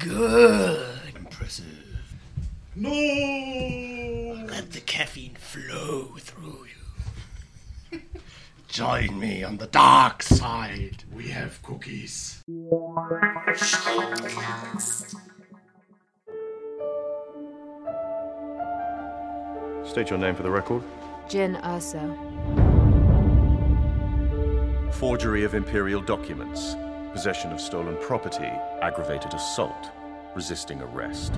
Good. Impressive. No! Let the caffeine flow through you. Join me on the dark side. We have cookies. State your name for the record. Jin Ursa. Forgery of imperial documents, possession of stolen property, aggravated assault, resisting arrest.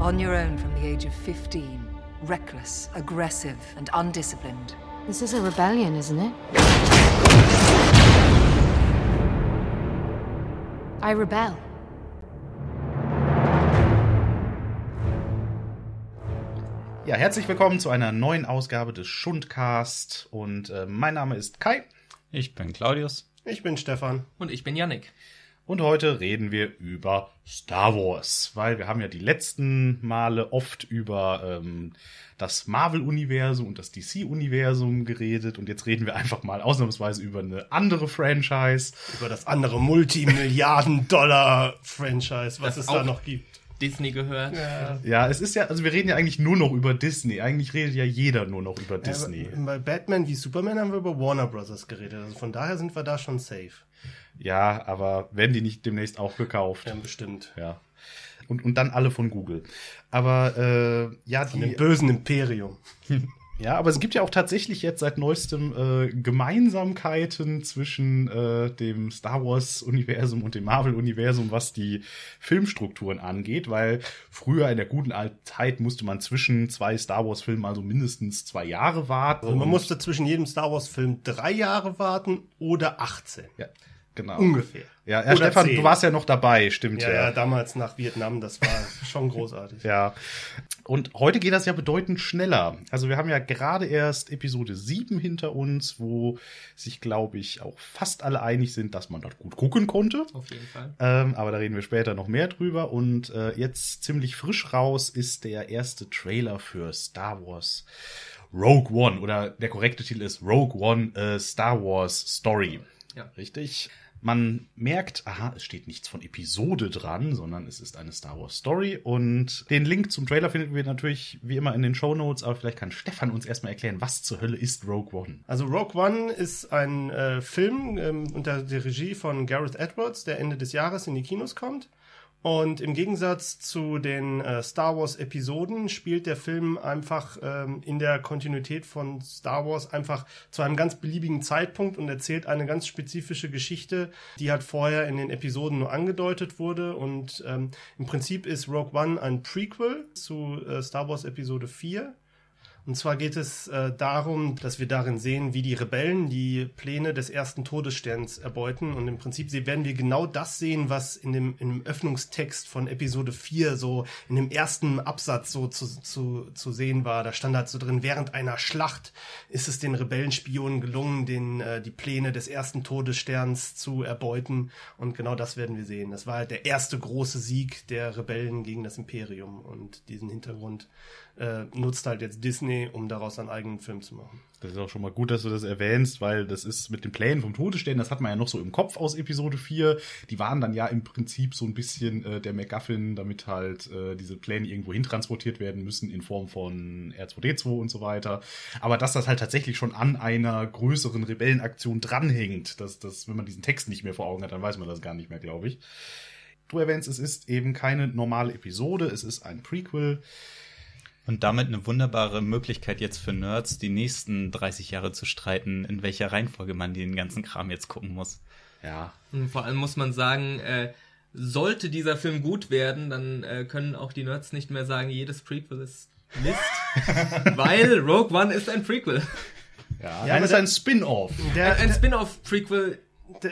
On your own from the age of 15. Reckless, aggressive, and undisciplined. This is a rebellion, isn't it? I rebel. Ja, herzlich willkommen zu einer neuen Ausgabe des Schundcast. Und äh, mein Name ist Kai. Ich bin Claudius. Ich bin Stefan. Und ich bin Yannick. Und heute reden wir über Star Wars, weil wir haben ja die letzten Male oft über ähm, das Marvel-Universum und das DC-Universum geredet und jetzt reden wir einfach mal ausnahmsweise über eine andere Franchise. Über das andere Multimilliarden-Dollar-Franchise, was Das es da noch gibt. Disney gehört. Ja, es ist ja, also wir reden ja eigentlich nur noch über Disney. Eigentlich redet ja jeder nur noch über Disney. Ja, bei Batman wie Superman haben wir über Warner Brothers geredet. Also von daher sind wir da schon safe. Ja, aber werden die nicht demnächst auch gekauft? Ja, bestimmt. Ja. Und, und dann alle von Google. Aber äh, ja, Von die, dem bösen Imperium. Ja, aber es gibt ja auch tatsächlich jetzt seit neuestem äh, Gemeinsamkeiten zwischen äh, dem Star Wars-Universum und dem Marvel-Universum, was die Filmstrukturen angeht, weil früher in der guten alten Zeit musste man zwischen zwei Star Wars-Filmen also mindestens zwei Jahre warten. Also man musste zwischen jedem Star Wars-Film drei Jahre warten oder 18. Ja, genau. Ungefähr. Ja, ja Oder Stefan, 10. du warst ja noch dabei, stimmt Ja, ja, damals nach Vietnam, das war schon großartig. Ja. Und heute geht das ja bedeutend schneller. Also wir haben ja gerade erst Episode 7 hinter uns, wo sich, glaube ich, auch fast alle einig sind, dass man dort gut gucken konnte. Auf jeden Fall. Ähm, aber da reden wir später noch mehr drüber. Und äh, jetzt ziemlich frisch raus ist der erste Trailer für Star Wars Rogue One. Oder der korrekte Titel ist Rogue One äh, Star Wars Story. Ja. Richtig. Man merkt, aha, es steht nichts von Episode dran, sondern es ist eine Star Wars Story. Und den Link zum Trailer finden wir natürlich wie immer in den Show Notes. Aber vielleicht kann Stefan uns erstmal erklären, was zur Hölle ist Rogue One. Also Rogue One ist ein äh, Film ähm, unter der Regie von Gareth Edwards, der Ende des Jahres in die Kinos kommt. Und im Gegensatz zu den äh, Star Wars Episoden spielt der Film einfach ähm, in der Kontinuität von Star Wars einfach zu einem ganz beliebigen Zeitpunkt und erzählt eine ganz spezifische Geschichte, die halt vorher in den Episoden nur angedeutet wurde. Und ähm, im Prinzip ist Rogue One ein Prequel zu äh, Star Wars Episode 4. Und zwar geht es äh, darum, dass wir darin sehen, wie die Rebellen die Pläne des ersten Todessterns erbeuten. Und im Prinzip werden wir genau das sehen, was in dem, in dem Öffnungstext von Episode 4 so in dem ersten Absatz so zu, zu, zu sehen war. Da stand halt so drin, während einer Schlacht ist es den Rebellenspionen gelungen, den, äh, die Pläne des ersten Todessterns zu erbeuten. Und genau das werden wir sehen. Das war halt der erste große Sieg der Rebellen gegen das Imperium. Und diesen Hintergrund äh, nutzt halt jetzt Disney, um daraus einen eigenen Film zu machen. Das ist auch schon mal gut, dass du das erwähnst, weil das ist mit den Plänen vom Todesstern, das hat man ja noch so im Kopf aus Episode 4. Die waren dann ja im Prinzip so ein bisschen äh, der MacGuffin, damit halt äh, diese Pläne irgendwo hintransportiert werden müssen in Form von R2D2 und so weiter. Aber dass das halt tatsächlich schon an einer größeren Rebellenaktion dranhängt, dass das, wenn man diesen Text nicht mehr vor Augen hat, dann weiß man das gar nicht mehr, glaube ich. Du erwähnst, es ist eben keine normale Episode, es ist ein Prequel. Und damit eine wunderbare Möglichkeit jetzt für Nerds, die nächsten 30 Jahre zu streiten, in welcher Reihenfolge man den ganzen Kram jetzt gucken muss. Ja, Und vor allem muss man sagen, äh, sollte dieser Film gut werden, dann äh, können auch die Nerds nicht mehr sagen, jedes Prequel ist Mist. weil Rogue One ist ein Prequel. ja, Ja, es ist ein Spin-off. Ein Spin-off-Prequel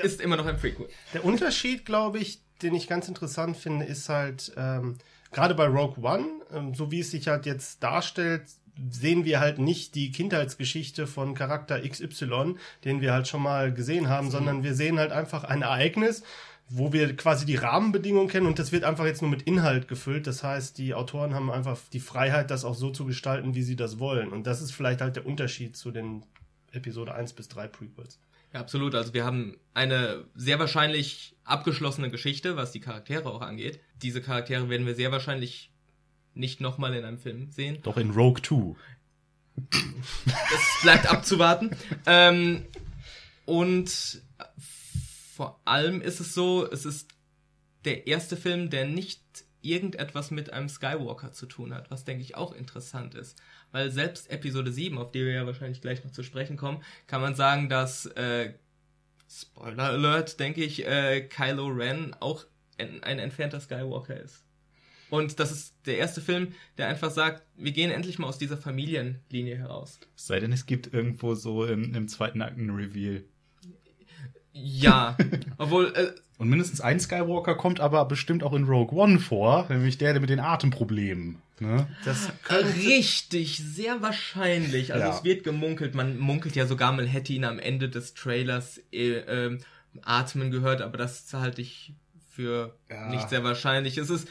ist immer noch ein Prequel. der Unterschied, glaube ich, den ich ganz interessant finde, ist halt, ähm, gerade bei Rogue One, ähm, so wie es sich halt jetzt darstellt, sehen wir halt nicht die Kindheitsgeschichte von Charakter XY, den wir halt schon mal gesehen haben, sondern wir sehen halt einfach ein Ereignis, wo wir quasi die Rahmenbedingungen kennen und das wird einfach jetzt nur mit Inhalt gefüllt. Das heißt, die Autoren haben einfach die Freiheit, das auch so zu gestalten, wie sie das wollen. Und das ist vielleicht halt der Unterschied zu den Episode 1 bis 3 Prequels. Ja, absolut. Also wir haben eine sehr wahrscheinlich abgeschlossene Geschichte, was die Charaktere auch angeht. Diese Charaktere werden wir sehr wahrscheinlich nicht nochmal in einem Film sehen. Doch in Rogue 2. Das bleibt abzuwarten. ähm, und vor allem ist es so, es ist der erste Film, der nicht irgendetwas mit einem Skywalker zu tun hat, was denke ich auch interessant ist. Weil selbst Episode 7, auf die wir ja wahrscheinlich gleich noch zu sprechen kommen, kann man sagen, dass, äh, Spoiler Alert, denke ich, äh, Kylo Ren auch ein, ein entfernter Skywalker ist. Und das ist der erste Film, der einfach sagt, wir gehen endlich mal aus dieser Familienlinie heraus. Es sei denn, es gibt irgendwo so im, im zweiten Akt ein Reveal. Ja, obwohl, äh, Und mindestens ein Skywalker kommt aber bestimmt auch in Rogue One vor, nämlich der, der mit den Atemproblemen. Ne? Das Richtig, sehr wahrscheinlich. Also Ja. es wird gemunkelt, man munkelt ja sogar, man hätte ihn am Ende des Trailers äh, ähm, atmen gehört, aber das halte ich für Ja. nicht sehr wahrscheinlich. Es ist,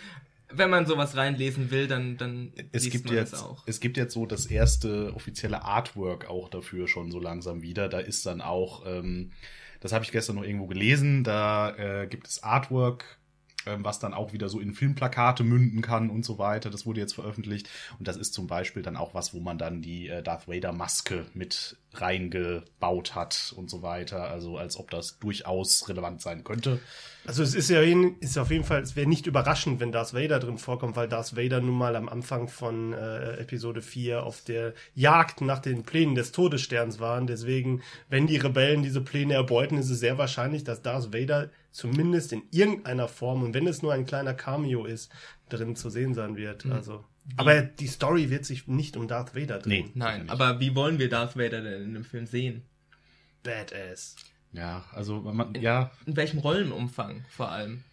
wenn man sowas reinlesen will, dann, dann Es liest gibt, man jetzt, es auch. es gibt jetzt so das erste offizielle Artwork auch dafür schon so langsam wieder. Da ist dann auch, ähm, das habe ich gestern noch irgendwo gelesen, da äh, gibt es Artwork, was dann auch wieder so in Filmplakate münden kann und so weiter. Das wurde jetzt veröffentlicht. Und das ist zum Beispiel dann auch was, wo man dann die äh, Darth Vader Maske mit reingebaut hat und so weiter. Also als ob das durchaus relevant sein könnte. Also es ist ja ist auf jeden Fall, es wäre nicht überraschend, wenn Darth Vader drin vorkommt, weil Darth Vader nun mal am Anfang von äh, Episode 4 auf der Jagd nach den Plänen des Todessterns waren. Deswegen, wenn die Rebellen diese Pläne erbeuten, ist es sehr wahrscheinlich, dass Darth Vader zumindest in irgendeiner Form, und wenn es nur ein kleiner Cameo ist, drin zu sehen sein wird. Also. Aber die Story wird sich nicht um Darth Vader drehen. Nee. Nein, aber wie wollen wir Darth Vader denn in dem Film sehen? Badass. Ja, also man, ja, In welchem Rollenumfang vor allem?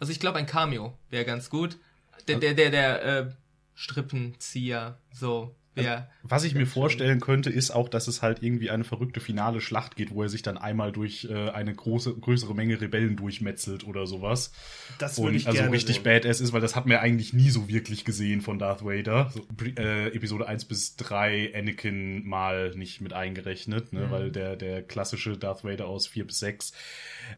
Also ich glaube, ein Cameo wäre ganz gut. Der, der, der, der äh, Strippenzieher, so, wer. Was ich mir vorstellen könnte, ist auch, dass es halt irgendwie eine verrückte finale Schlacht geht, wo er sich dann einmal durch äh, eine große, größere Menge Rebellen durchmetzelt oder sowas. Das würde ich also gerne richtig sehen. badass ist, weil das hat man ja eigentlich nie so wirklich gesehen von Darth Vader. So, äh, Episode 1 bis 3 Anakin mal nicht mit eingerechnet, ne? weil der, der klassische Darth Vader aus 4 bis 6,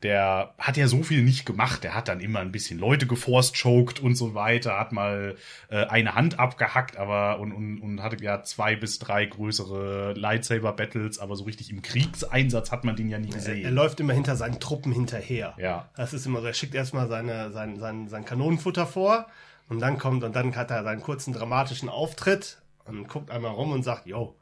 der hat ja so viel nicht gemacht. Der hat dann immer ein bisschen Leute geforce-choked und so weiter, hat mal äh, eine Hand abgehackt, aber und, und, und hatte ja zwei bis drei größere Lightsaber-Battles, aber so richtig im Kriegseinsatz hat man den ja nie Er, gesehen. er läuft immer hinter seinen Truppen hinterher. Ja. Das ist immer so, er schickt erstmal seine, sein, sein, sein Kanonenfutter vor und dann kommt und dann hat er seinen kurzen dramatischen Auftritt und guckt einmal rum und sagt, yo,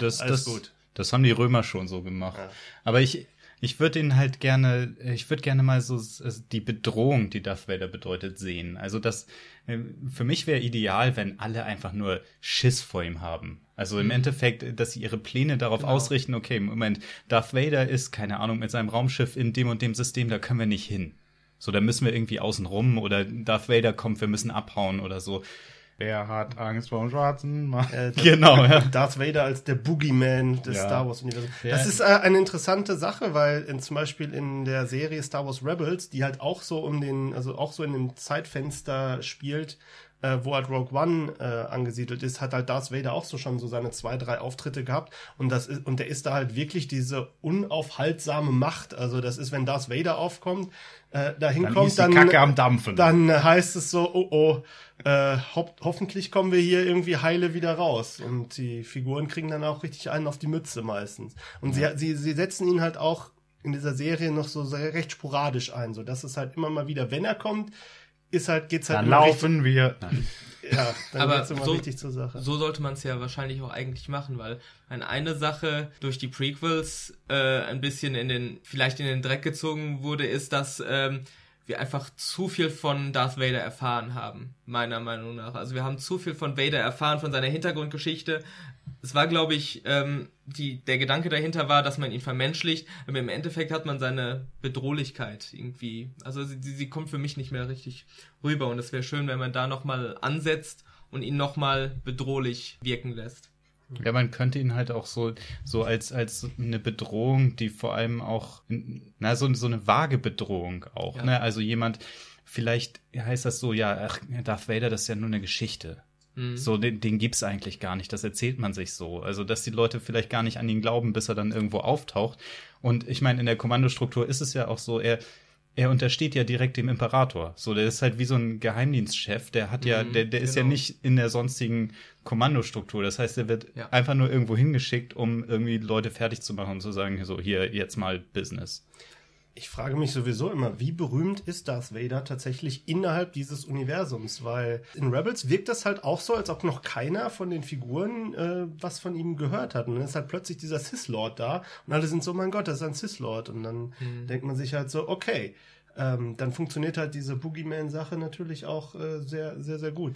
Das, Alles das, gut. das haben die Römer schon so gemacht. Aber ich, ich würde ihn halt gerne, ich würde gerne mal so die Bedrohung, die Darth Vader bedeutet, sehen. Also das, für mich wäre ideal, wenn alle einfach nur Schiss vor ihm haben. Also im Endeffekt, dass sie ihre Pläne darauf ausrichten, okay, Moment, Darth Vader ist, keine Ahnung, mit seinem Raumschiff in dem und dem System, da können wir nicht hin. So, da müssen wir irgendwie außen rum oder Darth Vader kommt, wir müssen abhauen oder so. Wer hat Angst vor dem schwarzen Mann? äh, das- Genau, ja. Darth Vader als der Boogeyman des Ja. Star Wars Universums. Ja. Das ist äh, eine interessante Sache, weil in, zum Beispiel in der Serie Star Wars Rebels, die halt auch so um den, also auch so in dem Zeitfenster spielt, äh, wo halt Rogue One äh, angesiedelt ist, hat halt Darth Vader auch so schon so seine zwei, drei Auftritte gehabt und das ist, und der ist da halt wirklich diese unaufhaltsame Macht. Also das ist, wenn Darth Vader aufkommt, äh, da Dann die dann, Kacke am Dampfen. dann heißt es so, oh oh, äh, ho hoffentlich kommen wir hier irgendwie heile wieder raus. Und die Figuren kriegen dann auch richtig einen auf die Mütze meistens. Und sie, sie, sie setzen ihn halt auch in dieser Serie noch so sehr, recht sporadisch ein, so dass es halt immer mal wieder, wenn er kommt, ist halt, geht's halt dann laufen wir. Nein. richtig, ja, dann Aber geht's immer so- richtig zur Sache. So sollte man es ja wahrscheinlich auch eigentlich machen, weil eine, eine Sache durch die Prequels äh, ein bisschen in den, vielleicht in den Dreck gezogen wurde, ist, dass ähm, wir einfach zu viel von Darth Vader erfahren haben, meiner Meinung nach. Also wir haben zu viel von Vader erfahren, von seiner Hintergrundgeschichte. Es war, glaube ich, ähm, die, der Gedanke dahinter war, dass man ihn vermenschlicht, aber im Endeffekt hat man seine Bedrohlichkeit irgendwie. Also sie, sie kommt für mich nicht mehr richtig rüber und es wäre schön, wenn man da nochmal ansetzt und ihn nochmal bedrohlich wirken lässt. Ja, man könnte ihn halt auch so, so als, als eine Bedrohung, die vor allem auch, na, so, so eine vage Bedrohung auch, Ja. ne? Also jemand, vielleicht heißt das so, ja, ach, Darth Vader, das ist ja nur eine Geschichte. So, den, den gibt's eigentlich gar nicht. Das erzählt man sich so. Also, dass die Leute vielleicht gar nicht an ihn glauben, bis er dann irgendwo auftaucht. Und ich meine, in der Kommandostruktur ist es ja auch so, er, er untersteht ja direkt dem Imperator. So, der ist halt wie so ein Geheimdienstchef. Der hat ja, der, der ist ja genau. nicht in der sonstigen Kommandostruktur. Das heißt, er wird Ja. einfach nur irgendwo hingeschickt, um irgendwie Leute fertig zu machen und zu sagen, so, hier, jetzt mal Business. Ich frage mich sowieso immer, wie berühmt ist Darth Vader tatsächlich innerhalb dieses Universums? Weil in Rebels wirkt das halt auch so, als ob noch keiner von den Figuren äh, was von ihm gehört hat. Und dann ist halt plötzlich dieser Sith-Lord da und alle sind so, mein Gott, das ist ein Sith-Lord. Und dann denkt man sich halt so, okay, ähm, dann funktioniert halt diese Boogeyman-Sache natürlich auch äh, sehr, sehr, sehr gut.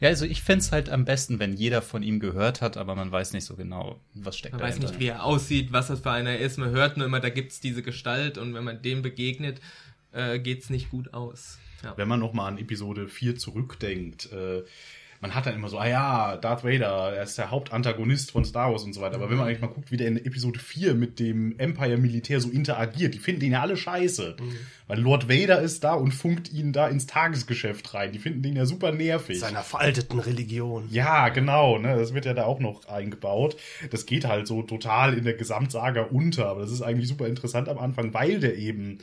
Ja, also ich fänd's halt am besten, wenn jeder von ihm gehört hat, aber man weiß nicht so genau, was steckt Man weiß dahinter. nicht, wie er aussieht, was das für einer ist. Man hört nur immer, da gibt's diese Gestalt und wenn man dem begegnet, äh, geht's nicht gut aus. Ja. Wenn man noch mal an Episode 4 zurückdenkt, äh, man hat dann immer so, ah ja, Darth Vader, er ist der Hauptantagonist von Star Wars und so weiter. Aber wenn man eigentlich mal guckt, wie der in Episode 4 mit dem Empire-Militär so interagiert, die finden ihn ja alle scheiße. Weil Lord Vader ist da und funkt ihn da ins Tagesgeschäft rein. Die finden den ja super nervig. Seiner veralteten Religion. Ja, genau, ne, das wird ja da auch noch eingebaut. Das geht halt so total in der Gesamtsaga unter, aber das ist eigentlich super interessant am Anfang, weil der eben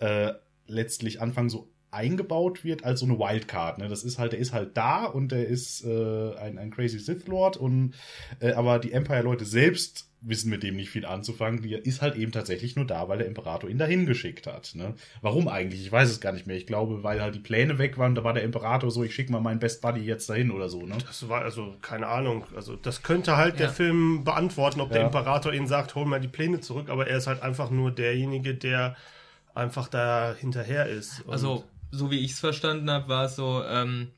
äh, letztlich Anfang so eingebaut wird als so eine Wildcard. Ne? Das ist halt, der ist halt da und der ist äh, ein, ein crazy Sith Lord und äh, aber die Empire-Leute selbst wissen mit dem nicht viel anzufangen. Die ist halt eben tatsächlich nur da, weil der Imperator ihn dahin geschickt hat. Ne? Warum eigentlich? Ich weiß es gar nicht mehr. Ich glaube, weil halt die Pläne weg waren, da war der Imperator so, ich schicke mal meinen Best Buddy jetzt dahin oder so. Ne? Das war also keine Ahnung. Also das könnte halt der Ja. Film beantworten, ob der Ja. Imperator ihn sagt, hol mal die Pläne zurück, aber er ist halt einfach nur derjenige, der einfach da hinterher ist. Und Also, so wie ich es verstanden habe, war es so, ähm,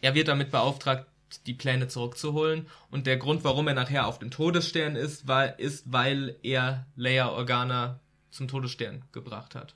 er wird damit beauftragt, die Pläne zurückzuholen. Und der Grund, warum er nachher auf dem Todesstern ist, war, ist, weil er Leia Organa zum Todesstern gebracht hat.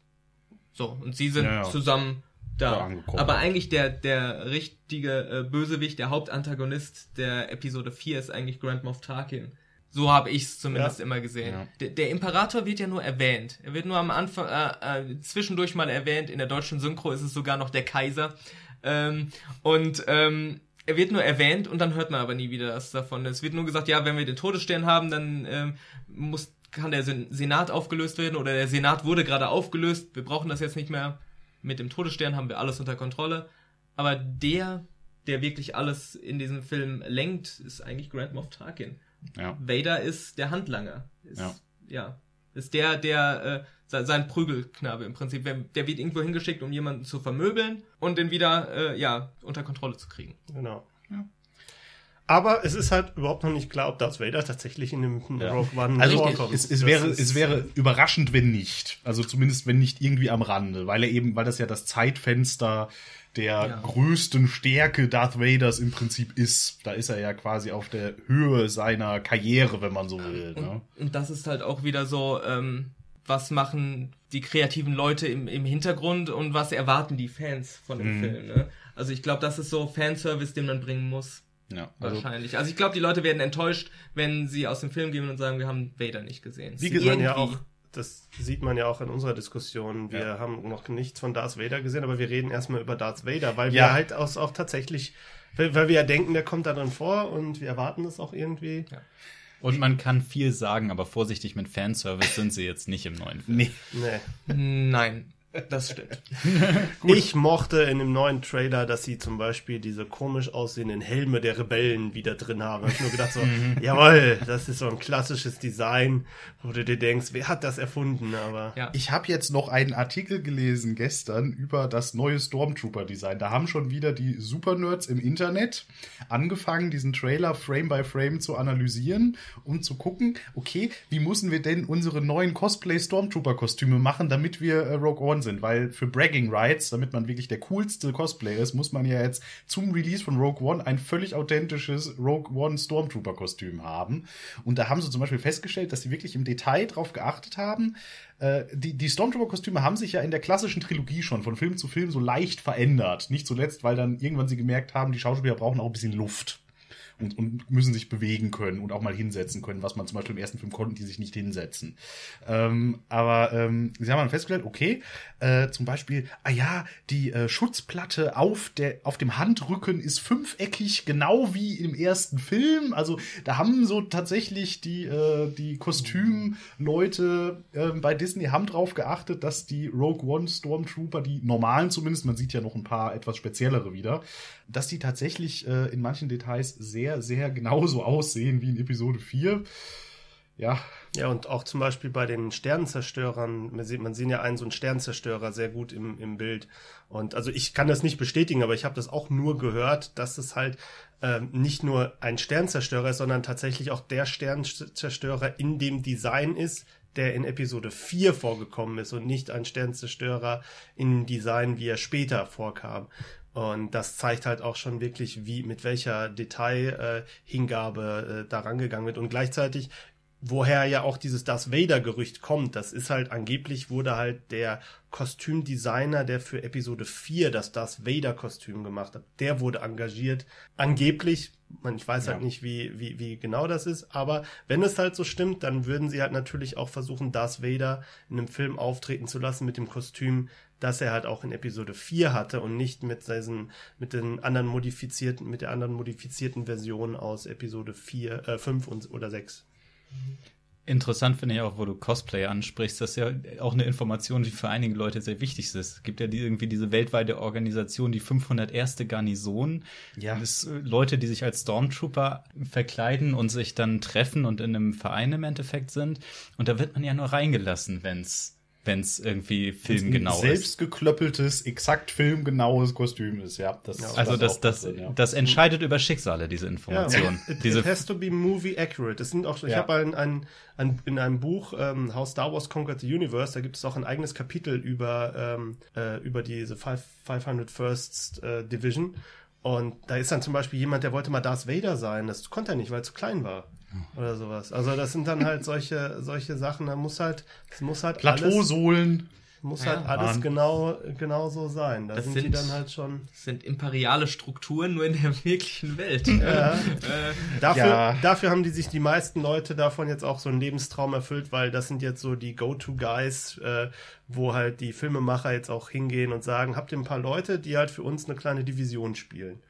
So, und sie sind Ja, ja. zusammen Da. Aber eigentlich der, der richtige äh, Bösewicht, der Hauptantagonist der Episode 4 ist eigentlich Grand Moff Tarkin. So habe ich es zumindest Ja. immer gesehen. Ja. Der, der Imperator wird ja nur erwähnt. Er wird nur am Anfang, äh, äh, zwischendurch mal erwähnt. In der deutschen Synchro ist es sogar noch der Kaiser. Ähm, und ähm, er wird nur erwähnt und dann hört man aber nie wieder was davon. Es wird nur gesagt, ja, wenn wir den Todesstern haben, dann ähm, muss, kann der Sen- Senat aufgelöst werden oder der Senat wurde gerade aufgelöst. Wir brauchen das jetzt nicht mehr. Mit dem Todesstern haben wir alles unter Kontrolle. Aber der, der wirklich alles in diesem Film lenkt, ist eigentlich Grand Moff Tarkin. Ja. Vader ist der Handlanger. Ist, Ja. ja. Ist der, der, äh, se- sein Prügelknabe im Prinzip. Der wird irgendwo hingeschickt, um jemanden zu vermöbeln und den wieder, äh, ja, unter Kontrolle zu kriegen. Genau. Aber es ist halt überhaupt noch nicht klar, ob Darth Vader tatsächlich in dem Ja. Rogue One Also vorkommt. es, es, wäre, ist- es wäre überraschend, wenn nicht. Also zumindest wenn nicht irgendwie am Rande, weil er eben, weil das ja das Zeitfenster der Ja. größten Stärke Darth Vaders im Prinzip ist. Da ist er ja quasi auf der Höhe seiner Karriere, wenn man so will. Ne? Und das ist halt auch wieder so, ähm, was machen die kreativen Leute im, im Hintergrund und was erwarten die Fans von dem Film. Ne? Also ich glaube, das ist so Fanservice, den man bringen muss. Ja, also Wahrscheinlich. Also ich glaube, die Leute werden enttäuscht, wenn sie aus dem Film gehen und sagen, wir haben Vader nicht gesehen. Wie gesagt, ja auch, das sieht man ja auch in unserer Diskussion. Wir Ja. haben noch nichts von Darth Vader gesehen, aber wir reden erstmal über Darth Vader, weil Ja. wir halt auch, auch tatsächlich, weil, weil wir ja denken, der kommt da drin vor und wir erwarten das auch irgendwie. Und man kann viel sagen, aber vorsichtig mit Fanservice sind sie jetzt nicht im neuen Film. nee. Nee. Nein, das stimmt. Ich mochte in dem neuen Trailer, dass sie zum Beispiel diese komisch aussehenden Helme der Rebellen wieder drin haben. Ich nur gedacht so, jawohl, das ist so ein klassisches Design, wo du dir denkst, wer hat das erfunden? Aber Ja. Ich habe jetzt noch einen Artikel gelesen gestern über das neue Stormtrooper-Design. Da haben schon wieder die Supernerds im Internet angefangen, diesen Trailer Frame by Frame zu analysieren, um zu gucken, okay, wie müssen wir denn unsere neuen Cosplay-Stormtrooper-Kostüme machen, damit wir äh, Rogue One sind? Weil für Bragging Rights, damit man wirklich der coolste Cosplayer ist, muss man ja jetzt zum Release von Rogue One ein völlig authentisches Rogue One Stormtrooper-Kostüm haben. Und da haben sie zum Beispiel festgestellt, dass sie wirklich im Detail drauf geachtet haben. Äh, die die Stormtrooper-Kostüme haben sich ja in der klassischen Trilogie schon von Film zu Film so leicht verändert. Nicht zuletzt, weil dann irgendwann sie gemerkt haben, die Schauspieler brauchen auch ein bisschen Luft. Und, und müssen sich bewegen können und auch mal hinsetzen können, was man zum Beispiel im ersten Film konnten, die sich nicht hinsetzen. Ähm, aber ähm, sie haben dann festgestellt, okay, äh, zum Beispiel, ah ja, die äh, Schutzplatte auf, der, auf dem Handrücken ist fünfeckig, genau wie im ersten Film. Also da haben so tatsächlich die, äh, die Kostümleute äh, bei Disney haben drauf geachtet, dass die Rogue One Stormtrooper, die normalen zumindest, man sieht ja noch ein paar etwas speziellere wieder, dass die tatsächlich äh, in manchen Details sehr, sehr genauso aussehen wie in Episode 4. Ja, Ja, und auch zum Beispiel bei den Sternenzerstörern, man sieht, man sieht ja einen so einen Sternenzerstörer sehr gut im, im Bild. Und also ich kann das nicht bestätigen, aber ich habe das auch nur gehört, dass es halt ähm, nicht nur ein Sternzerstörer ist, sondern tatsächlich auch der Sternzerstörer in dem Design ist, der in Episode 4 vorgekommen ist und nicht ein Sternzerstörer in Design, wie er später vorkam. Und das zeigt halt auch schon wirklich, wie mit welcher Detailhingabe äh, äh, da rangegangen wird. Und gleichzeitig woher ja auch dieses Darth Vader Gerücht kommt. Das ist halt angeblich wurde halt der Kostümdesigner, der für Episode 4 das Darth Vader Kostüm gemacht hat, der wurde engagiert. Angeblich, man, ich weiß halt nicht, wie, wie, wie genau das ist, aber wenn es halt so stimmt, dann würden sie halt natürlich auch versuchen, Darth Vader in einem Film auftreten zu lassen mit dem Kostüm, das er halt auch in Episode 4 hatte und nicht mit diesen, mit den anderen modifizierten, mit der anderen modifizierten Version aus Episode 4, äh, 5 und, oder 6. Interessant finde ich auch, wo du Cosplay ansprichst, das ist ja auch eine Information, die für einige Leute sehr wichtig ist. Es gibt ja die, irgendwie diese weltweite Organisation, die 501. Garnison. Ja. Das äh, Leute, die sich als Stormtrooper verkleiden und sich dann treffen und in einem Verein im Endeffekt sind. Und da wird man ja nur reingelassen, wenn's wenn's irgendwie filmgenau ist. Selbst geklöppeltes, exakt filmgenaues Kostüm ist, ja. Das, Also ist das, das, drin, ja. das entscheidet über Schicksale, diese Information. It, diese it has to be movie accurate. Es sind auch, ich Ja. habe ein, ein, ein, in einem Buch ähm, How Star Wars Conquered the Universe, da gibt es auch ein eigenes Kapitel über ähm, äh, über diese Five- 501st äh, Division. Und da ist dann zum Beispiel jemand, der wollte mal Darth Vader sein. Das konnte er nicht, weil er zu klein war. Oder sowas. Also das sind dann halt solche, solche Sachen, da muss halt, es muss halt Plateausohlen. Muss Ja. halt alles Mann. genau, genau so sein. Da Das sind, die sind- dann halt schon. Das sind imperiale Strukturen nur in der wirklichen Welt. Ja. Äh, Dafür, Ja. dafür haben die sich die meisten Leute davon jetzt auch so einen Lebenstraum erfüllt, weil das sind jetzt so die Go-To-Guys, äh, wo halt die Filmemacher jetzt auch hingehen und sagen, habt ihr ein paar Leute, die halt für uns eine kleine Division spielen.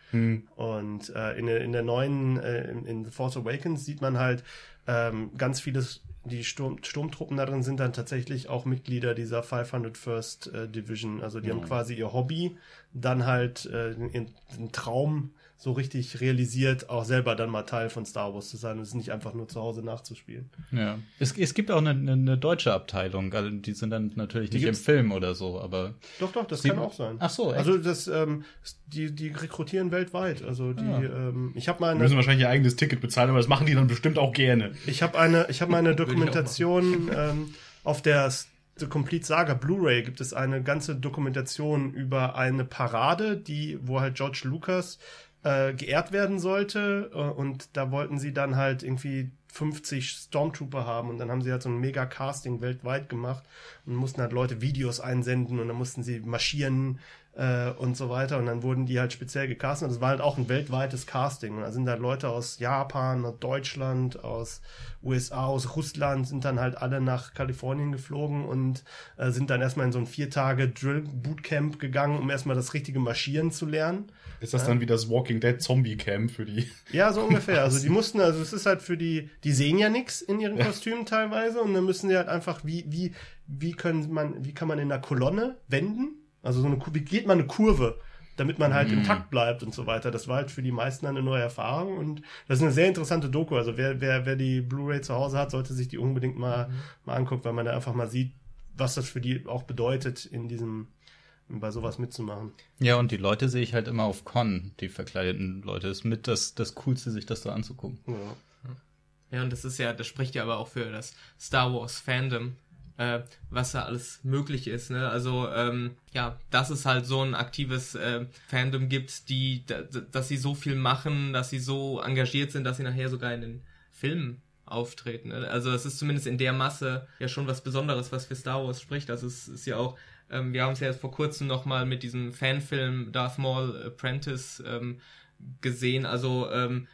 Und äh, in, der- in der neuen, äh, in, in The Force Awakens sieht man halt ähm, ganz vieles, die Sturm, Sturmtruppen da drin sind dann tatsächlich auch Mitglieder dieser 501st äh, Division. Also die haben quasi ihr Hobby, dann halt äh, den Traum so richtig realisiert, auch selber dann mal Teil von Star Wars zu sein und es nicht einfach nur zu Hause nachzuspielen. Ja. Es, es gibt auch eine, eine, eine deutsche Abteilung, also die sind dann natürlich nicht im Film oder so, aber Doch, doch, das kann auch sein. Ach so, echt? Also das, ähm, die, die rekrutieren weltweit. Also die, ähm, ich habe mal Die müssen eine, wahrscheinlich ihr eigenes Ticket bezahlen, aber das machen die dann bestimmt auch gerne. ich habe eine, ich habe eine auch Dokumentation ähm, auf der The Complete Saga Blu-ray gibt es eine ganze Dokumentation über eine Parade, die, wo halt George Lucas äh, geehrt werden sollte äh, und da wollten sie dann halt irgendwie 50 Stormtrooper haben und dann haben sie halt so ein mega Casting weltweit gemacht und mussten halt Leute Videos einsenden und dann mussten sie marschieren äh, und so weiter und dann wurden die halt speziell gecastet und das war halt auch ein weltweites Casting und da sind halt Leute aus Japan, aus Deutschland, aus USA, aus Russland sind dann halt alle nach Kalifornien geflogen und äh, sind dann erstmal in so ein vier Tage Drill Bootcamp gegangen, um erstmal das richtige Marschieren zu lernen. Ist das dann wie das Walking Dead Zombie Camp für die? Ja, so ungefähr. Also die mussten, also es ist halt für die, die sehen ja nichts in ihren Kostümen teilweise und dann müssen sie halt einfach, wie, wie, wie können man, wie kann man in einer Kolonne wenden? Also so eine, wie geht man eine Kurve, damit man halt im Takt bleibt und so weiter. Das war halt für die meisten eine neue Erfahrung und das ist eine sehr interessante Doku. Also wer, wer, wer die Blu-ray zu Hause hat, sollte sich die unbedingt mal, mal angucken, weil man da einfach mal sieht, was das für die auch bedeutet, in diesem, bei sowas mitzumachen. ja, und die Leute sehe ich halt immer auf Con, die verkleideten Leute. Ist mit das, das Coolste, sich das so anzugucken. Ja. Ja, und das ist ja, das spricht ja aber auch für das Star Wars Fandom, äh, was da alles möglich ist, ne? Also, ähm, ja, dass es halt so ein aktives äh, Fandom gibt, die, da, dass sie so viel machen, dass sie so engagiert sind, dass sie nachher sogar in den Filmen auftreten. Ne? Also es ist zumindest in der Masse ja schon was Besonderes, was für Star Wars spricht. Also es ist ja auch, ähm, wir haben es ja jetzt vor kurzem nochmal mit diesem Fanfilm Darth Maul Apprentice ähm, gesehen. Also ähm,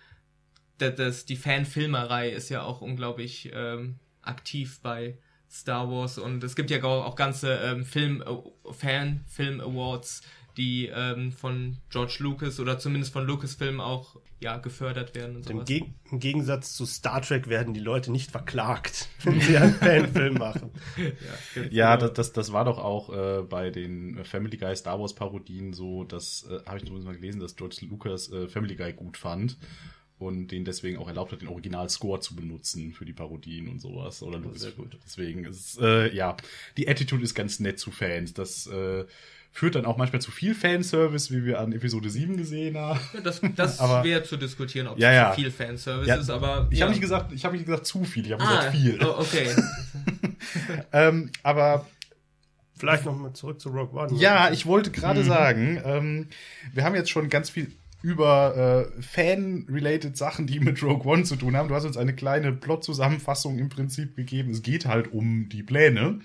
das, das, die Fanfilmerei ist ja auch unglaublich ähm, aktiv bei Star Wars und es gibt ja auch ganze ähm, Film, äh, Fan-Film-Awards, die ähm, von George Lucas oder zumindest von Lucasfilm auch ja, gefördert werden und Im, sowas. Geg Im Gegensatz zu Star Trek werden die Leute nicht verklagt, wenn sie einen Fanfilm machen. Ja, das, das, das war doch auch äh, bei den Family Guy Star Wars Parodien so, das äh, habe ich zumindest mal gelesen, dass George Lucas äh, Family Guy gut fand und den deswegen auch erlaubt hat, den Original-Score zu benutzen für die Parodien und sowas. Oder Lucas. sehr gut. Deswegen ist äh, ja, die Attitude ist ganz nett zu Fans. Das äh, führt dann auch manchmal zu viel Fanservice, wie wir an Episode 7 gesehen haben. Ja, das das wäre zu diskutieren, ob Ja, es ja. zu viel Fanservice Ja, ist, aber Ich ja. habe nicht gesagt, ich habe nicht gesagt zu viel, ich habe ah, gesagt viel. oh, okay. Ähm, aber Vielleicht noch mal zurück zu Rogue One. Ja, ich wollte gerade sagen, ähm, wir haben jetzt schon ganz viel über äh, Fan-related Sachen, die mit Rogue One zu tun haben. Du hast uns eine kleine Plot-Zusammenfassung im Prinzip gegeben. Es geht halt um die Pläne.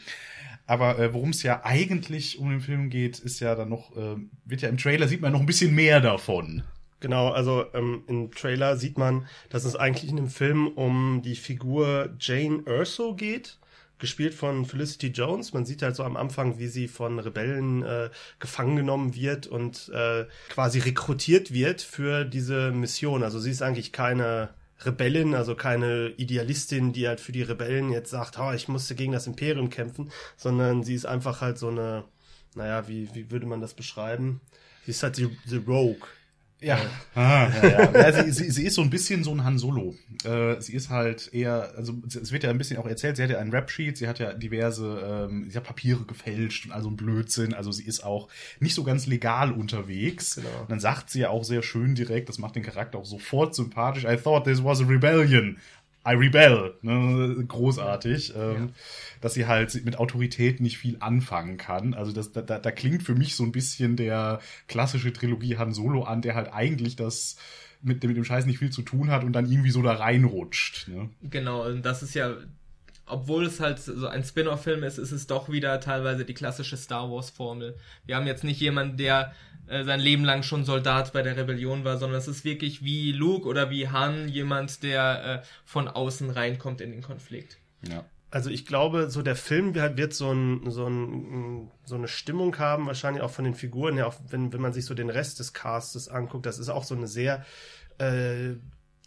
Aber äh, worum es ja eigentlich um den Film geht, ist ja dann noch, äh, wird ja im Trailer sieht man noch ein bisschen mehr davon. Genau, also ähm, im Trailer sieht man, dass es eigentlich in dem Film um die Figur Jane Erso geht, gespielt von Felicity Jones. Man sieht halt so am Anfang, wie sie von Rebellen äh, gefangen genommen wird und äh, quasi rekrutiert wird für diese Mission. Also sie ist eigentlich keine Rebellin, also keine Idealistin, die halt für die Rebellen jetzt sagt, oh, ich musste gegen das Imperium kämpfen, sondern sie ist einfach halt so eine, naja, wie, wie würde man das beschreiben? Sie ist halt die, die Rogue. Ja. Ah, ja, ja. sie, sie, sie ist so ein bisschen so ein Han Solo. Äh, sie ist halt eher, also es wird ja ein bisschen auch erzählt, sie hat ja einen Rap-Sheet, sie hat ja diverse, ähm, sie hat Papiere gefälscht und also ein Blödsinn, also sie ist auch nicht so ganz legal unterwegs. Genau. Und dann sagt sie ja auch sehr schön direkt, das macht den Charakter auch sofort sympathisch, I thought this was a rebellion. I rebel. Ne? Großartig. Ähm, dass sie halt mit Autorität nicht viel anfangen kann. Also das, da, da klingt für mich so ein bisschen der klassische Trilogie Han Solo an, der halt eigentlich das mit, dem- mit dem Scheiß nicht viel zu tun hat und dann irgendwie so da reinrutscht. Ne? Genau, und das ist ja, obwohl es halt so ein Spin-off-Film ist, ist es doch wieder teilweise die klassische Star Wars-Formel. Wir haben jetzt nicht jemanden, der äh, sein Leben lang schon Soldat bei der Rebellion war, sondern es ist wirklich wie Luke oder wie Han, jemand, der äh, von außen reinkommt in den Konflikt. Ja. Also ich glaube, so der Film wird, wird so, ein, so, ein, so eine Stimmung haben, wahrscheinlich auch von den Figuren her, auch wenn, wenn man sich so den Rest des Castes anguckt. Das ist auch so eine sehr äh,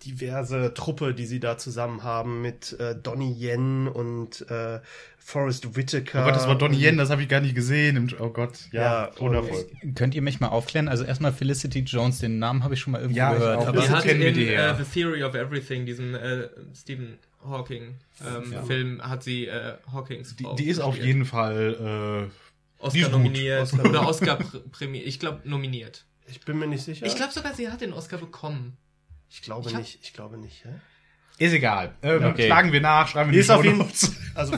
diverse Truppe, die sie da zusammen haben mit äh, Donnie Yen und äh, Forrest Whitaker. Oh Gott, das war Donnie Yen, das habe ich gar nicht gesehen. Oh Gott, ja, Ja, wundervoll. Könnt ihr mich mal aufklären? Also erstmal Felicity Jones, den Namen habe ich schon mal irgendwo Ja, gehört. Aber Das Die hat in die, ja. The Theory of Everything, diesem äh, Stephen Hawking ähm, Ja. Film, hat sie äh, Hawkings Die, die ist auf jeden Fall äh, Oscar nominiert Oscar- oder Oscar pr- prämiert. Ich glaube nominiert. Ich bin mir nicht sicher. Ich glaube sogar, sie hat den Oscar bekommen. Ich glaube ich nicht. Ich glaube nicht. Ja? Ist egal. Ähm, Okay. Schlagen wir nach, schreiben wir ist auf jeden. Also,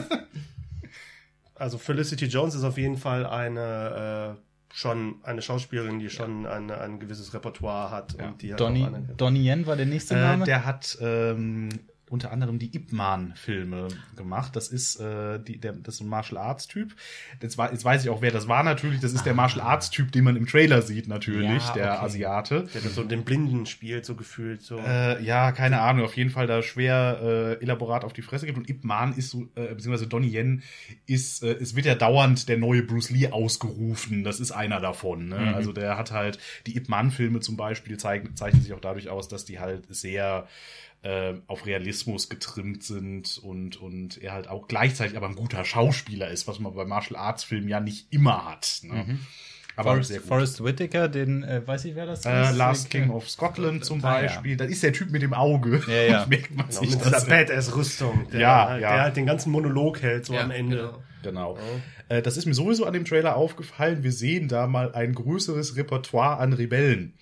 also Felicity Jones ist auf jeden Fall eine äh, schon eine Schauspielerin, die schon ein, ein gewisses Repertoire hat Ja. und die eine, Donnie Yen war der nächste Äh, Name? der hat ähm, unter anderem die Ip Man-Filme gemacht. Das ist äh, die, der, das ist ein Martial Arts-Typ. Jetzt, war- jetzt weiß ich auch, wer das war natürlich. Das ist der Martial Arts-Typ, den man im Trailer sieht, natürlich, Ja, der okay. Asiate. der so den Blinden spielt, so gefühlt. So. Äh, ja, keine Ahnung, auf jeden Fall da schwer äh, elaborat auf die Fresse gibt. Und Ip Man ist so, äh, beziehungsweise Donnie Yen ist, äh, es wird ja dauernd der neue Bruce Lee ausgerufen. Das ist einer davon. Ne? Also der hat halt, die Ip Man-Filme zum Beispiel zeigen, zeichnen sich auch dadurch aus, dass die halt sehr äh, auf Realismus getrimmt sind und, und er halt auch gleichzeitig aber ein guter Schauspieler ist, was man bei Martial Arts Filmen ja nicht immer hat. Ne? Aber Forrest, sehr gut. Forrest Whitaker, den äh, weiß ich, wer das Äh, ist. Last King of Scotland zum Ah, ja. Beispiel. Das ist der Typ mit dem Auge. Ja, ja. Das merkt man Genau, sich mit dieser das. Badass-Rüstung, der, Ja, halt, ja. der halt den ganzen Monolog hält, so Ja, am Ende. genau. Genau. Äh, das ist mir sowieso an dem Trailer aufgefallen. Wir sehen da mal ein größeres Repertoire an Rebellen.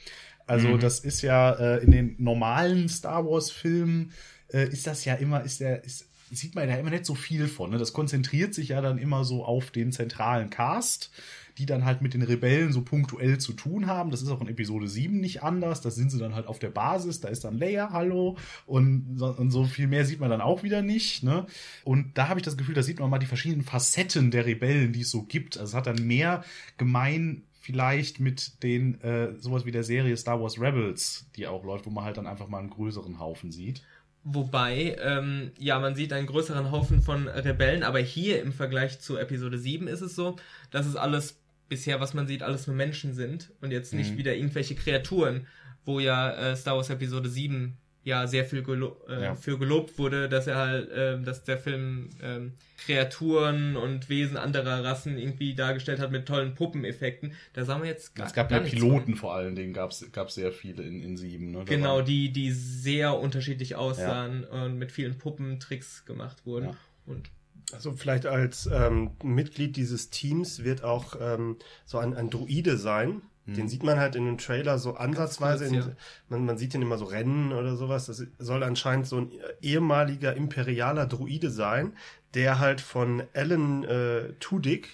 Also das ist ja äh, in den normalen Star Wars Filmen äh, ist das ja immer ist der ist sieht man da immer nicht so viel von. Ne? Das konzentriert sich ja dann immer so auf den zentralen Cast, die dann halt mit den Rebellen so punktuell zu tun haben. Das ist auch in Episode 7 nicht anders. Da sind sie dann halt auf der Basis, da ist dann Leia, hallo, und so, und so viel mehr sieht man dann auch wieder nicht. Ne? Und da habe ich das Gefühl, da sieht man mal die verschiedenen Facetten der Rebellen, die es so gibt. Also es hat dann mehr gemein vielleicht mit den äh, sowas wie der Serie Star Wars Rebels, die auch läuft, wo man halt dann einfach mal einen größeren Haufen sieht. Wobei, ähm, ja, man sieht einen größeren Haufen von Rebellen, aber hier im Vergleich zu Episode 7 ist es so, dass es alles bisher, was man sieht, alles nur Menschen sind und jetzt nicht wieder irgendwelche Kreaturen, wo ja äh, Star Wars Episode 7 ja sehr viel gelo äh, Ja. für gelobt wurde, dass er halt, ähm, dass der Film ähm, Kreaturen und Wesen anderer Rassen irgendwie dargestellt hat mit tollen Puppeneffekten. Da sagen wir jetzt gar Es gab gar ja Piloten vor allen Dingen, gab es sehr viele in, in sieben. Ne? Da Genau, waren- die, die sehr unterschiedlich aussahen und mit vielen Puppentricks gemacht wurden. Ja. Und Also vielleicht als ähm, Mitglied dieses Teams wird auch ähm, so ein, ein Druide sein. Den sieht man halt in dem Trailer so ansatzweise. in, ja. man, man sieht ihn immer so rennen oder sowas. Das soll anscheinend so ein ehemaliger imperialer Druide sein, der halt von Alan äh, Tudyk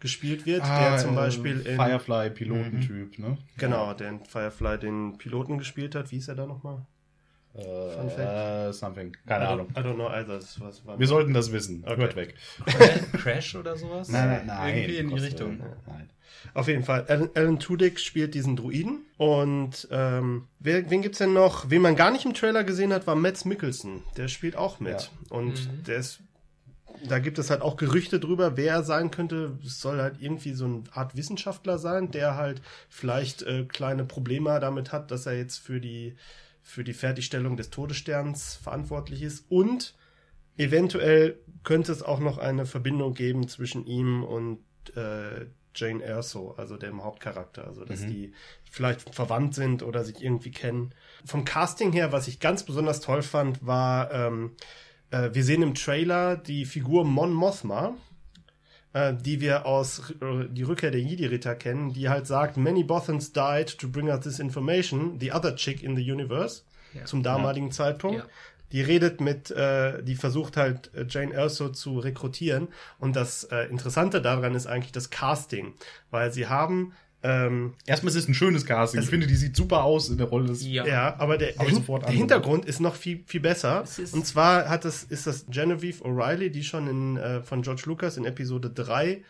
gespielt wird, Ah, der zum äh, Beispiel in, Firefly-Pilotentyp, ne? genau, der in Firefly den Piloten gespielt hat. Wie hieß er da nochmal? Fun Fact. Äh, something. Keine I Ahnung. I don't know, also das was war Wir sollten das wissen. Okay. Hört weg. Crash oder sowas? nein. Irgendwie in die Richtung. äh, Nein. Auf jeden Fall. Alan, Alan Tudyk spielt diesen Druiden. Und ähm, wer, wen gibt's denn noch? Wen man gar nicht im Trailer gesehen hat, war Mads Mikkelsen. Der spielt auch mit. Und der ist. Da gibt es halt auch Gerüchte drüber, wer er sein könnte. Es soll halt irgendwie so eine Art Wissenschaftler sein, der halt vielleicht äh, kleine Probleme damit hat, dass er jetzt für die, für die Fertigstellung des Todessterns verantwortlich ist. Und eventuell könnte es auch noch eine Verbindung geben zwischen ihm und äh, Jane Erso, also dem Hauptcharakter. Also, dass die vielleicht verwandt sind oder sich irgendwie kennen. Vom Casting her, was ich ganz besonders toll fand, war, ähm, äh, wir sehen im Trailer die Figur Mon Mothma, äh, die wir aus äh, Die Rückkehr der Jedi-Ritter kennen, die halt sagt, many Bothans died to bring us this information, the other chick in the universe, zum damaligen Zeitpunkt. Ja. Die redet mit, äh, die versucht halt äh, Jane Erso zu rekrutieren. Und das äh, Interessante daran ist eigentlich das Casting, weil sie haben ähm, Erstmal ist es ein schönes Casting. Ich finde, die sieht super aus in der Rolle des. ja. ja, aber der, ich Hin- sofort der. Hintergrund ist noch viel, viel besser. Und zwar hat das, ist das Genevieve O'Reilly, die schon in, äh, von George Lucas in Episode 3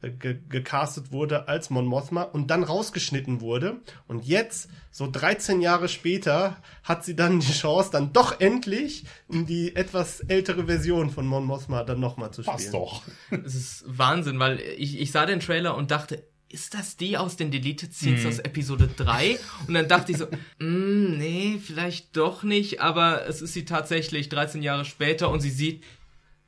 äh, ge gecastet wurde als Mon Mothma und dann rausgeschnitten wurde. Und jetzt, so 13 Jahre später, hat sie dann die Chance, dann doch endlich in die etwas ältere Version von Mon Mothma dann nochmal zu spielen. Passt doch. Es ist Wahnsinn, weil ich, ich sah den Trailer und dachte, ist das die aus den Deleted Scenes aus Episode 3? Und dann dachte ich so, mm, nee, vielleicht doch nicht, aber es ist sie tatsächlich 13 Jahre später und sie sieht,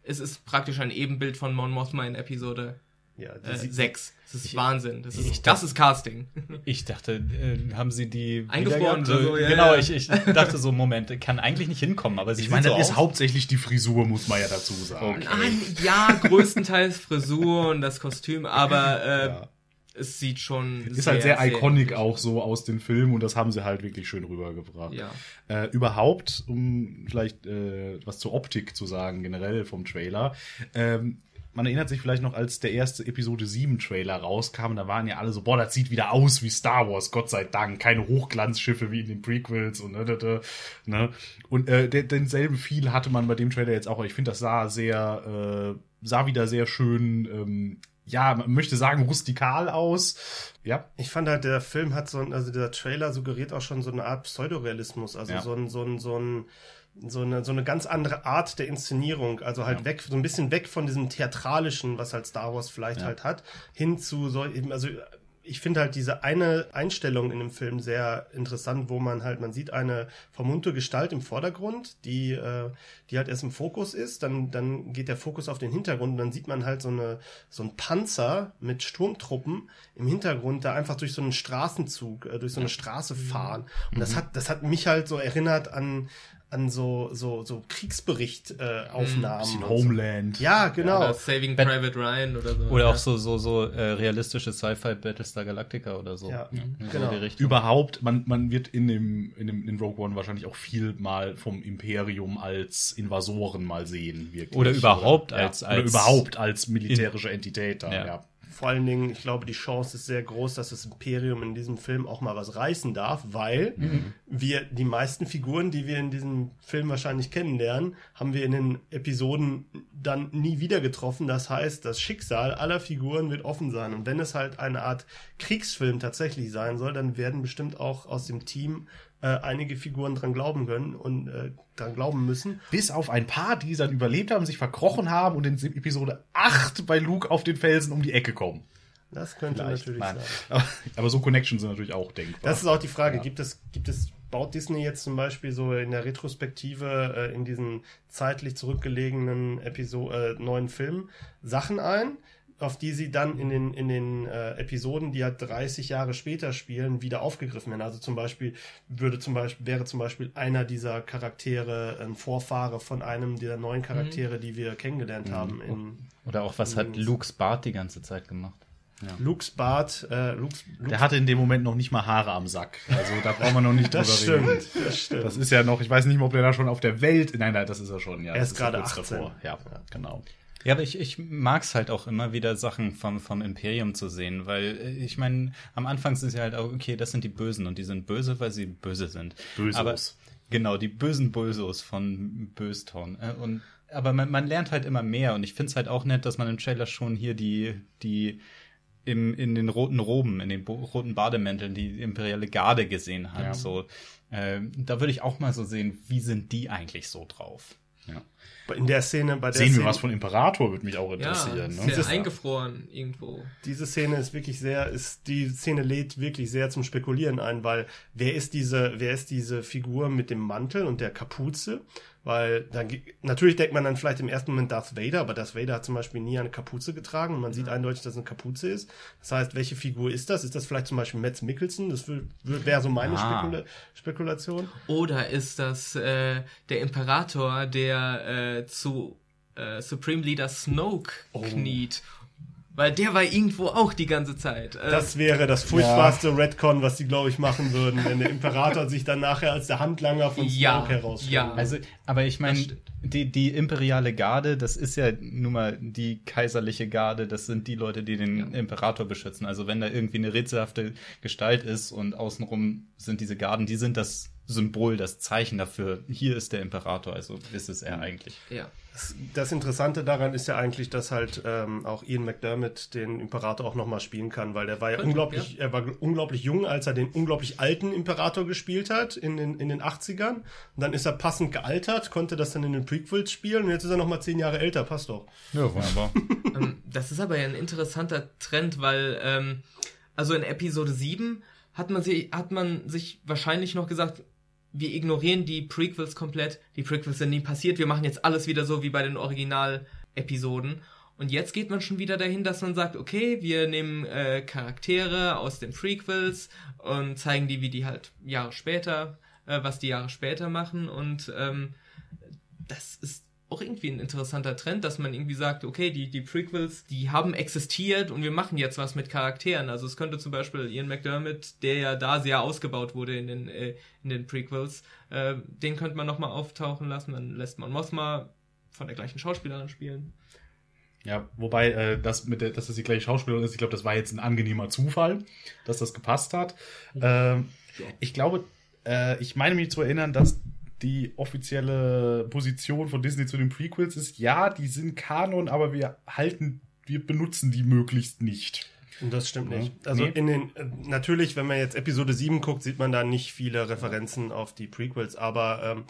es ist praktisch ein Ebenbild von Mon Mothma in Episode Ja, die äh, sieht- 6. Das ist Wahnsinn. Das ich ist, das ist Casting. Ich dachte, äh, haben sie die Eingefroren so, ja, genau, ja. ich, ich dachte so, Moment, kann eigentlich nicht hinkommen, aber sie Ich meine, sieht das so ist hauptsächlich die Frisur, muss man ja dazu sagen. Nein, ja, größtenteils Frisur und das Kostüm, aber äh, es sieht schon Ist halt sehr iconic auch so aus den Filmen und das haben sie halt wirklich schön rübergebracht. Ja. Äh, überhaupt, um vielleicht äh, was zur Optik zu sagen, generell vom Trailer. Ähm, man erinnert sich vielleicht noch, als der erste Episode 7 Trailer rauskam, da waren ja alle so, boah, das sieht wieder aus wie Star Wars, Gott sei Dank. Keine Hochglanzschiffe wie in den Prequels und ne, ne, ne. Und äh, den, denselben Feel hatte man bei dem Trailer jetzt auch. Ich finde, das sah sehr, äh, sah wieder sehr schön, ähm, ja, man möchte sagen, rustikal aus. Ja, Ich fand halt, der Film hat so ein, also der Trailer suggeriert auch schon so eine Art Pseudorealismus, also Ja. so ein, so ein, so ein, so eine, so eine ganz andere Art der Inszenierung, also halt weg, so ein bisschen weg von diesem theatralischen, was halt Star Wars vielleicht halt hat, hin zu so, eben, also ich finde halt diese eine Einstellung in dem Film sehr interessant, wo man halt, man sieht eine vermummte Gestalt im Vordergrund, die, äh, die halt erst im Fokus ist, dann, dann geht der Fokus auf den Hintergrund und dann sieht man halt so eine, so ein Panzer mit Sturmtruppen im Hintergrund, da einfach durch so einen Straßenzug, äh, durch so eine Straße fahren. Und Mhm. das hat, das hat mich halt so erinnert an, an so, so, so Kriegsbericht-Aufnahmen. äh, Aufnahmen bisschen und so. Homeland. Ja, genau. Oder Saving Private Ryan oder so. Oder ja. auch so, so, so äh, realistische Sci-Fi Battlestar Galactica oder so. Ja, so genau. die Richtung. Überhaupt, man, man wird in dem, in dem in Rogue One wahrscheinlich auch viel mal vom Imperium als Invasoren mal sehen, wirklich. Oder überhaupt ja, als- oder als- überhaupt als militärische Entität da, Ja. Vor allen Dingen, ich glaube, die Chance ist sehr groß, dass das Imperium in diesem Film auch mal was reißen darf, weil wir die meisten Figuren, die wir in diesem Film wahrscheinlich kennenlernen, haben wir in den Episoden dann nie wieder getroffen. Das heißt, das Schicksal aller Figuren wird offen sein. Und wenn es halt eine Art Kriegsfilm tatsächlich sein soll, dann werden bestimmt auch aus dem Team äh, einige Figuren dran glauben können und äh, dran glauben müssen. Bis auf ein paar, die dann überlebt haben, sich verkrochen haben und in Episode 8 bei Luke auf den Felsen um die Ecke kommen. Das könnte Vielleicht. natürlich Nein. sein. Aber, aber so Connections sind natürlich auch denkbar. Das ist auch die Frage. Gibt es, gibt es, baut Disney jetzt zum Beispiel so in der Retrospektive äh, in diesen zeitlich zurückgelegenen Episo äh, neuen Filmen Sachen ein, auf die sie dann in den, in den äh, Episoden, die halt 30 Jahre später spielen, wieder aufgegriffen werden. Also zum Beispiel würde zum Beispiel, wäre zum Beispiel einer dieser Charaktere ein Vorfahre von einem dieser neuen Charaktere, die wir kennengelernt haben in Oder auch, was hat Luke's Bart die ganze Zeit gemacht? Luke's Bart, äh, Luke's, Luke's Der hatte in dem Moment noch nicht mal Haare am Sack. Also da brauchen wir noch nicht drüber das reden. stimmt, das stimmt. Das ist ja noch, ich weiß nicht mal, ob der da schon auf der Welt. Nein, nein, das ist er schon, ja. Er ist das gerade ja kurz 18. Ja, genau. Ja, aber ich, ich mag's halt auch immer wieder Sachen vom, vom Imperium zu sehen, weil äh, ich meine, am Anfang sind sie halt auch, okay, das sind die Bösen und die sind böse, weil sie böse sind. Bösos. Aber, genau, die bösen Bösos von Böstown. Äh, Und, aber man, man lernt halt immer mehr und ich find's halt auch nett, dass man im Trailer schon hier die, die im, in den roten Roben, in den roten Bademänteln die imperiale Garde gesehen hat. Ja. So, äh, da würde ich auch mal so sehen, wie sind die eigentlich so drauf? Ja. In der Szene, bei der Sehen wir Szene, was von Imperator, würde mich auch Ja, interessieren. ist ne? ja eingefroren irgendwo. diese Szene ist wirklich sehr, ist, die Szene lädt wirklich sehr zum Spekulieren ein, weil wer ist diese, wer ist diese Figur mit dem Mantel und der Kapuze? Weil dann, natürlich denkt man dann vielleicht im ersten Moment Darth Vader, aber Darth Vader hat zum Beispiel nie eine Kapuze getragen und man sieht eindeutig, dass es eine Kapuze ist. Das heißt, welche Figur ist das? Ist das vielleicht zum Beispiel Mads Mikkelsen? Das wäre so meine Ah. Spekula Spekulation. Oder ist das äh, der Imperator, der äh, zu äh, Supreme Leader Snoke Oh. kniet? Weil der war irgendwo auch die ganze Zeit. Äh, Das wäre das furchtbarste Redcon, was die, glaube ich, machen würden, wenn der Imperator sich dann nachher als der Handlanger von Ja, Snoke herausstellt. ja. Also, aber ich meine, die, die imperiale Garde, das ist ja nun mal die kaiserliche Garde, das sind die Leute, die den Imperator beschützen. Also wenn da irgendwie eine rätselhafte Gestalt ist und außenrum sind diese Garden, die sind das Symbol, das Zeichen dafür, hier ist der Imperator, also ist es er eigentlich. ja. Das Interessante daran ist ja eigentlich, dass halt ähm, auch Ian McDermott den Imperator auch nochmal spielen kann, weil der war ja Könnte, unglaublich, er war unglaublich jung, als er den unglaublich alten Imperator gespielt hat in den, in den 80ern. Und dann ist er passend gealtert, konnte das dann in den Prequels spielen und jetzt ist er nochmal zehn Jahre älter, passt doch. Ja, wunderbar. ähm, das ist aber ja ein interessanter Trend, weil ähm, also in Episode 7 hat man, sie, hat man sich wahrscheinlich noch gesagt, wir ignorieren die Prequels komplett. Die Prequels sind nie passiert. Wir machen jetzt alles wieder so wie bei den Original-Episoden. Und jetzt geht man schon wieder dahin, dass man sagt, okay, wir nehmen äh, Charaktere aus den Prequels und zeigen die, wie die halt Jahre später, äh, was die Jahre später machen. Und ähm, das ist auch irgendwie ein interessanter Trend, dass man irgendwie sagt, okay, die, die Prequels, die haben existiert und wir machen jetzt was mit Charakteren. Also es könnte zum Beispiel Ian McDermott, der ja da sehr ausgebaut wurde in den, äh, in den Prequels, äh, den könnte man nochmal auftauchen lassen, dann lässt man Mothma von der gleichen Schauspielerin spielen. Ja, wobei äh, das mit der, dass das die gleiche Schauspielerin ist, ich glaube, das war jetzt ein angenehmer Zufall, dass das gepasst hat. Ähm, ich glaube, äh, ich meine mich zu erinnern, dass die offizielle Position von Disney zu den Prequels ist, ja, die sind Kanon, aber wir halten, wir benutzen die möglichst nicht. Das stimmt nicht. Also Nee. in den, äh, natürlich, wenn man jetzt Episode 7 guckt, sieht man da nicht viele Referenzen auf die Prequels, aber ähm,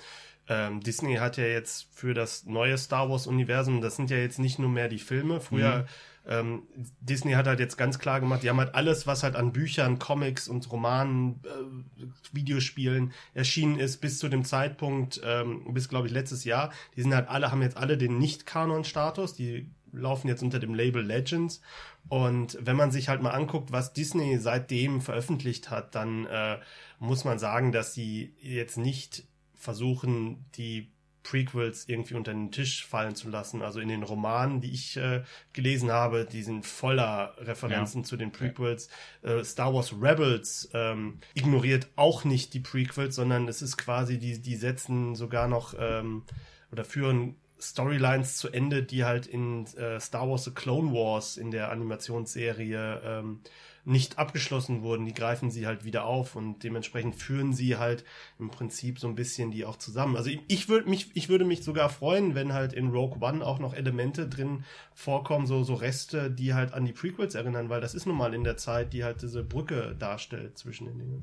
ähm, Disney hat ja jetzt für das neue Star Wars Universum, das sind ja jetzt nicht nur mehr die Filme. Früher, ähm, Disney hat halt jetzt ganz klar gemacht, die haben halt alles, was halt an Büchern, Comics und Romanen, äh, Videospielen erschienen ist, bis zu dem Zeitpunkt, ähm, bis glaube ich letztes Jahr, die sind halt alle, haben jetzt alle den Nicht-Kanon-Status, die laufen jetzt unter dem Label Legends. Und wenn man sich halt mal anguckt, was Disney seitdem veröffentlicht hat, dann äh, muss man sagen, dass sie jetzt nicht versuchen, die Prequels irgendwie unter den Tisch fallen zu lassen. Also in den Romanen, die ich äh, gelesen habe, die sind voller Referenzen zu den Prequels. Äh, Star Wars Rebels ähm, ignoriert auch nicht die Prequels, sondern es ist quasi, die, die setzen sogar noch ähm, oder führen Storylines zu Ende, die halt in äh, Star Wars The Clone Wars in der Animationsserie ähm, nicht abgeschlossen wurden. Die greifen sie halt wieder auf und dementsprechend führen sie halt im Prinzip so ein bisschen die auch zusammen. Also ich, ich würde mich, ich würde mich sogar freuen, wenn halt in Rogue One auch noch Elemente drin vorkommen, so, so Reste, die halt an die Prequels erinnern, weil das ist nun mal in der Zeit, die halt diese Brücke darstellt zwischen den Dingen.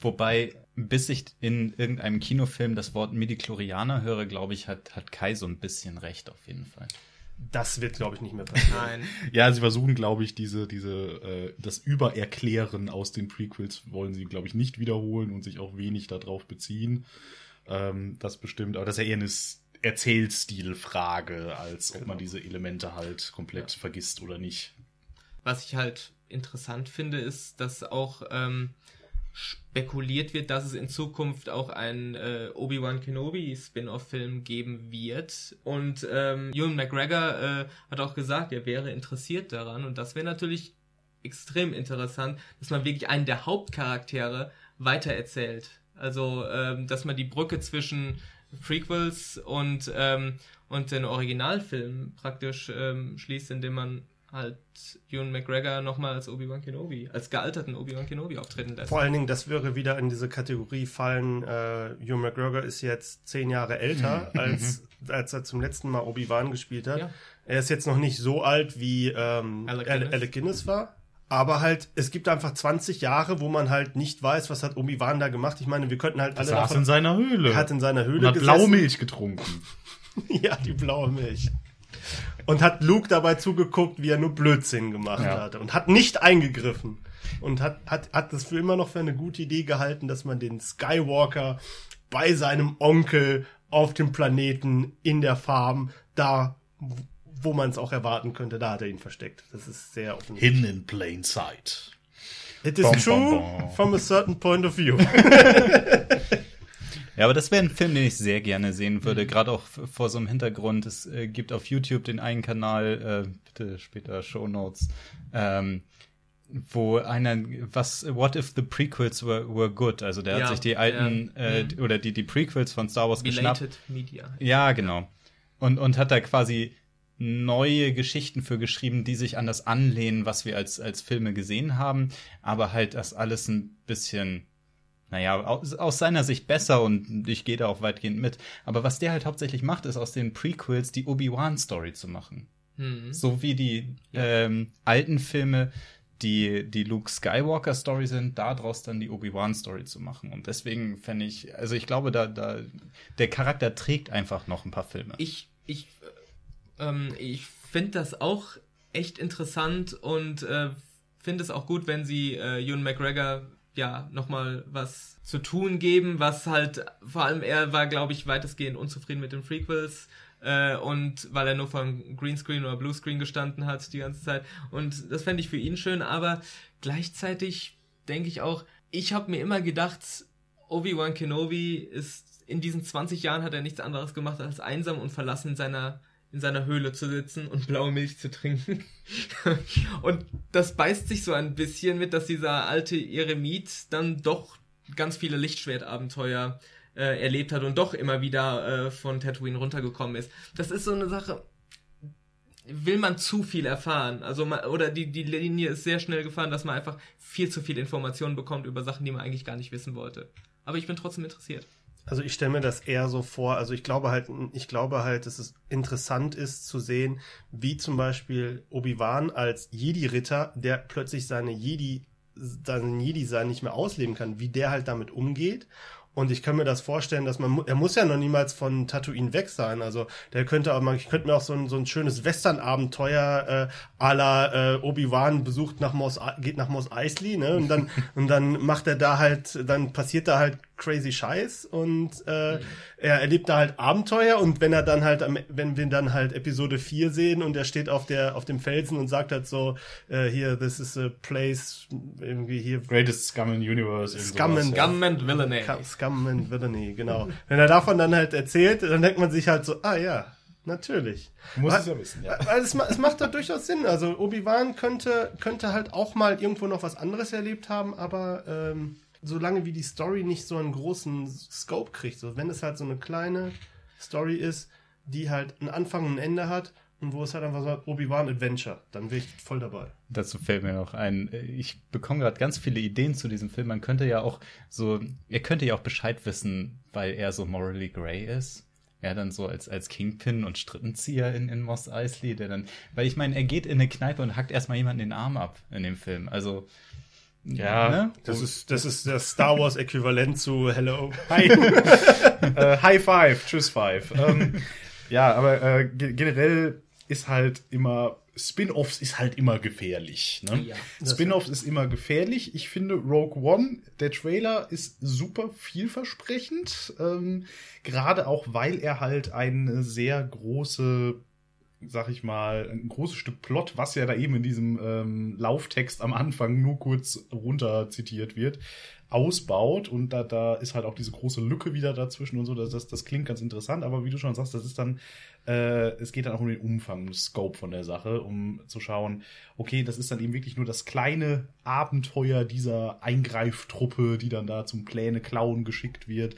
Wobei, bis ich in irgendeinem Kinofilm das Wort Midichlorianer höre, glaube ich, hat, hat Kai so ein bisschen recht auf jeden Fall. Das wird, glaube ich, nicht mehr passieren. Nein. Ja, sie versuchen, glaube ich, diese, diese, äh, das Übererklären aus den Prequels wollen sie, glaube ich, nicht wiederholen und sich auch wenig darauf beziehen. Ähm, das bestimmt, aber das ist ja eher eine Erzählstilfrage, als ob man diese Elemente halt komplett vergisst oder nicht. Was ich halt interessant finde, ist, dass auch ähm, spekuliert wird, dass es in Zukunft auch einen äh, Obi-Wan Kenobi Spin-off-Film geben wird. Und ähm, Ewan McGregor äh, hat auch gesagt, er wäre interessiert daran. Und das wäre natürlich extrem interessant, dass man wirklich einen der Hauptcharaktere weitererzählt. Also, ähm, dass man die Brücke zwischen Prequels und, ähm, und den Originalfilm praktisch ähm, schließt, indem man halt Ewan McGregor nochmal als Obi-Wan Kenobi, als gealterten Obi-Wan Kenobi auftreten lässt. Vor allen Dingen, das würde wieder in diese Kategorie fallen, äh, Hugh McGregor ist jetzt zehn Jahre älter, als, als er zum letzten Mal Obi-Wan gespielt hat. Ja. Er ist jetzt noch nicht so alt, wie ähm, Alec Guinness. Alec Guinness war. Aber halt, es gibt einfach 20 Jahre, wo man halt nicht weiß, was hat Obi-Wan da gemacht. Ich meine, wir könnten halt alle Saß davon... in seiner Höhle. hat in seiner und Höhle hat gesessen. Blaumilch getrunken. Ja, die blaue Milch. Und hat Luke dabei zugeguckt, wie er nur Blödsinn gemacht Ja. hatte. Und hat nicht eingegriffen. Und hat, hat, hat das für immer noch für eine gute Idee gehalten, dass man den Skywalker bei seinem Onkel auf dem Planeten in der Farm, da, wo man es auch erwarten könnte, da hat er ihn versteckt. Das ist sehr offensichtlich. Hidden in plain sight. It is Bom, bom, true bom. from a certain point of view. Ja, aber das wäre ein Film, den ich sehr gerne sehen würde, gerade auch vor so einem Hintergrund. Es äh, gibt auf YouTube den einen Kanal, äh, bitte später Shownotes, ähm, wo einer, was, what if the prequels were, were good? Also der Ja, hat sich die alten, ja. äh, Mhm. oder die, die Prequels von Star Wars geschnappt. Related Media. Ja, genau. Und, und hat da quasi neue Geschichten für geschrieben, die sich an das anlehnen, was wir als, als Filme gesehen haben, aber halt das alles ein bisschen, naja, aus, aus seiner Sicht besser und ich gehe da auch weitgehend mit. Aber was der halt hauptsächlich macht, ist aus den Prequels die Obi-Wan-Story zu machen. Mhm. So wie die ähm, alten Filme die, die Luke Skywalker Story sind, daraus dann die Obi-Wan Story zu machen. Und deswegen fände ich, also ich glaube, da, da, der Charakter trägt einfach noch ein paar Filme. Ich, ich, äh, ähm, ich finde das auch echt interessant und äh, finde es auch gut, wenn sie äh, Ewan McGregor ja nochmal was zu tun geben, was halt, vor allem er war, glaube ich, weitestgehend unzufrieden mit den Prequels. Äh, und weil er nur vom Greenscreen oder Bluescreen gestanden hat die ganze Zeit. Und das fände ich für ihn schön, aber gleichzeitig denke ich auch, ich habe mir immer gedacht, Obi-Wan Kenobi ist in diesen 20 Jahren hat er nichts anderes gemacht, als einsam und verlassen in seiner in seiner Höhle zu sitzen und blaue Milch zu trinken. und das beißt sich so ein bisschen mit, dass dieser alte Eremit dann doch ganz viele Lichtschwertabenteuer äh, erlebt hat und doch immer wieder äh, von Tatooine runtergekommen ist. Das ist so eine Sache, will man zu viel erfahren. Also man, oder die, die Linie ist sehr schnell gefahren, dass man einfach viel zu viel Informationen bekommt über Sachen, die man eigentlich gar nicht wissen wollte. Aber ich bin trotzdem interessiert. Also ich stelle mir das eher so vor, also ich glaube halt, ich glaube halt, dass es interessant ist zu sehen, wie zum Beispiel Obi-Wan als Jedi-Ritter, der plötzlich seine Jedi, seinen Jedi-Sein nicht mehr ausleben kann, wie der halt damit umgeht. Und ich kann mir das vorstellen, dass man, er muss ja noch niemals von Tatooine weg sein. Also der könnte auch ich könnte mir auch so ein, so ein schönes Western-Abenteuer äh, à la äh, Obi-Wan besucht nach Mos, geht nach Mos Eisley, ne? Und dann, und dann macht er da halt, dann passiert da halt crazy Scheiß und äh, er erlebt da halt Abenteuer und wenn er dann halt, am- wenn wir dann halt Episode 4 sehen und er steht auf der, auf dem Felsen und sagt halt so, äh, hier, this is a place, irgendwie hier, Greatest Scum in Universe. Scum sowas, and ja. Gum and Villainy. Scum and Villainy, genau. Wenn er davon dann halt erzählt, dann denkt man sich halt so, ah ja, natürlich. Du musst Weil- es ja wissen, ja. Weil es, es macht da durchaus Sinn. Also Obi-Wan könnte, könnte halt auch mal irgendwo noch was anderes erlebt haben, aber ähm, solange wie die Story nicht so einen großen Scope kriegt, so wenn es halt so eine kleine Story ist, die halt einen Anfang und ein Ende hat und wo es halt einfach so Obi-Wan Adventure. Dann wäre ich voll dabei. Dazu fällt mir noch ein, ich bekomme gerade ganz viele Ideen zu diesem Film. Man könnte ja auch so, er könnte ja auch Bescheid wissen, weil er so morally grey ist. Er dann so als, als Kingpin und Strittenzieher in, in Moss Eisley, der dann, weil ich meine, er geht in eine Kneipe und hackt erstmal jemanden den Arm ab in dem Film. Also, Ja, ne? Das ist, das ist das Star Wars Äquivalent zu Hello. Hi. äh, high five, tschüss five. Ähm, ja, aber äh, ge- generell ist halt immer Spin-offs ist halt immer gefährlich. Ne? Ja. Spin-offs ist immer gefährlich. Ich finde Rogue One, der Trailer ist super vielversprechend, ähm, gerade auch weil er halt eine sehr große sag ich mal, ein großes Stück Plot, was ja da eben in diesem ähm, Lauftext am Anfang nur kurz runter zitiert wird, ausbaut. Und da, da ist halt auch diese große Lücke wieder dazwischen und so, das, das, das klingt ganz interessant, aber wie du schon sagst, das ist dann, äh, es geht dann auch um den Umfang, um den Scope von der Sache, um zu schauen, okay, das ist dann eben wirklich nur das kleine Abenteuer dieser Eingreiftruppe, die dann da zum Pläne klauen geschickt wird.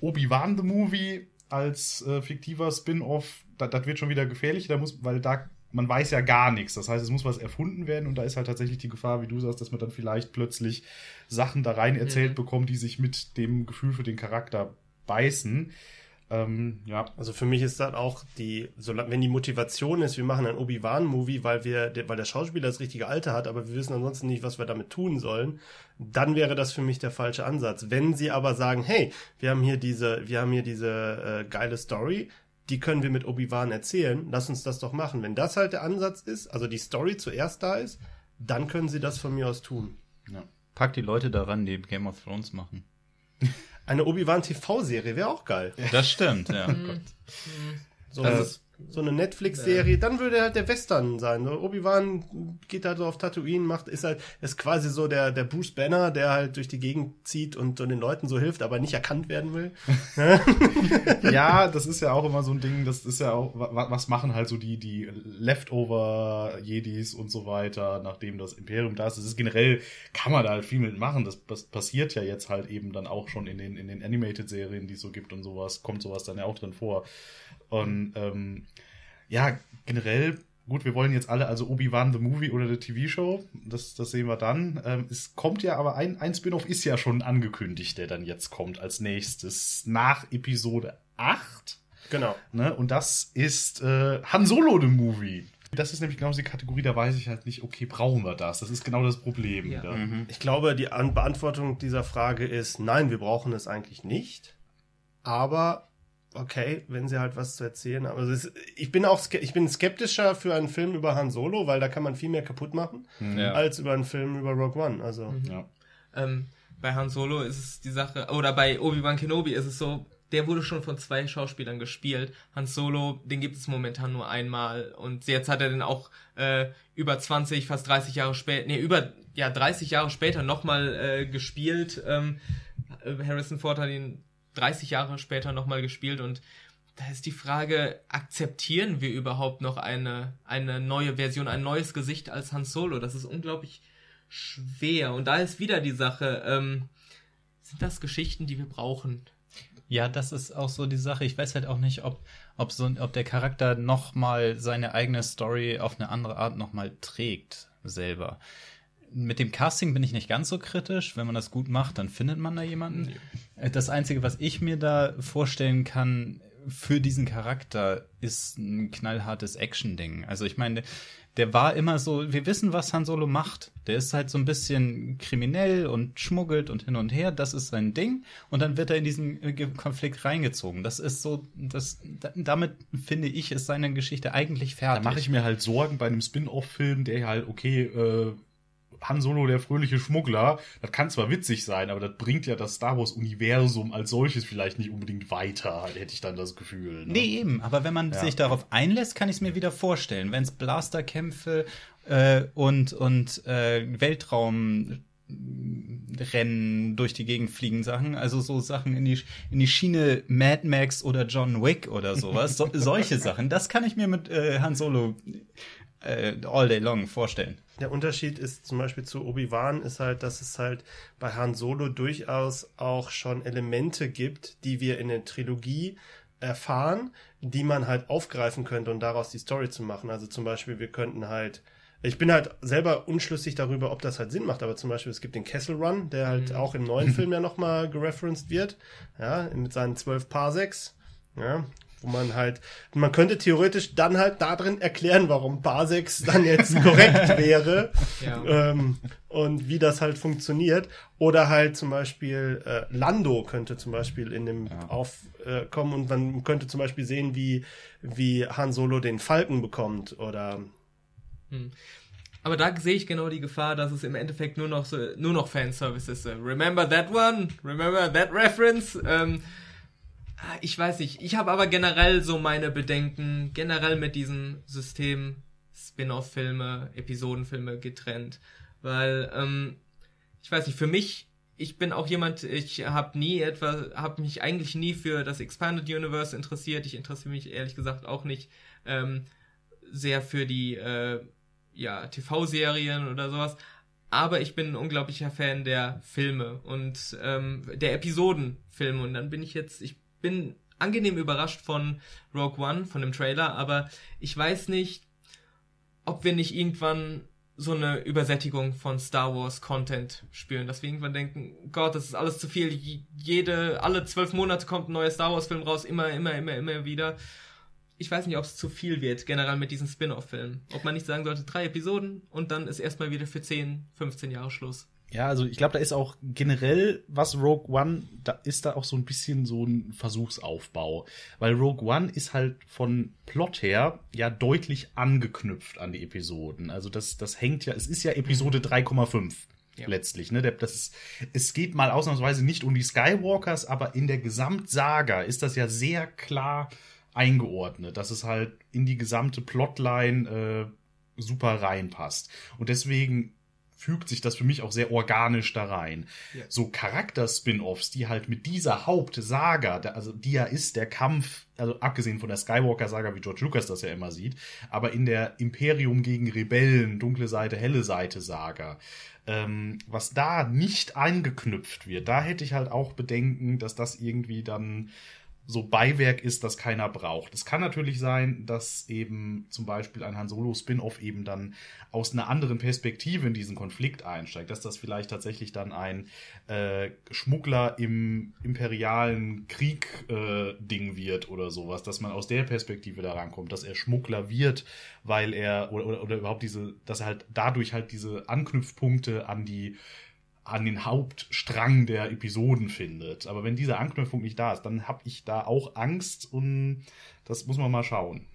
Obi-Wan the Movie als äh, fiktiver Spin-off, das wird schon wieder gefährlich, da muss, weil da man weiß ja gar nichts. Das heißt, es muss was erfunden werden und da ist halt tatsächlich die Gefahr, wie du sagst, dass man dann vielleicht plötzlich Sachen da rein erzählt bekommt, die sich mit dem Gefühl für den Charakter beißen. Ähm, ja, Also für mich ist das auch die, so, wenn die Motivation ist, wir machen ein Obi-Wan-Movie, weil wir, der, weil der Schauspieler das richtige Alter hat, aber wir wissen ansonsten nicht, was wir damit tun sollen, dann wäre das für mich der falsche Ansatz. Wenn sie aber sagen, hey, wir haben hier diese, wir haben hier diese äh, geile Story, die können wir mit Obi-Wan erzählen, lass uns das doch machen. Wenn das halt der Ansatz ist, also die Story zuerst da ist, dann können sie das von mir aus tun. ja. Pack die Leute daran, die Game of Thrones machen. Eine Obi-Wan TV-Serie wäre auch geil. Das stimmt, ja. So, Äh, so eine Netflix-Serie, dann würde halt der Western sein. So, Obi-Wan geht halt so auf Tatooine, macht, ist halt, ist quasi so der, der Bruce Banner, der halt durch die Gegend zieht und, und den Leuten so hilft, aber nicht erkannt werden will. ja, das ist ja auch immer so ein Ding, das ist ja auch, wa- was machen halt so die, die Leftover-Jedis und so weiter, nachdem das Imperium da ist. Das ist generell, kann man da halt viel mitmachen. Das, das passiert ja jetzt halt eben dann auch schon in den, in den Animated-Serien, die es so gibt und sowas, kommt sowas dann ja auch drin vor. Und ähm, ja, generell, gut, wir wollen jetzt alle also Obi-Wan the Movie oder the TV-Show, das, das sehen wir dann. Ähm, es kommt ja aber ein, ein Spin-off ist ja schon angekündigt, der dann jetzt kommt als nächstes nach Episode 8. Genau. Ne? Und das ist äh, Han Solo the Movie. Das ist nämlich genau die Kategorie, da weiß ich halt nicht, okay, brauchen wir das? Das ist genau das Problem. Ja. wieder. Ich glaube, die An Beantwortung dieser Frage ist, nein, wir brauchen es eigentlich nicht. Aber, okay, wenn sie halt was zu erzählen haben. Also es, ich bin auch ich bin skeptischer für einen Film über Han Solo, weil da kann man viel mehr kaputt machen, Ja. als über einen Film über Rogue One. Also, Ja. Ähm, bei Han Solo ist es die Sache, oder bei Obi-Wan Kenobi ist es so, der wurde schon von zwei Schauspielern gespielt. Han Solo, den gibt es momentan nur einmal und jetzt hat er den auch äh, über 20, fast 30 Jahre später, nee, über ja 30 Jahre später nochmal äh, gespielt. Ähm, äh, Harrison Ford hat ihn 30 Jahre später nochmal gespielt und da ist die Frage, akzeptieren wir überhaupt noch eine, eine neue Version, ein neues Gesicht als Han Solo? Das ist unglaublich schwer. Und da ist wieder die Sache, ähm, sind das Geschichten, die wir brauchen? Ja, das ist auch so die Sache. Ich weiß halt auch nicht, ob, ob, so, ob der Charakter nochmal seine eigene Story auf eine andere Art nochmal trägt, selber. Mit dem Casting bin ich nicht ganz so kritisch. Wenn man das gut macht, dann findet man da jemanden. Äh, Das Einzige, was ich mir da vorstellen kann für diesen Charakter, ist ein knallhartes Action-Ding. Also ich meine, der war immer so, wir wissen, was Han Solo macht. Der ist halt so ein bisschen kriminell und schmuggelt und hin und her. Das ist sein Ding. Und dann wird er in diesen äh, Konflikt reingezogen. Das ist so, das, da, damit finde ich, ist seine Geschichte eigentlich Da fertig. mache ich mir halt Sorgen bei einem Spin-off-Film, der halt, okay, äh, Han Solo, der fröhliche Schmuggler, das kann zwar witzig sein, aber das bringt ja das Star Wars-Universum als solches vielleicht nicht unbedingt weiter, hätte ich dann das Gefühl. Ne? Nee, eben. Aber wenn man Ja. sich darauf einlässt, kann ich es mir wieder vorstellen. Wenn es Blasterkämpfe äh, und, und äh, Weltraumrennen durch die Gegend fliegen Sachen, also so Sachen in die, in die Schiene Mad Max oder John Wick oder sowas, so, solche Sachen, das kann ich mir mit äh, Han Solo äh, all day long vorstellen. Der Unterschied ist zum Beispiel zu Obi-Wan ist halt, dass es halt bei Han Solo durchaus auch schon Elemente gibt, die wir in der Trilogie erfahren, die man halt aufgreifen könnte und daraus die Story zu machen. Also zum Beispiel, wir könnten halt ich bin halt selber unschlüssig darüber, ob das halt Sinn macht, aber zum Beispiel es gibt den Kessel Run, der halt Mhm. auch im neuen Film ja nochmal gereferenced wird, ja, mit seinen zwölf Parsecs, ja, wo man halt, man könnte theoretisch dann halt da drin erklären, warum Parsecs dann jetzt korrekt wäre Ja. ähm, und wie das halt funktioniert. Oder halt zum Beispiel äh, Lando könnte zum Beispiel in dem aufkommen äh, und man könnte zum Beispiel sehen, wie, wie Han Solo den Falken bekommt oder Aber da sehe ich genau die Gefahr, dass es im Endeffekt nur noch so, nur noch Fanservice ist. Äh, Remember that one? Remember that reference? Ähm, ich weiß nicht. Ich habe aber generell so meine Bedenken, generell mit diesem System Spin-off-Filme, Episodenfilme getrennt. Weil, ähm, ich weiß nicht, für mich, ich bin auch jemand, ich habe nie etwa, habe mich eigentlich nie für das Expanded Universe interessiert. Ich interessiere mich ehrlich gesagt auch nicht ähm, sehr für die äh, ja, TV-Serien oder sowas. Aber ich bin ein unglaublicher Fan der Filme und ähm, der Episodenfilme. Und dann bin ich jetzt, ich bin angenehm überrascht von Rogue One, von dem Trailer, aber ich weiß nicht, ob wir nicht irgendwann so eine Übersättigung von Star Wars Content spüren, dass wir irgendwann denken, Gott, das ist alles zu viel. Jede, alle zwölf Monate kommt ein neuer Star Wars Film raus, immer, immer, immer, immer wieder. Ich weiß nicht, ob es zu viel wird, generell mit diesen Spin-off-Filmen. Ob man nicht sagen sollte, drei Episoden und dann ist erstmal wieder für 10, 15 Jahre Schluss. Ja, also ich glaube, da ist auch generell, was Rogue One, da ist da auch so ein bisschen so ein Versuchsaufbau. Weil Rogue One ist halt von Plot her ja deutlich angeknüpft an die Episoden. Also das, das hängt ja, es ist ja Episode 3,5 Ja. letztlich. Ne? Das ist, es geht mal ausnahmsweise nicht um die Skywalkers, aber in der Gesamtsaga ist das ja sehr klar eingeordnet, dass es halt in die gesamte Plotline äh, super reinpasst. Und deswegen fügt sich das für mich auch sehr organisch da rein. So Charakter-Spin-Offs, die halt mit dieser Hauptsaga, also die ja ist der Kampf, also abgesehen von der Skywalker-Saga, wie George Lucas das ja immer sieht, aber in der Imperium gegen Rebellen, dunkle Seite, helle Seite-Saga, ähm, was da nicht eingeknüpft wird, da hätte ich halt auch Bedenken, dass das irgendwie dann so Beiwerk ist, das keiner braucht. Es kann natürlich sein, dass eben zum Beispiel ein Han Solo Spin-off eben dann aus einer anderen Perspektive in diesen Konflikt einsteigt, dass das vielleicht tatsächlich dann ein äh, Schmuggler im imperialen Krieg äh, Ding wird oder sowas, dass man aus der Perspektive da rankommt, dass er Schmuggler wird, weil er oder, oder, oder überhaupt diese, dass er halt dadurch halt diese Anknüpfpunkte an die an den Hauptstrang der Episoden findet. Aber wenn dieser Anknüpfung nicht da ist, dann habe ich da auch Angst und das muss man mal schauen.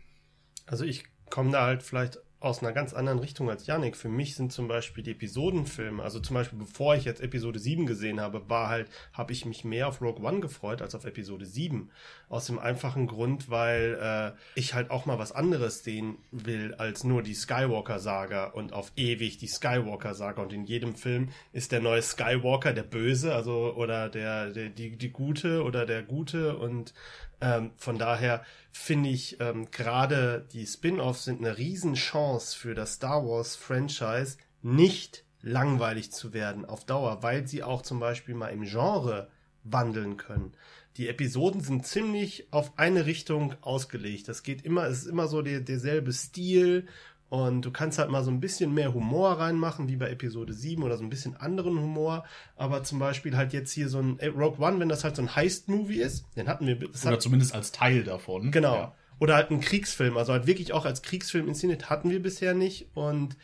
Also ich komme da halt vielleicht aus einer ganz anderen Richtung als Yannick. Für mich sind zum Beispiel die Episodenfilme, also zum Beispiel bevor ich jetzt Episode 7 gesehen habe, war halt, habe ich mich mehr auf Rogue One gefreut als auf Episode 7. Aus dem einfachen Grund, weil äh, ich halt auch mal was anderes sehen will als nur die Skywalker-Saga und auf ewig die Skywalker-Saga. Und in jedem Film ist der neue Skywalker der Böse, also oder der, der die, die Gute oder der Gute und ähm, von daher finde ich ähm, gerade die Spin-offs sind eine Riesenchance für das Star Wars Franchise, nicht langweilig zu werden auf Dauer, weil sie auch zum Beispiel mal im Genre wandeln können. Die Episoden sind ziemlich auf eine Richtung ausgelegt. Das geht immer, es ist immer so der, derselbe Stil und du kannst halt mal so ein bisschen mehr Humor reinmachen, wie bei Episode 7 oder so ein bisschen anderen Humor. Aber zum Beispiel halt jetzt hier so ein äh, Rogue One, wenn das halt so ein Heist-Movie ist, den hatten wir. Das Oder hat, zumindest als Teil davon. Genau. Ja. Oder halt ein Kriegsfilm, also halt wirklich auch als Kriegsfilm inszeniert, hatten wir bisher nicht. Und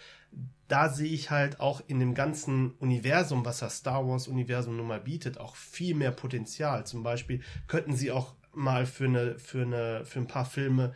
da sehe ich halt auch in dem ganzen Universum, was das Star Wars-Universum nun mal bietet, auch viel mehr Potenzial. Zum Beispiel könnten sie auch mal für eine, für eine, für ein paar Filme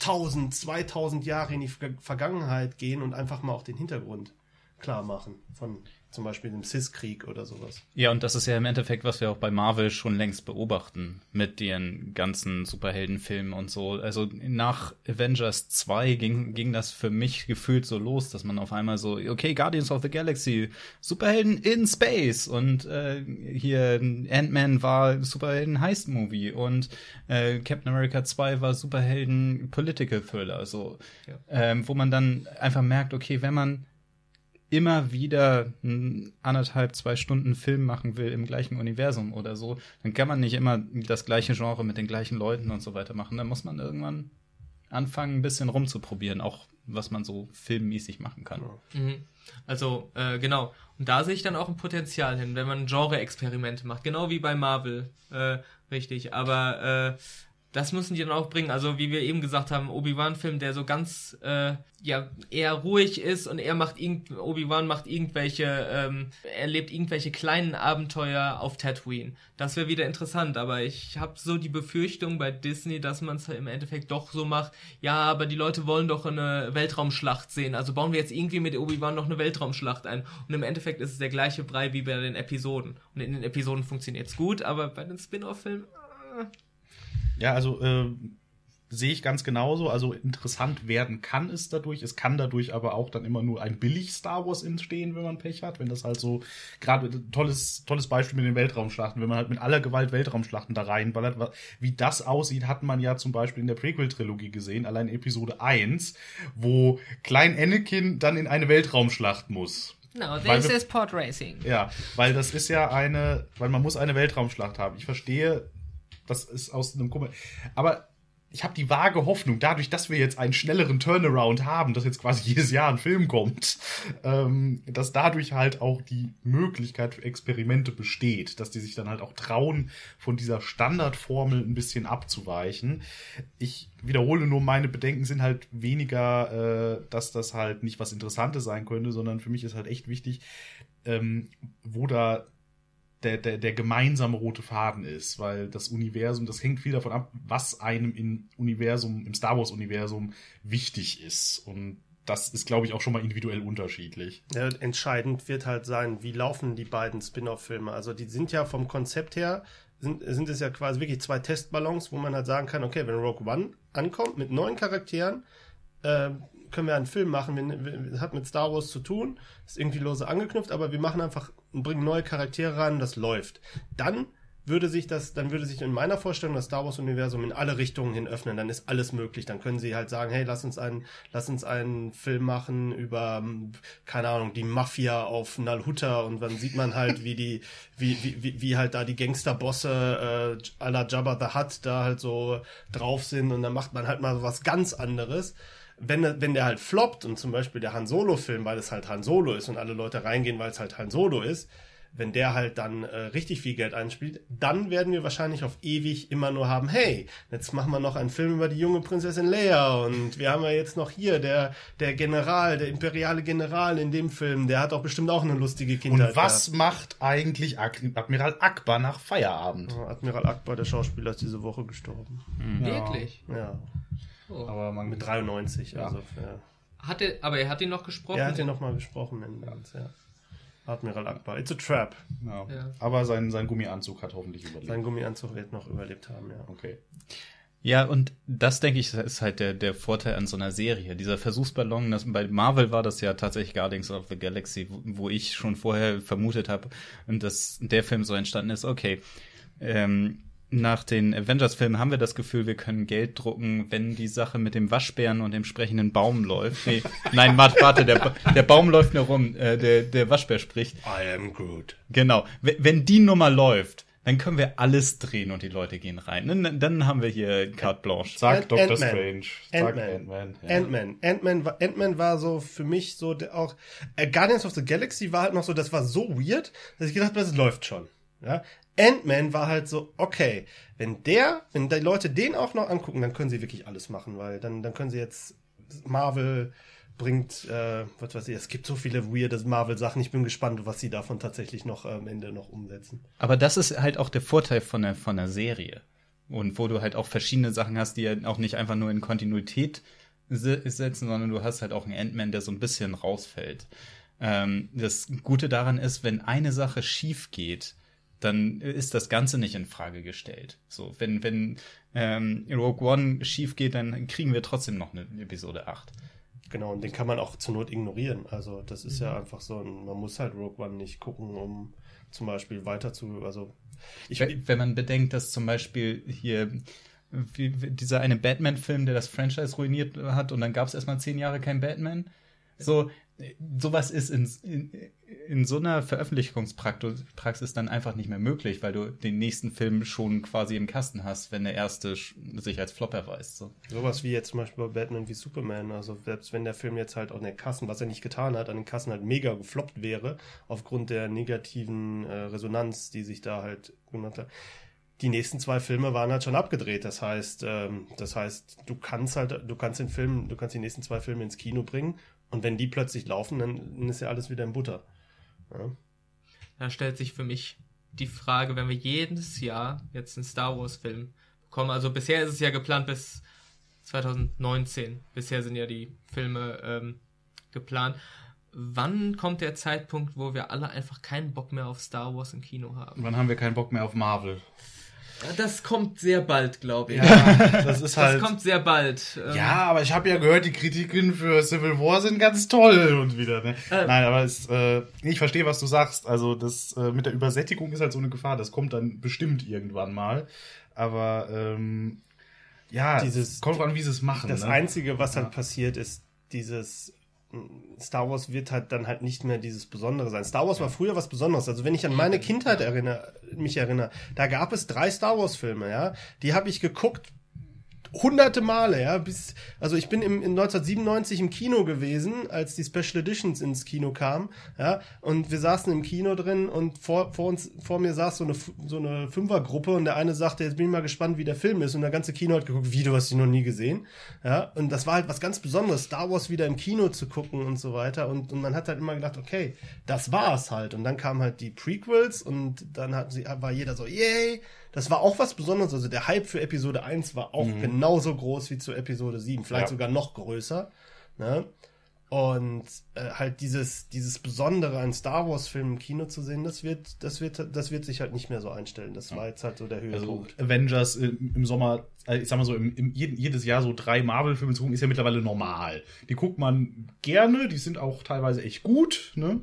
1000, 2000 Jahre in die Ver- Vergangenheit gehen und einfach mal auch den Hintergrund klar machen von zum Beispiel dem Cis-Krieg oder sowas. Ja, und das ist ja im Endeffekt, was wir auch bei Marvel schon längst beobachten, mit den ganzen Superheldenfilmen und so. Also nach Avengers 2 ging, ging das für mich gefühlt so los, dass man auf einmal so, okay, Guardians of the Galaxy, Superhelden in Space und äh, hier Ant-Man war Superhelden-Heist-Movie und äh, Captain America 2 war Superhelden-Political Thriller, so. Ähm, wo man dann einfach merkt, okay, wenn man immer wieder einen anderthalb, zwei Stunden Film machen will im gleichen Universum oder so, dann kann man nicht immer das gleiche Genre mit den gleichen Leuten und so weiter machen. Dann muss man irgendwann anfangen, ein bisschen rumzuprobieren, auch was man so filmmäßig machen kann. Mhm. Also, äh, genau. Und da sehe ich dann auch ein Potenzial hin, wenn man Genre-Experimente macht. Genau wie bei Marvel. Äh, richtig. Aber äh, das müssen die dann auch bringen. Also, wie wir eben gesagt haben, Obi-Wan-Film, der so ganz, äh, ja, eher ruhig ist und er macht irgend, Obi-Wan macht irgendwelche, ähm, er lebt irgendwelche kleinen Abenteuer auf Tatooine. Das wäre wieder interessant, aber ich habe so die Befürchtung bei Disney, dass man es im Endeffekt doch so macht, ja, aber die Leute wollen doch eine Weltraumschlacht sehen, also bauen wir jetzt irgendwie mit Obi-Wan noch eine Weltraumschlacht ein. Und im Endeffekt ist es der gleiche Brei wie bei den Episoden. Und in den Episoden funktioniert es gut, aber bei den Spin-off-Filmen, äh, Ja, also äh, sehe ich ganz genauso. Also interessant werden kann es dadurch. Es kann dadurch aber auch dann immer nur ein billig Star Wars entstehen, wenn man Pech hat. Wenn das halt so gerade tolles tolles Beispiel mit den Weltraumschlachten, wenn man halt mit aller Gewalt Weltraumschlachten da reinballert. Wie das aussieht, hat man ja zum Beispiel in der Prequel-Trilogie gesehen, allein Episode 1, wo Klein Anakin dann in eine Weltraumschlacht muss. no, this wir- is Pod Racing. Ja, weil das ist ja eine, weil man muss eine Weltraumschlacht haben. Ich verstehe, das ist aus einem Kummer. Aber ich habe die vage Hoffnung, dadurch, dass wir jetzt einen schnelleren Turnaround haben, dass jetzt quasi jedes Jahr ein Film kommt, ähm, dass dadurch halt auch die Möglichkeit für Experimente besteht, dass die sich dann halt auch trauen, von dieser Standardformel ein bisschen abzuweichen. Ich wiederhole nur, meine Bedenken sind halt weniger, äh, dass das halt nicht was Interessantes sein könnte, sondern für mich ist halt echt wichtig, ähm, wo da der, der, der gemeinsame rote Faden ist, weil das Universum, das hängt viel davon ab, was einem im Universum, im Star Wars-Universum wichtig ist. Und das ist, glaube ich, auch schon mal individuell unterschiedlich. Ja, entscheidend wird halt sein, wie laufen die beiden Spin-off-Filme. Also die sind ja vom Konzept her, sind, sind es ja quasi wirklich zwei Testballons, wo man halt sagen kann, okay, wenn Rogue One ankommt mit neuen Charakteren, äh, können wir einen Film machen, wir, wir, das hat mit Star Wars zu tun, ist irgendwie lose angeknüpft, aber wir machen einfach, bringen neue Charaktere rein, das läuft. Dann würde sich das, dann würde sich in meiner Vorstellung das Star Wars Universum in alle Richtungen hin öffnen, dann ist alles möglich. Dann können sie halt sagen, hey, lass uns einen, lass uns einen Film machen über, ähm, keine Ahnung, die Mafia auf Nalhutta und dann sieht man halt, wie die, wie, wie, wie, wie halt da die Gangsterbosse äh, à la Jabba the Hutt da halt so drauf sind und dann macht man halt mal was ganz anderes. Wenn, wenn der halt floppt und zum Beispiel der Han Solo-Film, weil es halt Han Solo ist und alle Leute reingehen, weil es halt Han Solo ist, wenn der halt dann äh, richtig viel Geld einspielt, dann werden wir wahrscheinlich auf ewig immer nur haben, hey, jetzt machen wir noch einen Film über die junge Prinzessin Leia und wir haben ja jetzt noch hier der, der General, der imperiale General in dem Film, der hat auch bestimmt auch eine lustige Und Kindheit. was macht eigentlich Admiral Akbar nach Feierabend? gehabt. Admiral Akbar, der Schauspieler, ist diese Woche gestorben. Wirklich? Ja, Aber man mit 93. Ja. Also, ja. Hat er, aber er hat ihn noch gesprochen. Er hat ja nochmal gesprochen in Dance, ja. Admiral Akbar. It's a trap. Ja. Ja. Aber sein, sein Gummianzug hat hoffentlich Sein überlebt. Gummianzug wird noch überlebt haben, ja. Okay. Ja, und das denke ich, ist halt der, der Vorteil an so einer Serie. Dieser Versuchsballon, das, bei Marvel war das ja tatsächlich Guardians of the Galaxy, wo, wo ich schon vorher vermutet habe, und dass der Film so entstanden ist, okay, ähm, nach den Avengers-Filmen haben wir das Gefühl, wir können Geld drucken, wenn die Sache mit dem Waschbären und dem sprechenden Baum läuft. Nee, nein, warte, warte, der, Ba- der Baum läuft nur rum, äh, der, der Waschbär spricht. I am Groot. Genau. W- Wenn die Nummer läuft, dann können wir alles drehen und die Leute gehen rein. Dann, dann haben wir hier carte blanche. Sag Ant- Doctor Ant-Man. Strange. Sag Ant-Man. Ant-Man. ja. Ant-Man. Ant-Man war, Ant-Man war so für mich so der auch. Äh, Guardians of the Galaxy war halt noch so, das war so weird, dass ich gedacht habe, das läuft schon. Ja? Ant-Man war halt so, okay, wenn der, wenn die Leute den auch noch angucken, dann können sie wirklich alles machen, weil dann, dann können sie jetzt Marvel bringt, äh, was weiß ich, es gibt so viele weirde Marvel-Sachen. Ich bin gespannt, was sie davon tatsächlich noch äh, am Ende noch umsetzen. Aber das ist halt auch der Vorteil von der, von der Serie. Und wo du halt auch verschiedene Sachen hast, die ja auch nicht einfach nur in Kontinuität se- setzen, sondern du hast halt auch einen Ant-Man, der so ein bisschen rausfällt. Ähm, das Gute daran ist, wenn eine Sache schief geht, dann ist das Ganze nicht in Frage gestellt. So, wenn, wenn ähm, Rogue One schief geht, dann kriegen wir trotzdem noch eine Episode 8. Genau, und den kann man auch zur Not ignorieren. Also das ist ja einfach so, ein, man muss halt Rogue One nicht gucken, um zum Beispiel weiter zu, also ich, Wenn, wenn man bedenkt, dass zum Beispiel hier wie, dieser eine Batman-Film, der das Franchise ruiniert hat und dann gab es erstmal zehn Jahre kein Batman. So, sowas ist in, in, in so einer Veröffentlichungspraxis dann einfach nicht mehr möglich, weil du den nächsten Film schon quasi im Kasten hast, wenn der erste sich als Flop erweist. So. Sowas wie jetzt zum Beispiel bei Batman wie Superman. Also selbst wenn der Film jetzt halt an den Kassen, was er nicht getan hat, an den Kassen halt mega gefloppt wäre, aufgrund der negativen äh, Resonanz, die sich da halt gemacht hat. Die nächsten zwei Filme waren halt schon abgedreht. Das heißt, ähm, das heißt, du kannst halt, du kannst den Film, du kannst die nächsten zwei Filme ins Kino bringen und wenn die plötzlich laufen, dann ist ja alles wieder in Butter. Ja. Da stellt sich für mich die Frage, wenn wir jedes Jahr jetzt einen Star Wars Film bekommen, also bisher ist es ja geplant bis 2019, bisher sind ja die Filme ähm, geplant. Wann kommt der Zeitpunkt, wo wir alle einfach keinen Bock mehr auf Star Wars im Kino haben? Wann haben wir keinen Bock mehr auf Marvel? Das kommt sehr bald, glaube ich. das ist halt. Das kommt sehr bald. Ähm, Ja, aber ich habe ja gehört, die Kritiken für Civil War sind ganz toll und wieder. Ne? Ähm. Nein, aber es, äh, ich verstehe, was du sagst. Also das äh, mit der Übersättigung ist halt so eine Gefahr. Das kommt dann bestimmt irgendwann mal. Aber ähm, ja, Dieses- kommt an, wie sie es machen. Das ne? Einzige, was halt passiert, ist dieses Star Wars wird halt dann halt nicht mehr dieses Besondere sein. Star Wars war früher was Besonderes. Also wenn ich an meine Kindheit erinnere, mich erinnere, da gab es drei Star Wars Filme, ja. Die habe ich geguckt hunderte Male, ja, bis, also ich bin im, in 1997 im Kino gewesen, als die Special Editions ins Kino kamen, ja, und wir saßen im Kino drin und vor, vor uns, vor mir saß so eine, so eine Fünfergruppe und der eine sagte, jetzt bin ich mal gespannt, wie der Film ist und der ganze Kino hat geguckt, wie, du hast ihn noch nie gesehen, ja, und das war halt was ganz Besonderes, Star Wars wieder im Kino zu gucken und so weiter und, und man hat halt immer gedacht, okay, das war's halt und dann kamen halt die Prequels und dann hat sie, war jeder so, yay, das war auch was Besonderes. Also der Hype für Episode 1 war auch genauso groß wie zu Episode 7, vielleicht Ja. sogar noch größer. Ne? Und äh, halt dieses, dieses Besondere an Star Wars-Filmen im Kino zu sehen, das wird, das wird, das wird sich halt nicht mehr so einstellen. Das war jetzt halt so der Also Höhepunkt. Avengers im, im Sommer, äh, ich sag mal so, im, im, jedes Jahr so drei Marvel-Filme zu gucken, ist ja mittlerweile normal. Die guckt man gerne, die sind auch teilweise echt gut, ne?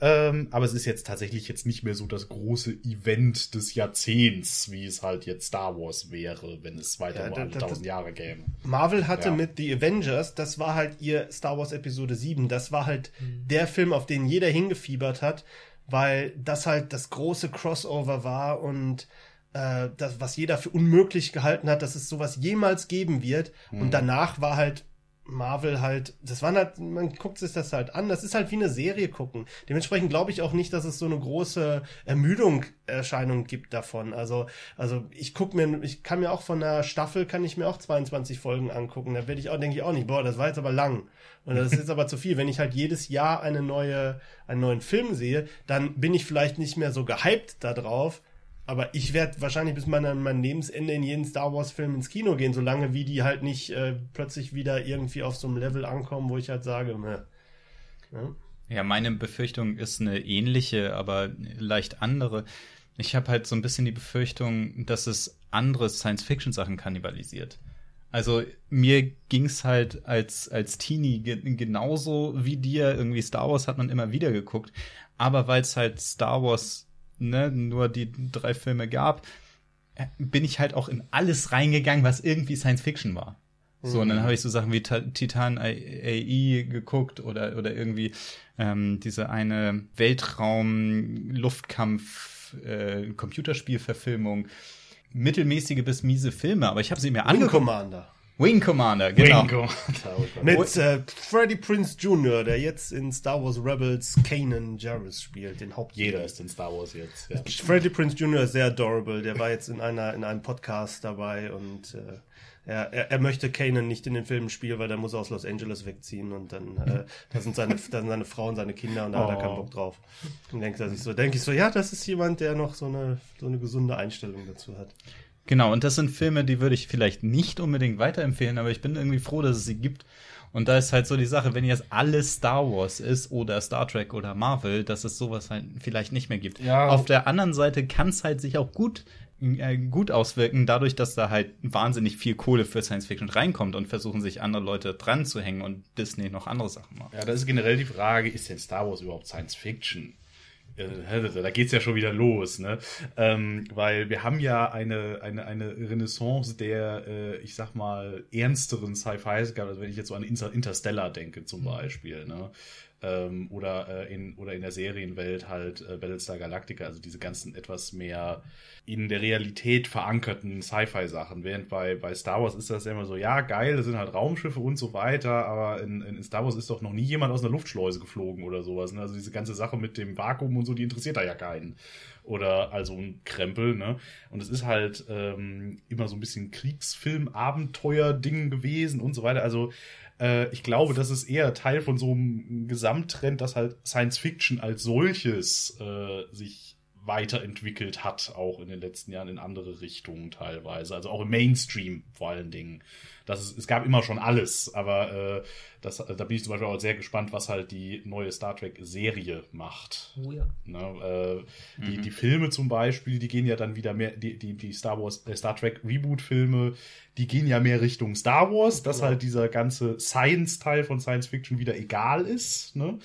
Ähm, aber es ist jetzt tatsächlich jetzt nicht mehr so das große Event des Jahrzehnts, wie es halt jetzt Star Wars wäre, wenn es weiter Ja, da- da- tausend Jahre gäbe. Marvel hatte Ja. mit The Avengers, das war halt ihr Star Wars Episode 7, das war halt der Film, auf den jeder hingefiebert hat, weil das halt das große Crossover war und äh, das, was jeder für unmöglich gehalten hat, dass es sowas jemals geben wird. Und danach war halt Marvel halt, das waren halt, man guckt sich das halt an, das ist halt wie eine Serie gucken. Dementsprechend glaube ich auch nicht, dass es so eine große Ermüdung Erscheinung gibt davon. Also, also ich gucke mir, ich kann mir auch von einer Staffel, kann ich mir auch 22 Folgen angucken. Da werde ich auch, denke ich auch nicht, boah, das war jetzt aber lang. Und das ist jetzt aber zu viel. Wenn ich halt jedes Jahr eine neue, einen neuen Film sehe, dann bin ich vielleicht nicht mehr so gehypt da drauf. Aber ich werde wahrscheinlich bis mein, mein Lebensende in jeden Star Wars-Film ins Kino gehen, solange wie die halt nicht äh, plötzlich wieder irgendwie auf so einem Level ankommen, wo ich halt sage, meh. Ja. Ja, meine Befürchtung ist eine ähnliche, aber leicht andere. Ich habe halt so ein bisschen die Befürchtung, dass es andere Science-Fiction-Sachen kannibalisiert. Also mir ging's halt als, als Teenie ge genauso wie dir. Irgendwie Star Wars hat man immer wieder geguckt. Aber weil es halt Star Wars ne, nur die drei Filme gab, äh, bin ich halt auch in alles reingegangen, was irgendwie Science-Fiction war. So, und dann habe ich so Sachen wie Ta Titan AI geguckt oder, oder irgendwie ähm, diese eine Weltraum-Luftkampf- äh, Computerspielverfilmung. Mittelmäßige bis miese Filme, aber ich habe sie mir angeguckt. Commander. Wing Commander, genau. Bingo. Mit äh, Freddie Prince Jr., der jetzt in Star Wars Rebels Kanan Jarrus spielt, den Haupt. Jeder ist in Star Wars jetzt. Ja. Freddie Prince Jr. ist sehr adorable. Der war jetzt in einer in einem Podcast dabei und äh, er, er, er möchte Kanan nicht in den Filmen spielen, weil der muss aus Los Angeles wegziehen und dann äh, da sind seine da sind seine Frau und seine Kinder und da hat er Oh. keinen Bock drauf. Und denkt er sich so, denke ich so, ja, das ist jemand, der noch so eine so eine gesunde Einstellung dazu hat. Genau, und das sind Filme, die würde ich vielleicht nicht unbedingt weiterempfehlen, aber ich bin irgendwie froh, dass es sie gibt. Und da ist halt so die Sache, wenn jetzt alles Star Wars ist oder Star Trek oder Marvel, dass es sowas halt vielleicht nicht mehr gibt. Ja. Auf der anderen Seite kann es halt sich auch gut, äh, gut auswirken, dadurch, dass da halt wahnsinnig viel Kohle für Science Fiction reinkommt und versuchen sich andere Leute dran zu hängen und Disney noch andere Sachen macht. Ja, das ist generell die Frage, ist denn Star Wars überhaupt Science Fiction? Äh, Da geht's ja schon wieder los, ne? Ähm, weil wir haben ja eine, eine, eine Renaissance der, äh, ich sag mal, ernsteren Sci-Fis gehabt. Also wenn ich jetzt so an Inter Interstellar denke zum Beispiel, ne? Ähm, oder, äh, in, oder in der Serienwelt halt äh, Battlestar Galactica, also diese ganzen etwas mehr in der Realität verankerten Sci-Fi-Sachen. Während bei, bei Star Wars ist das ja immer so, ja, geil, das sind halt Raumschiffe und so weiter, aber in, in Star Wars ist doch noch nie jemand aus einer Luftschleuse geflogen oder sowas. Ne? Also diese ganze Sache mit dem Vakuum und so, die interessiert da ja keinen. Oder also ein Krempel, ne? Und es ist halt ähm, immer so ein bisschen Kriegsfilm-Abenteuer-Ding gewesen und so weiter. Also äh, ich glaube, das ist eher Teil von so einem Gesamttrend, dass halt Science Fiction als solches äh, sich weiterentwickelt hat, auch in den letzten Jahren in andere Richtungen teilweise. Also auch im Mainstream vor allen Dingen. Das ist, es gab immer schon alles, aber äh, das, da bin ich zum Beispiel auch sehr gespannt, was halt die neue Star Trek-Serie macht. Oh ja. Ne, äh, die, die Filme zum Beispiel, die gehen ja dann wieder mehr, die, die, die Star Wars, äh, Star Trek Reboot-Filme, die gehen ja mehr Richtung Star Wars, dass halt dieser ganze Science-Teil von Science Fiction wieder egal ist. Ne?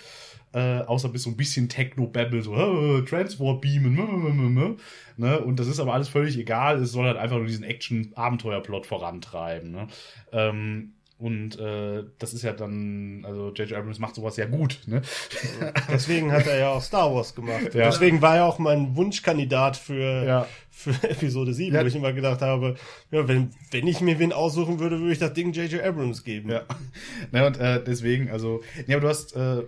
Äh, außer bis so ein bisschen Techno-Babble, so äh, Transport-Beamen, ne? Und das ist aber alles völlig egal. Es soll halt einfach nur diesen Action-Abenteuer-Plot vorantreiben. Ne? Ähm, und äh, das ist ja dann, also J.J. Abrams macht sowas ja gut. Ne? Deswegen hat er ja auch Star Wars gemacht. Ja. Deswegen war er auch mein Wunschkandidat für, Ja. für Episode 7, Ja. wo ich immer gedacht habe, ja, wenn, wenn ich mir wen aussuchen würde, würde ich das Ding J.J. Abrams geben. Ja. Ne, und äh, deswegen, also, ne, aber du hast, äh,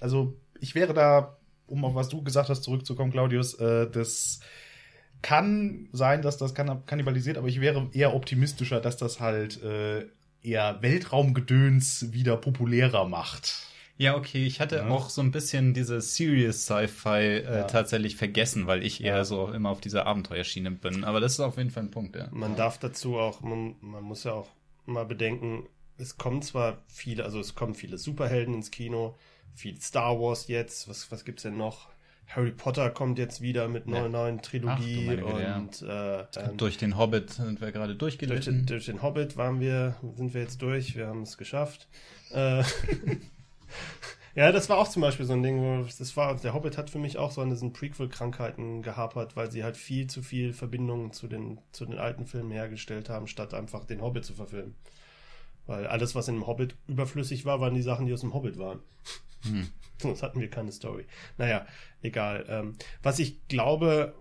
also ich wäre da, um auf was du gesagt hast, zurückzukommen, Claudius, äh, das kann sein, dass das kann, kannibalisiert, aber ich wäre eher optimistischer, dass das halt äh, eher Weltraumgedöns wieder populärer macht. Ja, okay, ich hatte Ja. auch so ein bisschen diese Serious Sci-Fi äh, tatsächlich vergessen, weil ich eher so immer auf dieser Abenteuerschiene bin. Aber das ist auf jeden Fall ein Punkt, ja. Man darf dazu auch, man, man muss ja auch mal bedenken, es kommen zwar viele, also es kommen viele Superhelden ins Kino, viel Star Wars jetzt, was, was gibt's denn noch? Harry Potter kommt jetzt wieder mit einer Ja. neuen Trilogie Ach, ja. und äh, ähm, Durch den Hobbit sind wir gerade durch, durchgelitten. durch den Hobbit waren wir, sind wir jetzt durch, wir haben es geschafft. Äh, ja, das war auch zum Beispiel so ein Ding, wo das war, der Hobbit hat für mich auch so an diesen Prequel-Krankheiten gehapert, weil sie halt viel zu viel Verbindungen zu den, zu den alten Filmen hergestellt haben, statt einfach den Hobbit zu verfilmen. Weil alles, was in dem Hobbit überflüssig war, waren die Sachen, die aus dem Hobbit waren. Sonst hatten wir keine Story. Naja, egal. Ähm, was ich glaube,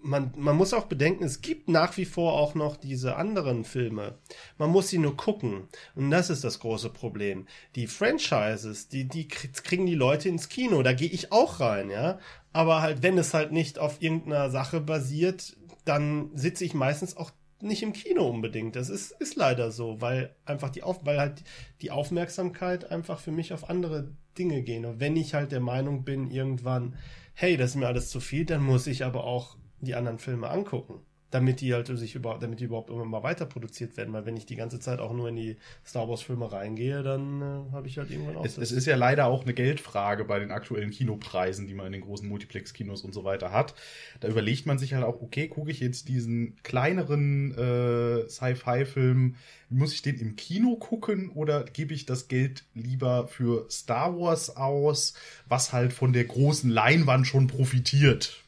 man, man muss auch bedenken, es gibt nach wie vor auch noch diese anderen Filme. Man muss sie nur gucken. Und das ist das große Problem. Die Franchises, die, die krie- kriegen die Leute ins Kino. Da gehe ich auch rein, ja. Aber halt, wenn es halt nicht auf irgendeiner Sache basiert, dann sitze ich meistens auch nicht im Kino unbedingt. Das ist, ist leider so, weil einfach die auf, weil halt die Aufmerksamkeit einfach für mich auf andere Dinge gehen. Und wenn ich halt der Meinung bin, irgendwann, hey, das ist mir alles zu viel, dann muss ich aber auch die anderen Filme angucken. Damit die halt sich überhaupt, damit die überhaupt immer mal weiter produziert werden. Weil wenn ich die ganze Zeit auch nur in die Star Wars Filme reingehe, dann äh, habe ich halt irgendwann auch Es, es ist ja leider auch eine Geldfrage bei den aktuellen Kinopreisen, die man in den großen Multiplex-Kinos und so weiter hat. Da überlegt man sich halt auch, okay, gucke ich jetzt diesen kleineren äh, Sci-Fi-Film, muss ich den im Kino gucken oder gebe ich das Geld lieber für Star Wars aus, was halt von der großen Leinwand schon profitiert?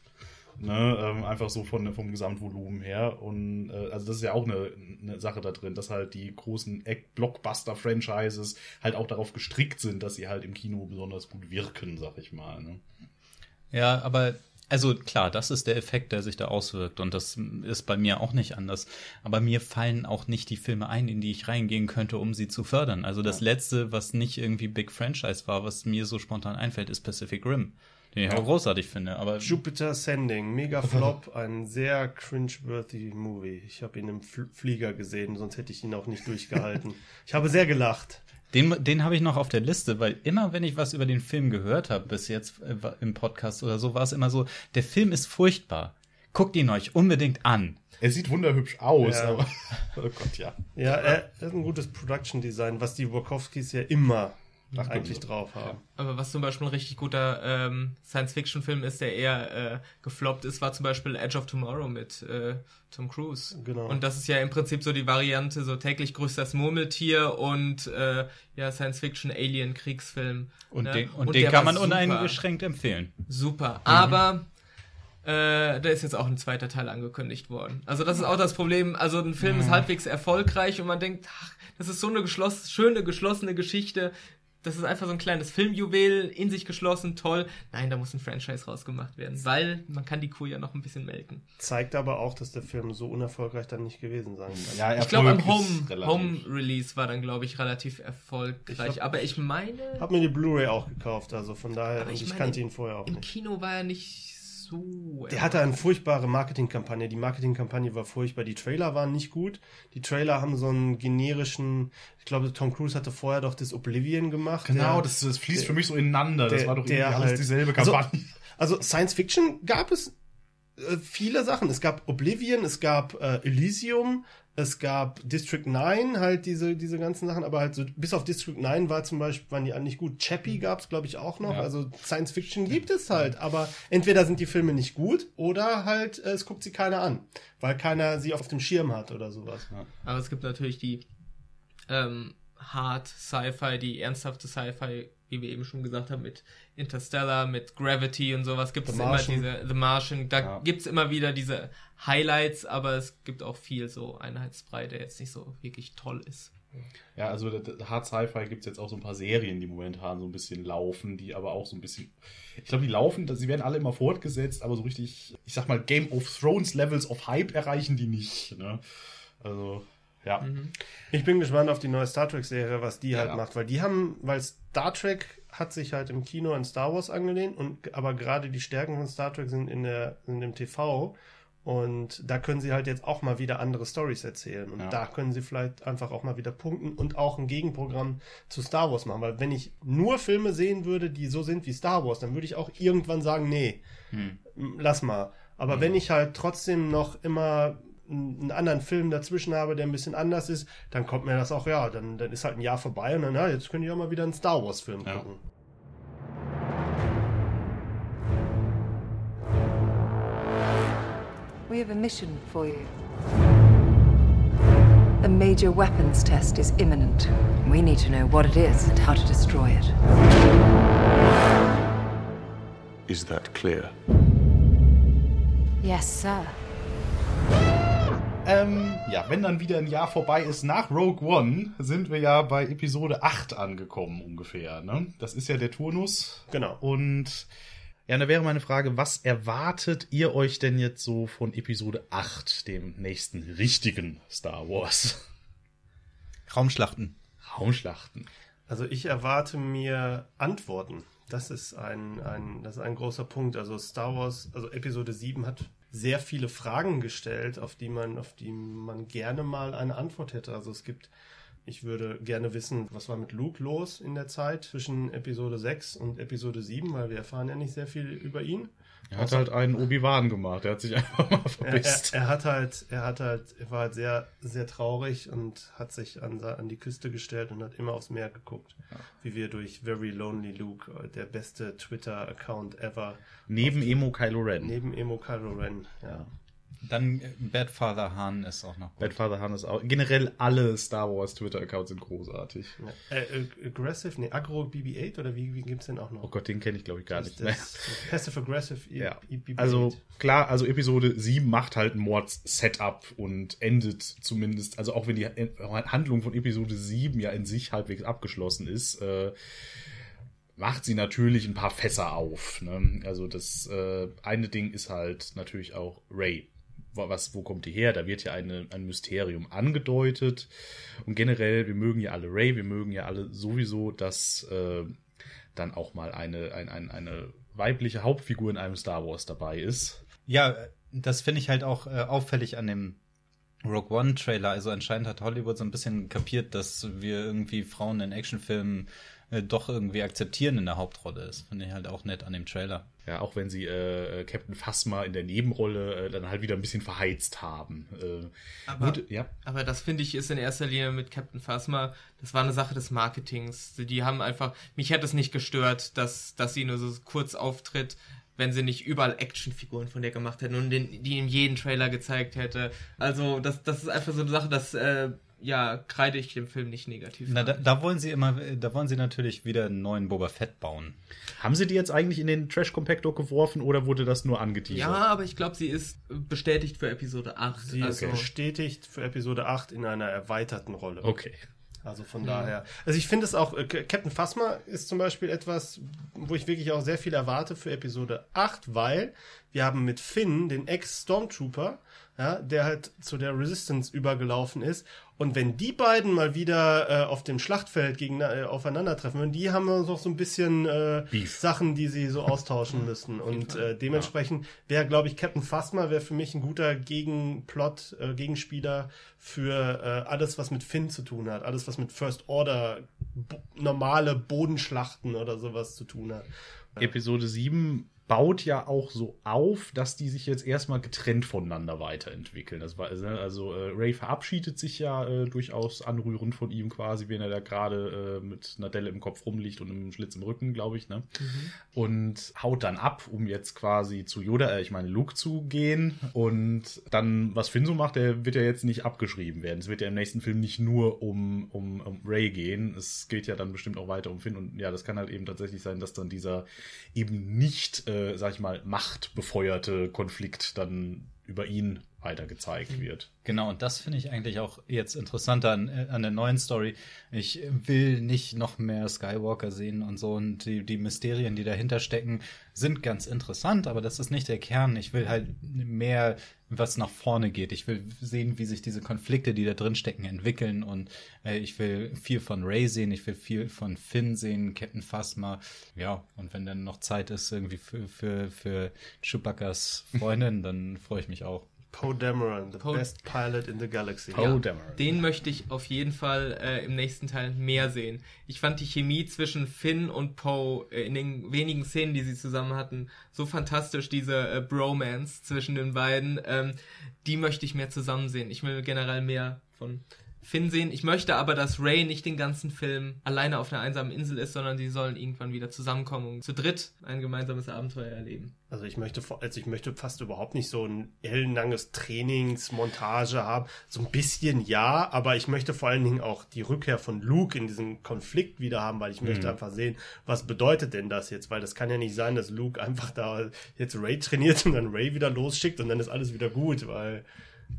Ne, ähm, einfach so von, vom Gesamtvolumen her. Und äh, also das ist ja auch eine, eine Sache da drin, dass halt die großen Blockbuster-Franchises halt auch darauf gestrickt sind, dass sie halt im Kino besonders gut wirken, sag ich mal. Ne? Ja, aber also klar, das ist der Effekt, der sich da auswirkt und das ist bei mir auch nicht anders. Aber mir fallen auch nicht die Filme ein, in die ich reingehen könnte, um sie zu fördern. Also das letzte, was nicht irgendwie Big Franchise war, was mir so spontan einfällt, ist Pacific Rim. Den ich auch großartig finde, aber Jupiter Sending, mega Flop, ein sehr cringe-worthy Movie. Ich habe ihn im Fl Flieger gesehen, sonst hätte ich ihn auch nicht durchgehalten. Ich habe sehr gelacht. Den, den habe ich noch auf der Liste, weil immer, wenn ich was über den Film gehört habe, bis jetzt äh, im Podcast oder so, war es immer so, der Film ist furchtbar. Guckt ihn euch unbedingt an. Er sieht wunderhübsch aus, Ja. aber oh Gott, ja. Ja, er er hat ein gutes Production Design, was die Wachowskis ja immer Ach, eigentlich gut. drauf haben. Aber was zum Beispiel ein richtig guter ähm, Science-Fiction-Film ist, der eher äh, gefloppt ist, war zum Beispiel Edge of Tomorrow mit äh, Tom Cruise. Genau. Und das ist ja im Prinzip so die Variante, so täglich grüßt das Murmeltier und äh, ja, Science-Fiction-Alien-Kriegsfilm. Und ne? den, und der den kann man super. uneingeschränkt empfehlen. Super. Aber äh, da ist jetzt auch ein zweiter Teil angekündigt worden. Also das ist auch das Problem. Also ein Film ist halbwegs erfolgreich und man denkt, ach, das ist so eine geschloss schöne, geschlossene Geschichte. Das ist einfach so ein kleines Filmjuwel, in sich geschlossen, toll. Nein, da muss ein Franchise rausgemacht werden, weil man kann die Kuh ja noch ein bisschen melken. Zeigt aber auch, dass der Film so unerfolgreich dann nicht gewesen sein kann. Ja, Ich glaube, am Home. Home Release war dann, glaube ich, relativ erfolgreich. Ich hab- aber ich meine, Hab mir die Blu-ray auch gekauft, also von daher, ich ich, meine, kannte ihn vorher auch im nicht. Kino war er nicht so. Der hatte eine furchtbare Marketingkampagne. Die Marketingkampagne war furchtbar. Die Trailer waren nicht gut. Die Trailer haben so einen generischen, ich glaube, Tom Cruise hatte vorher doch das Oblivion gemacht. Genau, der- das, das fließt der- für mich so ineinander. Das der- war doch der irgendwie alles halt- dieselbe Also- Kampagne. Also Science Fiction gab es äh, viele Sachen. Es gab Oblivion, es gab äh, Elysium, es gab District 9, halt diese, diese ganzen Sachen, aber halt so, bis auf District 9 war zum Beispiel, waren die alle nicht gut. Chappie gab es, glaube ich, auch noch. Ja. Also Science Fiction gibt es halt, aber entweder sind die Filme nicht gut oder halt, äh, es guckt sie keiner an, weil keiner sie auf dem Schirm hat oder sowas. Aber es gibt natürlich die ähm, Hard Sci-Fi, die ernsthafte Sci-Fi, wie wir eben schon gesagt haben, mit Interstellar, mit Gravity und sowas gibt es immer diese The Martian, da Ja. gibt's immer wieder diese Highlights, aber es gibt auch viel so Einheitsbrei, der jetzt nicht so wirklich toll ist. Ja, also Hard Sci-Fi gibt es jetzt auch so ein paar Serien, die momentan so ein bisschen laufen, die aber auch so ein bisschen. Ich glaube, die laufen, sie werden alle immer fortgesetzt, aber so richtig, ich sag mal, Game of Thrones Levels of Hype erreichen die nicht. Ne? Also, ja. Ich bin gespannt auf die neue Star Trek-Serie, was die halt Ja. macht, weil die haben, weil Star Trek hat sich halt im Kino an Star Wars angelehnt und aber gerade die Stärken von Star Trek sind in der in dem TV und da können sie halt jetzt auch mal wieder andere Stories erzählen und Ja. da können sie vielleicht einfach auch mal wieder punkten und auch ein Gegenprogramm zu Star Wars machen, weil wenn ich nur Filme sehen würde, die so sind wie Star Wars, dann würde ich auch irgendwann sagen, nee, m- lass mal. Aber wenn ich halt trotzdem noch immer einen anderen Film dazwischen habe, der ein bisschen anders ist, dann kommt mir das auch, ja, dann, dann ist halt ein Jahr vorbei und dann, ja, jetzt könnt ihr auch mal wieder einen Star Wars Film Ja. gucken. We have a mission for you. A major weapons test is imminent. We need to know what it is and how to destroy it. Is that clear? Yes, sir. Ähm, ja, wenn dann wieder ein Jahr vorbei ist nach Rogue One, sind wir ja bei Episode 8 angekommen ungefähr. Ne? Das ist ja der Turnus. Genau. Und ja, da wäre meine Frage, was erwartet ihr euch denn jetzt so von Episode 8, dem nächsten richtigen Star Wars? Raumschlachten. Raumschlachten. Also ich erwarte mir Antworten. Das ist ein, ein, das ist ein großer Punkt. Also Star Wars, also Episode 7 hat sehr viele Fragen gestellt, auf die man, auf die man gerne mal eine Antwort hätte. Also es gibt, ich würde gerne wissen, was war mit Luke los in der Zeit zwischen Episode 6 und Episode 7, weil wir erfahren ja nicht sehr viel über ihn. Er hat halt einen Obi-Wan gemacht. Er hat sich einfach mal Er, er, verpisst. er hat halt, er hat halt, er war halt sehr, sehr traurig und hat sich an, an die Küste gestellt und hat immer aufs Meer geguckt. Wie wir durch Very Lonely Luke, äh, der beste Twitter-Account ever, Neben Emo Kylo Ren. neben Emo Kylo Ren. Ja. Dann äh, Bad Father Han ist auch noch gut. Bad Father Han ist auch. Generell alle Star Wars Twitter-Accounts sind großartig. Ja. Äh, äh, aggressive, nee, Agro BB-8 oder wie, wie gibt's den auch noch? Oh Gott, den kenne ich glaube ich gar das, nicht. das, Passive Aggressive Ja, I- BB-8. also klar, also Episode 7 macht halt ein Mords-Setup und endet zumindest, also auch wenn die Handlung von Episode 7 ja in sich halbwegs abgeschlossen ist, äh, macht sie natürlich ein paar Fässer auf. Ne? Also das äh, eine Ding ist halt natürlich auch Ray. Was, wo kommt die her? Da wird ja eine, ein Mysterium angedeutet. Und generell, wir mögen ja alle Ray, wir mögen ja alle sowieso, dass äh, dann auch mal eine, ein, ein, eine weibliche Hauptfigur in einem Star Wars dabei ist. Ja, das finde ich halt auch äh, auffällig an dem Rogue One Trailer. Also anscheinend hat Hollywood so ein bisschen kapiert, dass wir irgendwie Frauen in Actionfilmen äh, doch irgendwie akzeptieren in der Hauptrolle. Das finde ich halt auch nett an dem Trailer. Ja, auch wenn sie äh, Captain Phasma in der Nebenrolle äh, dann halt wieder ein bisschen verheizt haben. Äh, Aber- wurde- ja, Aber das finde ich ist in erster Linie mit Captain Phasma, das war eine Sache des Marketings. Die haben einfach, mich hätte es nicht gestört, dass, dass sie nur so kurz auftritt, wenn sie nicht überall Actionfiguren von der gemacht hätten und den, die in jedem Trailer gezeigt hätte. Also das, das ist einfach so eine Sache, dass äh, ja, kreide ich dem Film nicht negativ. Na, da, da wollen sie immer, da wollen sie natürlich wieder einen neuen Boba Fett bauen. haben sie die jetzt eigentlich in den Trash Compactor geworfen oder wurde das nur angeteasert? ja, aber ich glaube, sie ist bestätigt für Episode 8. Sie ist also, bestätigt für Episode 8 in einer erweiterten Rolle. Okay. Also von daher. Also ich finde es auch, äh, Captain Phasma ist zum Beispiel etwas, wo ich wirklich auch sehr viel erwarte für Episode 8, weil wir haben mit Finn den Ex-Stormtrooper, ja, der halt zu der Resistance übergelaufen ist. Und wenn die beiden mal wieder äh, auf dem Schlachtfeld gegen, äh, aufeinandertreffen würden, die haben noch so ein bisschen äh. Sachen, die sie so austauschen müssen. Und äh, dementsprechend wäre, glaube ich, Captain Phasma wäre für mich ein guter Gegenplot, äh, Gegenspieler für äh, alles, was mit Finn zu tun hat, alles, was mit First Order, bo normale Bodenschlachten oder sowas zu tun hat. Episode 7 baut ja auch so auf, dass die sich jetzt erstmal getrennt voneinander weiterentwickeln. Das war, also äh, Ray verabschiedet sich ja äh, durchaus anrührend von ihm quasi, wenn er da gerade äh, mit einer Delle im Kopf rumliegt und einem Schlitz im Rücken, glaube ich, ne? Und haut dann ab, um jetzt quasi zu Yoda, äh, ich meine Luke zu gehen. Und dann, was Finn so macht, der wird ja jetzt nicht abgeschrieben werden. Es wird ja im nächsten Film nicht nur um, um, um Ray gehen. Es geht ja dann bestimmt auch weiter um Finn. Und ja, das kann halt eben tatsächlich sein, dass dann dieser eben nicht, äh, sag ich mal, machtbefeuerte Konflikt dann über ihn weiter gezeigt wird. Genau, und das finde ich eigentlich auch jetzt interessanter an, äh, an der neuen Story. Ich will nicht noch mehr Skywalker sehen und so. Und die, die Mysterien, die dahinter stecken, sind ganz interessant, aber das ist nicht der Kern. Ich will halt mehr, was nach vorne geht. Ich will sehen, wie sich diese Konflikte, die da drin stecken, entwickeln. Und äh, ich will viel von Ray sehen, ich will viel von Finn sehen, Captain Phasma. Ja, und wenn dann noch Zeit ist irgendwie für, für, für Chewbacca's Freundin, dann freue ich mich auch. Poe Dameron, the Poe- best pilot in the galaxy. Poe Dameron. Den möchte ich auf jeden Fall äh, im nächsten Teil mehr sehen. Ich fand die Chemie zwischen Finn und Poe äh, in den wenigen Szenen, die sie zusammen hatten, so fantastisch, diese äh, Bromance zwischen den beiden. Ähm, die möchte ich mehr zusammen sehen. Ich will generell mehr von Finn sehen. Ich möchte aber, dass Ray nicht den ganzen Film alleine auf einer einsamen Insel ist, sondern die sollen irgendwann wieder zusammenkommen und zu dritt ein gemeinsames Abenteuer erleben. Also ich möchte, also ich möchte fast überhaupt nicht so ein ellenlanges Trainingsmontage haben. So ein bisschen ja, aber ich möchte vor allen Dingen auch die Rückkehr von Luke in diesen Konflikt wieder haben, weil ich möchte einfach sehen, was bedeutet denn das jetzt? Weil das kann ja nicht sein, dass Luke einfach da jetzt Ray trainiert und dann Ray wieder losschickt und dann ist alles wieder gut, weil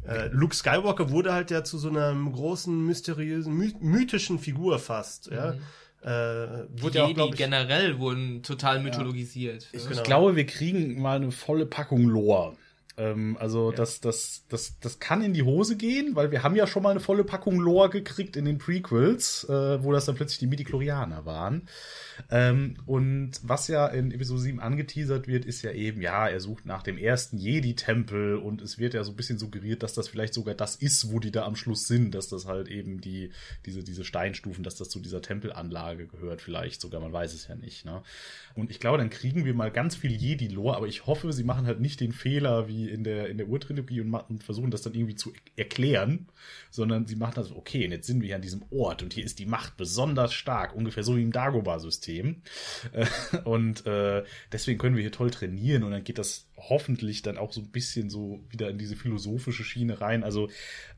äh, Luke Skywalker wurde halt ja zu so einer großen, mysteriösen, my mythischen Figur fast, ja. Äh, Die wurde ja auch, ich, generell wurden total mythologisiert. Ich- Ich Genau. glaube, wir kriegen mal eine volle Packung Lore. Ähm, also das, das, das, das kann in die Hose gehen, weil wir haben ja schon mal eine volle Packung Lore gekriegt in den Prequels, äh, wo das dann plötzlich die Midichlorianer waren. Ähm, und was ja in Episode 7 angeteasert wird, ist ja eben, ja, er sucht nach dem ersten Jedi-Tempel und es wird ja so ein bisschen suggeriert, dass das vielleicht sogar das ist, wo die da am Schluss sind, dass das halt eben die, diese, diese Steinstufen, dass das zu dieser Tempelanlage gehört, vielleicht sogar, man weiß es ja nicht, ne? Und ich glaube, dann kriegen wir mal ganz viel Jedi-Lore, aber ich hoffe, sie machen halt nicht den Fehler wie in der, in der Urtrilogie und, ma- und versuchen das dann irgendwie zu erklären, sondern sie machen das, okay, und jetzt sind wir hier an diesem Ort und hier ist die Macht besonders stark, ungefähr so wie im Dagobah-System. Äh, Und äh, deswegen können wir hier toll trainieren und dann geht das hoffentlich dann auch so ein bisschen so wieder in diese philosophische Schiene rein. Also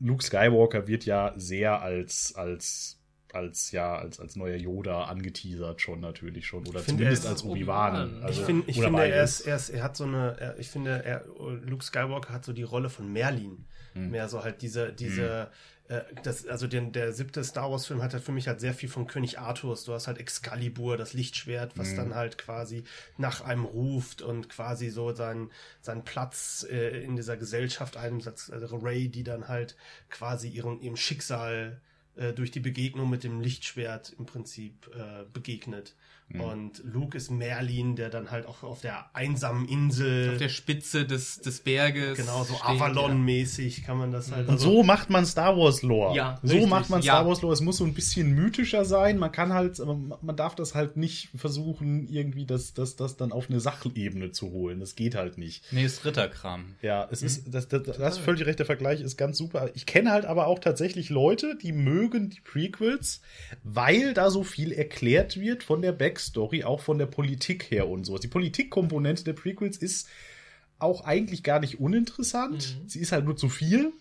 Luke Skywalker wird ja sehr als, als als ja als als neuer Yoda angeteasert schon natürlich schon oder finde, zumindest als Obi-Wan Obi-Wan. also ich finde, ich finde er, ist, er, ist, er hat so eine, er, ich finde, er, Luke Skywalker hat so die Rolle von Merlin. Hm. Mehr so halt diese, diese, äh, das, also den, der siebte Star Wars Film hat halt für mich halt sehr viel von König Arthurs. Du hast halt Excalibur, das Lichtschwert, Hm. was dann halt quasi nach einem ruft und quasi so seinen, seinen Platz äh, in dieser Gesellschaft einnimmt. Also Ray, die dann halt quasi ihrem, ihrem Schicksal äh, durch die Begegnung mit dem Lichtschwert im Prinzip äh, begegnet. Und Luke ist Merlin, der dann halt auch auf der einsamen Insel, Auf der Spitze des, des Berges. genau so Avalon-mäßig kann man das halt. Und so macht man Star Wars Lore. Ja, so richtig, macht man ja. Star Wars Lore. Es muss so ein bisschen mythischer sein. Man kann halt, aber man darf das halt nicht versuchen, irgendwie das, das, das dann auf eine Sachebene zu holen. Das geht halt nicht. Nee, ist Ritterkram. Ja, es ist, das, das, das ist völlig recht, der Vergleich ist ganz super. Ich kenne halt aber auch tatsächlich Leute, die mögen die Prequels, weil da so viel erklärt wird von der Backstory, auch von der Politik her und so. Die Politikkomponente der Prequels ist auch eigentlich gar nicht uninteressant. Sie ist halt nur zu viel.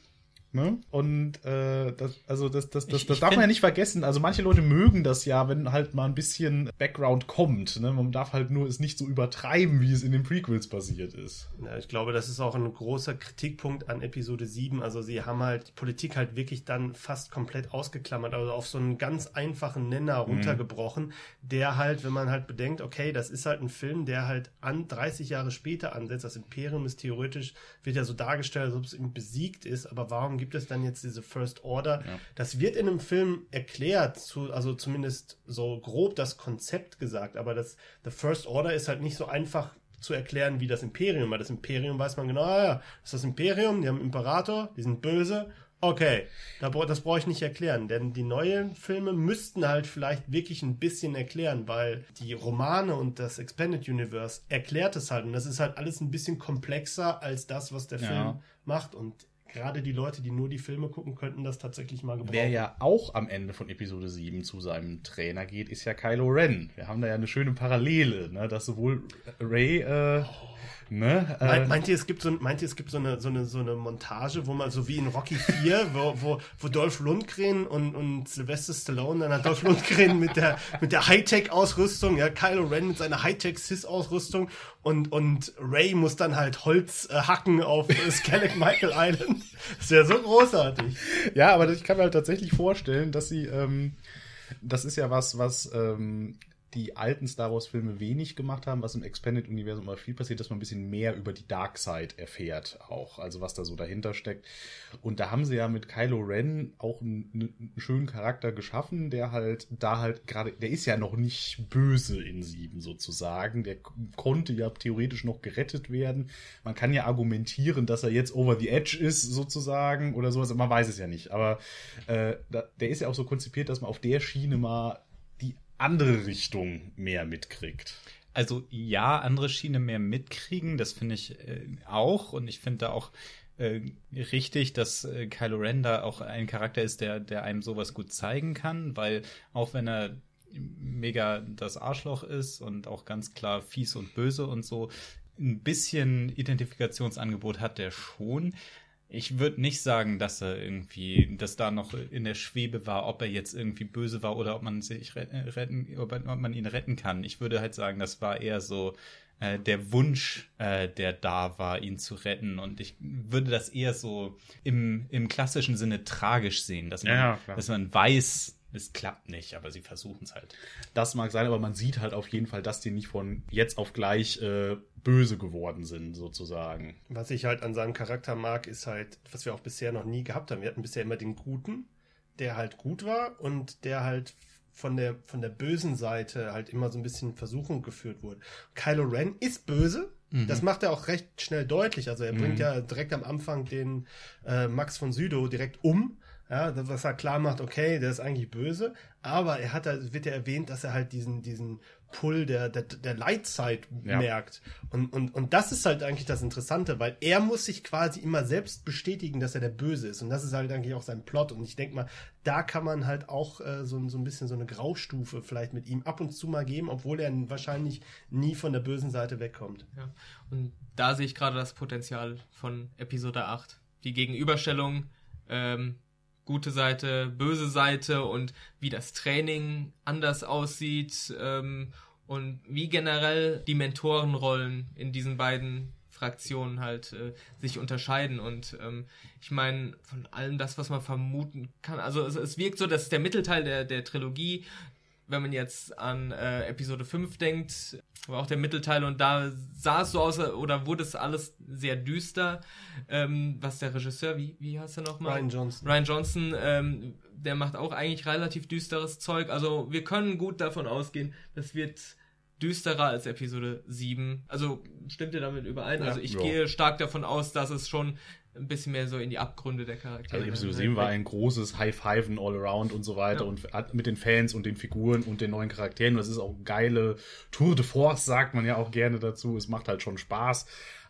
Ne? Und äh, das, also das, das, das, Ich- das darf man ja nicht vergessen. Also manche Leute mögen das ja, wenn halt mal ein bisschen Background kommt. Ne? Man darf halt nur es nicht so übertreiben, wie es in den Prequels passiert ist. Ja, ich glaube, das ist auch ein großer Kritikpunkt an Episode 7. Also sie haben halt die Politik halt wirklich dann fast komplett ausgeklammert, also auf so einen ganz einfachen Nenner runtergebrochen, der halt, wenn man halt bedenkt, okay, das ist halt ein Film, der halt an 30 Jahre später ansetzt. Das Imperium ist theoretisch, wird ja so dargestellt, als ob es ihm besiegt ist, aber warum gibt es dann jetzt diese First Order? Das wird in einem Film erklärt, zu, also zumindest so grob das Konzept gesagt, aber das The First Order ist halt nicht so einfach zu erklären wie das Imperium, weil das Imperium weiß man genau, ah ja, das ist das Imperium, die haben Imperator, die sind böse. Okay, da, das brauche ich nicht erklären, denn die neuen Filme müssten halt vielleicht wirklich ein bisschen erklären, weil die Romane und das Expanded Universe erklärt es halt und das ist halt alles ein bisschen komplexer als das, was der Ja. Film macht und gerade die Leute, die nur die Filme gucken, könnten das tatsächlich mal gebrauchen. Wer ja auch am Ende von Episode 7 zu seinem Trainer geht, ist ja Kylo Ren. Wir haben da ja eine schöne Parallele, ne? dass sowohl Ray, äh, ne, äh, Meint, ihr, es gibt so, ein- meint ihr, es gibt so eine, so eine, so eine Montage, wo man so wie in Rocky 4, wo, wo, wo Dolph Lundgren und, und Sylvester Stallone, dann hat Dolph Lundgren mit der, mit der Hightech-Ausrüstung, ja, Kylo Ren mit seiner Hightech-Sis-Ausrüstung und, und Ray muss dann halt Holz äh, hacken auf äh, Skellig Michael Island. Das wäre so großartig. Ja, aber ich kann mir halt tatsächlich vorstellen, dass sie, ähm, das ist ja was, was ähm, die alten Star Wars-Filme wenig gemacht haben, was im Expanded-Universum immer viel passiert, dass man ein bisschen mehr über die Dark Side erfährt, auch, also was da so dahinter steckt. Und da haben sie ja mit Kylo Ren auch einen, einen schönen Charakter geschaffen, der halt da halt gerade, der ist ja noch nicht böse in sieben sozusagen, der konnte ja theoretisch noch gerettet werden. Man kann ja argumentieren, dass er jetzt over the edge ist sozusagen oder sowas, man weiß es ja nicht. Aber äh, der ist ja auch so konzipiert, dass man auf der Schiene mal andere Richtung mehr mitkriegt. Also ja, andere Schiene mehr mitkriegen, das finde ich äh, auch. Und ich finde da auch äh, richtig, dass äh, Kylo Ren da auch ein Charakter ist, der, der einem sowas gut zeigen kann, weil auch wenn er mega das Arschloch ist und auch ganz klar fies und böse und so, ein bisschen Identifikationsangebot hat der schon. Ich würde nicht sagen, dass er irgendwie, dass da noch in der Schwebe war, ob er jetzt irgendwie böse war oder ob man sich äh, retten, ob man ihn retten kann. Ich würde halt sagen, das war eher so äh, der Wunsch, äh, der da war, ihn zu retten. Und ich würde das eher so im, im klassischen Sinne tragisch sehen, dass man, Ja, dass man weiß, es klappt nicht, aber sie versuchen es halt. Das mag sein, aber man sieht halt auf jeden Fall, dass die nicht von jetzt auf gleich äh, böse geworden sind, sozusagen. Was ich halt an seinem Charakter mag, ist halt, was wir auch bisher noch nie gehabt haben. Wir hatten bisher immer den Guten, der halt gut war und der halt von der, von der bösen Seite halt immer so ein bisschen in Versuchung geführt wurde. Kylo Ren ist böse. Das macht er auch recht schnell deutlich. Also er bringt ja direkt am Anfang den äh, Max von Südow direkt um. Ja, was er klar macht, okay, der ist eigentlich böse, aber er hat, da wird ja erwähnt, dass er halt diesen, diesen Pull der, der, der Lightside Ja. merkt. Und, und, und das ist halt eigentlich das Interessante, weil er muss sich quasi immer selbst bestätigen, dass er der Böse ist. Und das ist halt eigentlich auch sein Plot. Und ich denke mal, da kann man halt auch äh, so, ein- so ein bisschen so eine Graustufe vielleicht mit ihm ab und zu mal geben, obwohl er wahrscheinlich nie von der bösen Seite wegkommt. Ja. Und da sehe ich gerade das Potenzial von Episode 8. Die Gegenüberstellung, ähm, gute Seite, böse Seite und wie das Training anders aussieht ähm, und wie generell die Mentorenrollen in diesen beiden Fraktionen halt äh, sich unterscheiden. Und ähm, ich meine, von allem das, was man vermuten kann, also es, es wirkt so, dass der Mittelteil der, der Trilogie, wenn man jetzt an äh, Episode 5 denkt, war auch der Mittelteil und da sah es so aus, oder wurde es alles sehr düster, ähm, was der Regisseur, wie, wie heißt er nochmal? Ryan Johnson. Ryan Johnson, ähm, der macht auch eigentlich relativ düsteres Zeug. Also wir können gut davon ausgehen, das wird düsterer als Episode 7. Also stimmt ihr damit überein? Ja. also ich Ja. gehe stark davon aus, dass es schon ein bisschen mehr so in die Abgründe der Charaktere Also Episode 7 war ein großes High-Fiven all around und so weiter Ja. und mit den Fans und den Figuren und den neuen Charakteren. Und das ist auch eine geile Tour de Force, sagt man ja auch gerne dazu. Es macht halt schon Spaß.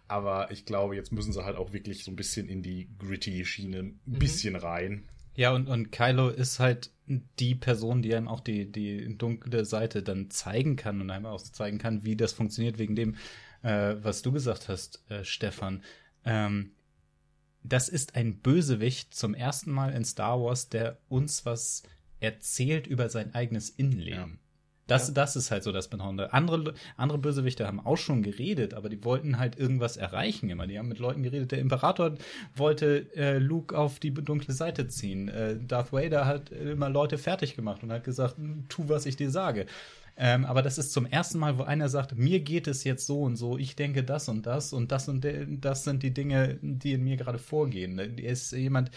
Aber ich glaube, jetzt müssen sie halt auch wirklich so ein bisschen in die gritty Schiene ein bisschen rein. Ja, und, und Kylo ist halt die Person, die einem auch die, die dunkle Seite dann zeigen kann und einem auch zeigen kann, wie das funktioniert, wegen dem, äh, was du gesagt hast, äh, Stefan. Ähm, das ist ein Bösewicht zum ersten Mal in Star Wars, der uns was erzählt über sein eigenes Innenleben. Das, das ist halt so das Besondere. Andere, andere Bösewichte haben auch schon geredet, aber die wollten halt irgendwas erreichen immer. Die haben mit Leuten geredet. Der Imperator wollte äh, Luke auf die dunkle Seite ziehen. Äh, Darth Vader hat immer Leute fertig gemacht und hat gesagt, tu, was ich dir sage. Ähm, aber das ist zum ersten Mal, wo einer sagt, mir geht es jetzt so und so, ich denke das und das und das und das sind die Dinge, die in mir gerade vorgehen. Er ist jemand,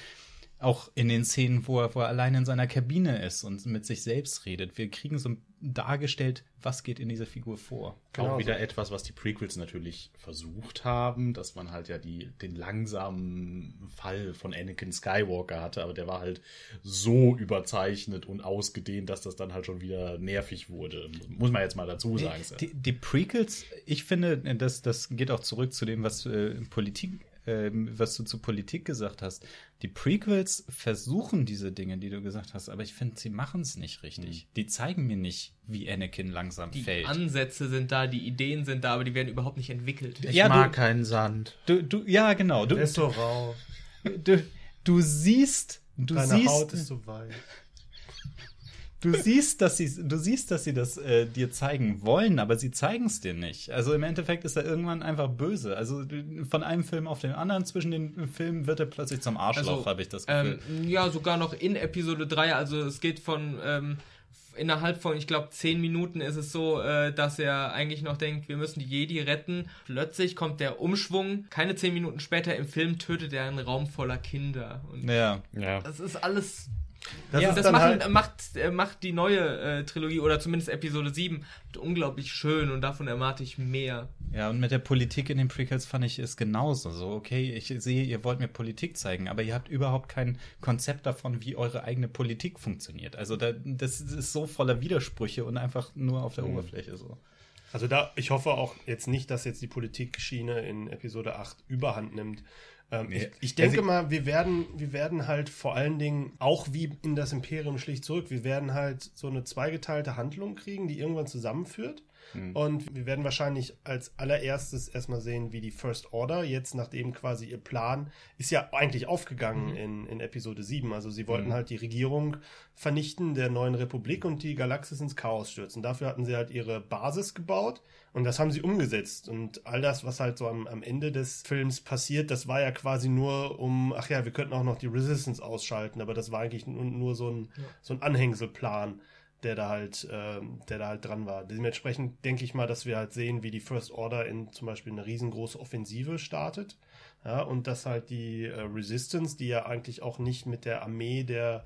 auch in den Szenen, wo er, wo er allein in seiner Kabine ist und mit sich selbst redet. Wir kriegen so dargestellt, was geht in dieser Figur vor. auch wieder etwas, was die Prequels natürlich versucht haben, dass man halt ja die, den langsamen Fall von Anakin Skywalker hatte, aber der war halt so überzeichnet und ausgedehnt, dass das dann halt schon wieder nervig wurde. Muss man jetzt mal dazu sagen. Die, die Prequels, ich finde, das, das geht auch zurück zu dem, was äh, Politik, äh, was du zu Politik gesagt hast. Die Prequels versuchen diese Dinge, die du gesagt hast, aber ich finde, sie machen es nicht richtig. Die zeigen mir nicht, wie Anakin langsam Die fällt. Ansätze sind da, die Ideen sind da, aber die werden überhaupt nicht entwickelt. ich ja, du- mag keinen Sand. Du, du, ja, genau. Du, Der ist so rau. du, du siehst, du Deine siehst, Haut ist so weich. Du siehst, dass sie, du siehst, dass sie das äh, dir zeigen wollen, aber sie zeigen es dir nicht. Also im Endeffekt ist er irgendwann einfach böse. Also du- von einem Film auf den anderen, zwischen den Filmen wird er plötzlich zum Arschloch, Also, habe ich das Gefühl. Ähm, ja, sogar noch in Episode 3. Also es geht von ähm, innerhalb von, ich glaube, 10 Minuten ist es so, äh, dass er eigentlich noch denkt, wir müssen die Jedi retten. Plötzlich kommt der Umschwung. Keine 10 Minuten später im Film tötet er einen Raum voller Kinder. Und ja. Ja. das ist alles. Das ja, das machen, halt, macht, äh, macht die neue äh, Trilogie oder zumindest Episode 7 unglaublich schön und davon erwarte ich mehr. Ja, und mit der Politik in den Prequels fand ich es genauso. So, okay, ich sehe, ihr wollt mir Politik zeigen, aber ihr habt überhaupt kein Konzept davon, wie eure eigene Politik funktioniert. Also da, das ist so voller Widersprüche und einfach nur auf der Oberfläche so. Also da, ich hoffe auch jetzt nicht, dass jetzt die Politikschiene in Episode 8 überhand nimmt. Ähm, Nee. ich, ich denke Also- mal, wir werden, wir werden halt vor allen Dingen, auch wie in das Imperium schlicht zurück, wir werden halt so eine zweigeteilte Handlung kriegen, die irgendwann zusammenführt. Und wir werden wahrscheinlich als allererstes erstmal sehen, wie die First Order jetzt, nachdem quasi ihr Plan ist ja eigentlich aufgegangen in, in Episode 7. Also sie wollten halt die Regierung vernichten der neuen Republik und die Galaxis ins Chaos stürzen. Dafür hatten sie halt ihre Basis gebaut und das haben sie umgesetzt. Und all das, was halt so am, am Ende des Films passiert, das war ja quasi nur um, ach ja, wir könnten auch noch die Resistance ausschalten, aber das war eigentlich nur, nur so ein, so ein Anhängselplan der da halt, ähm, der da halt dran war. Dementsprechend denke ich mal, dass wir halt sehen, wie die First Order in zum Beispiel eine riesengroße Offensive startet. Ja, und dass halt die äh, Resistance, die ja eigentlich auch nicht mit der Armee der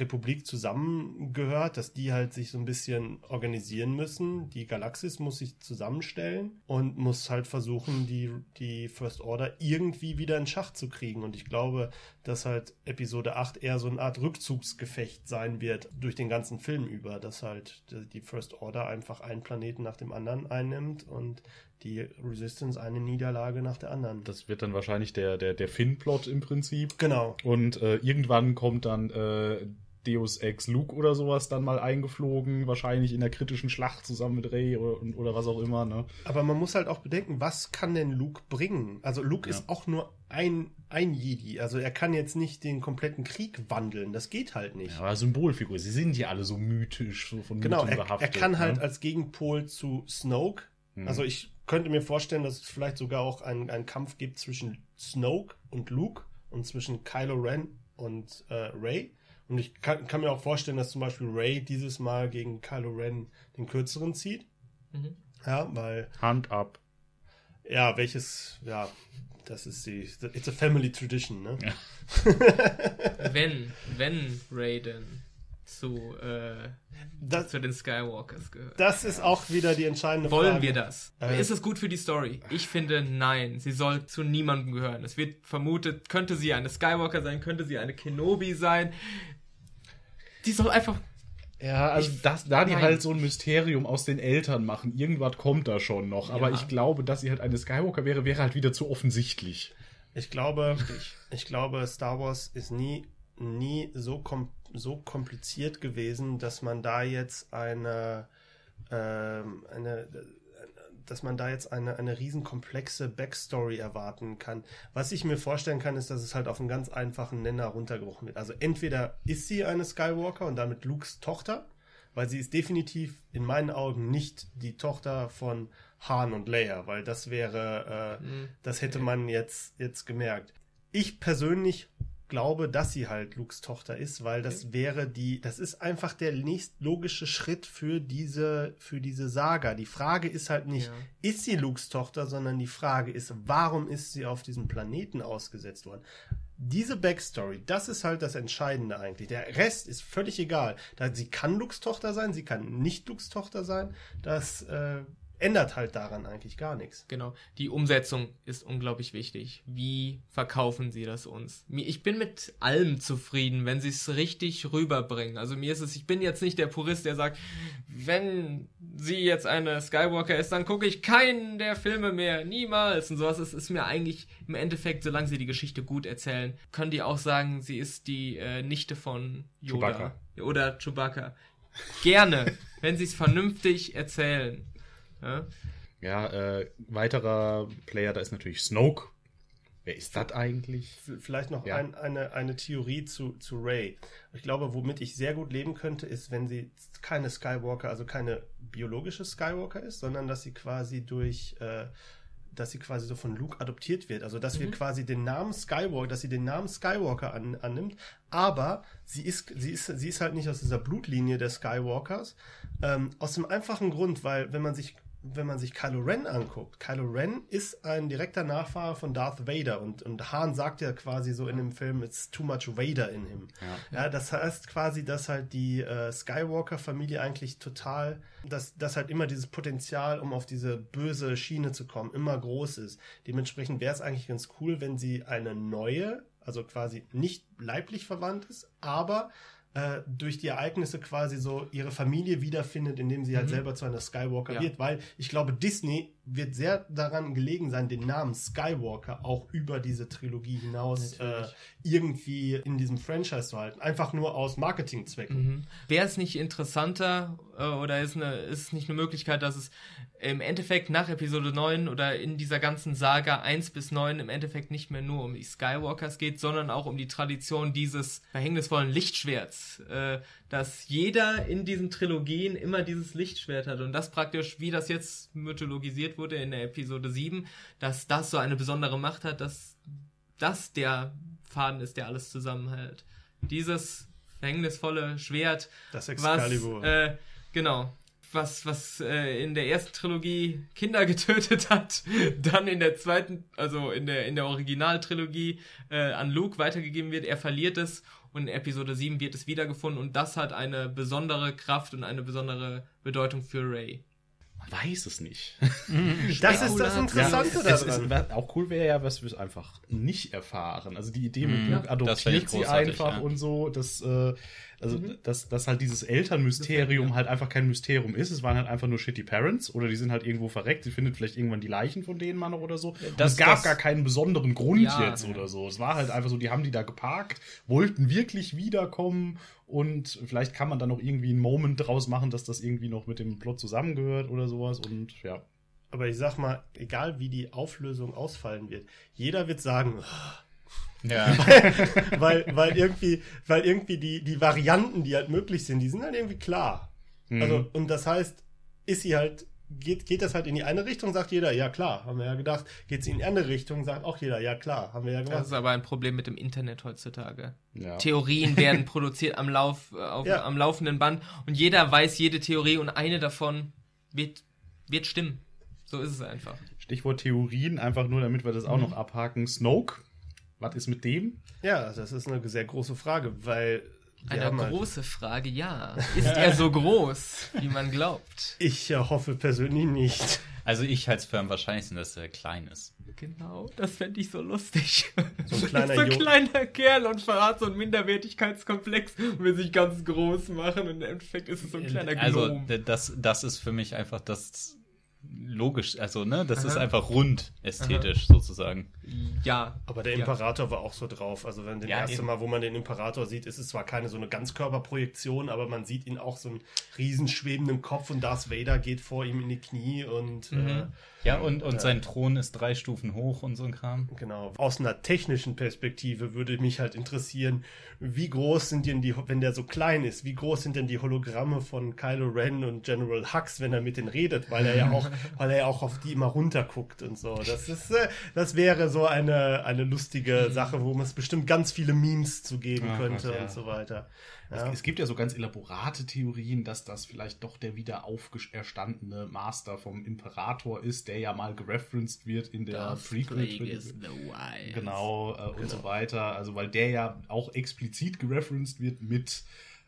Republik zusammengehört, dass die halt sich so ein bisschen organisieren müssen. Die Galaxis muss sich zusammenstellen und muss halt versuchen, die, die First Order irgendwie wieder in Schach zu kriegen. Und ich glaube, dass halt Episode 8 eher so eine Art Rückzugsgefecht sein wird durch den ganzen Film über, dass halt die First Order einfach einen Planeten nach dem anderen einnimmt und die Resistance eine Niederlage nach der anderen. Das wird dann wahrscheinlich der, der, der Finn-Plot im Prinzip. genau. Und äh, irgendwann kommt dann äh, Deus Ex Luke oder sowas dann mal eingeflogen, wahrscheinlich in der kritischen Schlacht zusammen mit Rey oder, oder was auch immer. Ne? Aber man muss halt auch bedenken, was kann denn Luke bringen? Also Luke Ja. ist auch nur ein, ein Jedi. Also er kann jetzt nicht den kompletten Krieg wandeln. Das geht halt nicht. Ja, aber Symbolfigur. Sie sind ja alle so mythisch, so von Genau, Mythen er, er behaftet. kann halt ne? als Gegenpol zu Snoke. Also ich könnte mir vorstellen, dass es vielleicht sogar auch einen, einen Kampf gibt zwischen Snoke und Luke und zwischen Kylo Ren und äh, Rey. Und ich kann, kann mir auch vorstellen, dass zum Beispiel Rey dieses Mal gegen Kylo Ren den kürzeren zieht. Ja, weil Hand ab. Ja, welches, ja, das ist die, it's a family tradition, ne? Wenn, wenn Raiden zu, äh, Das, zu den Skywalkers gehört. das ist auch wieder die entscheidende Wollen Frage. wir das? Äh, ist es gut für die Story? Ich finde, nein. Sie soll zu niemandem gehören. Es wird vermutet, könnte sie eine Skywalker sein, könnte sie eine Kenobi sein. Die soll einfach. Ja, also das, da die Nein. halt so ein Mysterium aus den Eltern machen, irgendwas kommt da schon noch. Aber Ja. ich glaube, dass sie halt eine Skywalker wäre, wäre halt wieder zu offensichtlich. Ich glaube, ich glaube, Star Wars ist nie, nie so, kom so kompliziert gewesen, dass man da jetzt eine, ähm, eine, dass man da jetzt eine, eine riesen komplexe Backstory erwarten kann. Was ich mir vorstellen kann, ist, dass es halt auf einen ganz einfachen Nenner runtergebrochen wird. Also entweder ist sie eine Skywalker und damit Lukes Tochter, weil sie ist definitiv in meinen Augen nicht die Tochter von Han und Leia, weil das wäre, äh, das hätte man jetzt, jetzt gemerkt. Ich persönlich glaube, dass sie halt Lukes Tochter ist, weil das wäre die, das ist einfach der nächstlogische Schritt für diese, für diese Saga. Die Frage ist halt nicht, Ja. ist sie Lukes Tochter, sondern die Frage ist, warum ist sie auf diesem Planeten ausgesetzt worden? Diese Backstory, das ist halt das Entscheidende eigentlich. Der Rest ist völlig egal. Da, sie kann Lukes Tochter sein, sie kann nicht Lukes Tochter sein. Das äh, ändert halt daran eigentlich gar nichts. Genau. Die Umsetzung ist unglaublich wichtig. Wie verkaufen sie das uns? Mir- Ich bin mit allem zufrieden, wenn sie es richtig rüberbringen. Also mir ist es, ich bin jetzt nicht der Purist, der sagt, wenn sie jetzt eine Skywalker ist, dann gucke ich keinen der Filme mehr, niemals und sowas. Es ist mir eigentlich im Endeffekt, solange sie die Geschichte gut erzählen, können die auch sagen, sie ist die äh, Nichte von Yoda Chewbacca. oder Chewbacca. Gerne, wenn sie es vernünftig erzählen. Ja? Ja, äh, weiterer Player, da ist natürlich Snoke. Wer ist das eigentlich? Vielleicht noch Ja. ein, eine, eine Theorie zu, zu Ray. Ich glaube, womit ich sehr gut leben könnte, ist, wenn sie keine Skywalker, also keine biologische Skywalker ist, sondern dass sie quasi durch, äh, dass sie quasi so von Luke adoptiert wird. Also, dass wir quasi den Namen Skywalker, dass sie den Namen Skywalker an, annimmt, aber sie ist, sie ist, sie ist halt nicht aus dieser Blutlinie der Skywalkers. Ähm, aus dem einfachen Grund, weil, wenn man sich wenn man sich Kylo Ren anguckt, Kylo Ren ist ein direkter Nachfahre von Darth Vader und, und Han sagt ja quasi so in dem Film, it's too much Vader in him. Ja, das heißt quasi, dass halt die äh, Skywalker-Familie eigentlich total, dass, dass halt immer dieses Potenzial, um auf diese böse Schiene zu kommen, immer groß ist. Dementsprechend wäre es eigentlich ganz cool, wenn sie eine neue, also quasi nicht leiblich verwandt ist, aber äh, durch die Ereignisse quasi so ihre Familie wiederfindet, indem sie halt selber zu einer Skywalker Ja. wird, weil ich glaube, Disney wird sehr daran gelegen sein, den Namen Skywalker auch über diese Trilogie hinaus äh, irgendwie in diesem Franchise zu halten. Einfach nur aus Marketingzwecken. Wäre es nicht interessanter äh, oder ist, eine, ist es nicht eine Möglichkeit, dass es im Endeffekt nach Episode 9 oder in dieser ganzen Saga 1 bis 9 im Endeffekt nicht mehr nur um die Skywalkers geht, sondern auch um die Tradition dieses verhängnisvollen Lichtschwerts, äh, dass jeder in diesen Trilogien immer dieses Lichtschwert hat und das praktisch, wie das jetzt mythologisiert wurde in der Episode 7, dass das so eine besondere Macht hat, dass das der Faden ist, der alles zusammenhält. Dieses verhängnisvolle Schwert, Das was, Excalibur. äh, genau, was, was äh, in der ersten Trilogie Kinder getötet hat, dann in der zweiten, also in der, in der Originaltrilogie äh, an Luke weitergegeben wird, er verliert es und in Episode 7 wird es wiedergefunden und das hat eine besondere Kraft und eine besondere Bedeutung für Ray. Man weiß es nicht. das ist das Interessante es, daran. wär- auch cool wäre ja, was wir es einfach nicht erfahren. Also die Idee mit Luke das fänd ich adoptiert sie einfach ja. und so, dass, äh, also, dass, dass halt dieses Elternmysterium halt einfach kein Mysterium ist. Es waren halt einfach nur shitty Parents oder die sind halt irgendwo verreckt. Sie findet vielleicht irgendwann die Leichen von denen mal noch oder so. Das- es gab das- gar keinen besonderen Grund Ja. jetzt oder so. Es war halt einfach so, die haben die da geparkt, wollten wirklich wiederkommen und vielleicht kann man dann noch irgendwie einen Moment draus machen, dass das irgendwie noch mit dem Plot zusammengehört oder sowas und ja. Aber ich sag mal, egal wie die Auflösung ausfallen wird, jeder wird sagen, Ja. weil, weil irgendwie, weil irgendwie die, die Varianten, die halt möglich sind, die sind halt irgendwie klar. Also, und das heißt, ist sie halt, geht, geht das halt in die eine Richtung, sagt jeder, ja klar, haben wir ja gedacht. Geht sie in die andere Richtung, sagt auch jeder, ja klar, haben wir ja Das gemacht. ist aber ein Problem mit dem Internet heutzutage. Ja. Theorien werden produziert am, Lauf, äh, auf, Ja. am laufenden Band und jeder weiß jede Theorie und eine davon wird, wird stimmen. So ist es einfach. Stichwort Theorien, einfach nur, damit wir das auch noch abhaken. Snoke, was ist mit dem? Ja, das ist eine sehr große Frage, weil Eine halt- große Frage, ja. Ist er so groß, wie man glaubt? ich äh, hoffe persönlich nicht. Also ich halte es für am wahrscheinlichsten, dass er klein ist. Genau, das fände ich so lustig. So ein kleiner so ein kleiner Kerl und verrat so einen Minderwertigkeitskomplex und will sich ganz groß machen und im Endeffekt ist es so ein kleiner Also Gnome. d- das, das ist für mich einfach das logisch, also ne, das ist einfach rund ästhetisch sozusagen. Ja. Aber der Ja. Imperator war auch so drauf. Also wenn das Ja, erste eben. Mal, wo man den Imperator sieht, ist es zwar keine so eine Ganzkörperprojektion, aber man sieht ihn auch so einen riesen schwebenden Kopf und Darth Vader geht vor ihm in die Knie und äh, Ja, und, und sein Thron ist drei Stufen hoch und so ein Kram. Genau. Aus einer technischen Perspektive würde mich halt interessieren, wie groß sind denn die, wenn der so klein ist, wie groß sind denn die Hologramme von Kylo Ren und General Hux, wenn er mit denen redet, weil er ja auch, weil er ja auch auf die immer runterguckt und so. Das ist, äh, das wäre so eine, eine lustige Sache, wo es bestimmt ganz viele Memes zu geben Ja, könnte ja. und so weiter. Es, Ja. es gibt ja so ganz elaborate Theorien, dass das vielleicht doch der wieder auferstandene Master vom Imperator ist, der ja mal gereferenced wird in der Prequel-Trilogie. Genau, äh, und so weiter. Also, weil der ja auch explizit gereferenced wird mit,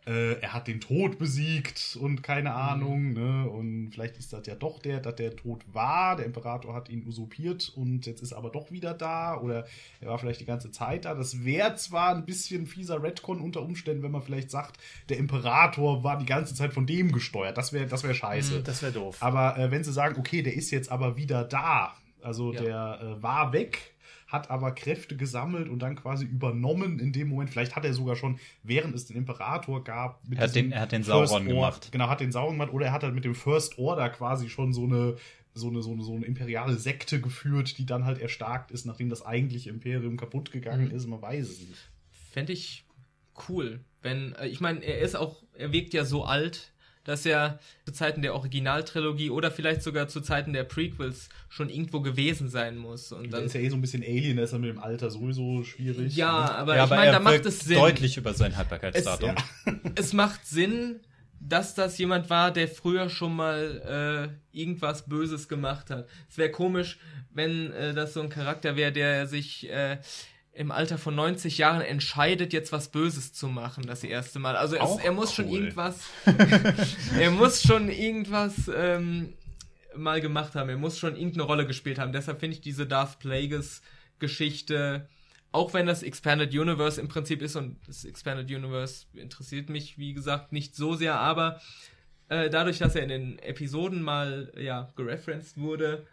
äh, er hat den Tod besiegt und keine Ahnung, ne? Und vielleicht ist das ja doch der, dass der Tod war. Der Imperator hat ihn usurpiert und jetzt ist er aber doch wieder da. Oder er war vielleicht die ganze Zeit da. Das wäre zwar ein bisschen fieser Redcon unter Umständen, wenn man vielleicht sagt, der Imperator war die ganze Zeit von dem gesteuert. Das wäre das wär scheiße. Das wäre doof. Aber äh, wenn sie sagen, okay, der ist jetzt aber wieder da, also Ja. der äh, war weg, hat aber Kräfte gesammelt und dann quasi übernommen in dem Moment. Vielleicht hat er sogar schon, während es den Imperator gab, mit Er hat den- er hat den Sauron Order- gemacht. Genau, hat den Sauron gemacht oder er hat halt mit dem First Order quasi schon so eine so eine, so eine, so eine imperiale Sekte geführt, die dann halt erstarkt ist, nachdem das eigentliche Imperium kaputt gegangen Mhm. ist. Man weiß es nicht. Fände ich cool. Wenn, äh, ich meine, er ist auch, er wirkt ja so alt, dass er zu Zeiten der Originaltrilogie oder vielleicht sogar zu Zeiten der Prequels schon irgendwo gewesen sein muss. Und Dann dann, ist ja eh so ein bisschen Alien, da ist er mit dem Alter sowieso schwierig. ja, ne? aber ja, ich meine, da macht es Sinn. deutlich über sein Haltbarkeitsdatum. Es macht Sinn, dass das jemand war, der früher schon mal äh, irgendwas Böses gemacht hat. Es wäre komisch, wenn äh, das so ein Charakter wäre, der sich äh, im Alter von 90 Jahren entscheidet, jetzt was Böses zu machen, das erste Mal. Also es, er muss schon cool. irgendwas, er muss schon irgendwas ähm, mal gemacht haben. Er muss schon irgendeine Rolle gespielt haben. Deshalb finde ich diese Darth Plagueis Geschichte, auch wenn das Expanded Universe im Prinzip ist und das Expanded Universe interessiert mich, wie gesagt, nicht so sehr, aber äh, dadurch, dass er in den Episoden mal ja gereferenced wurde,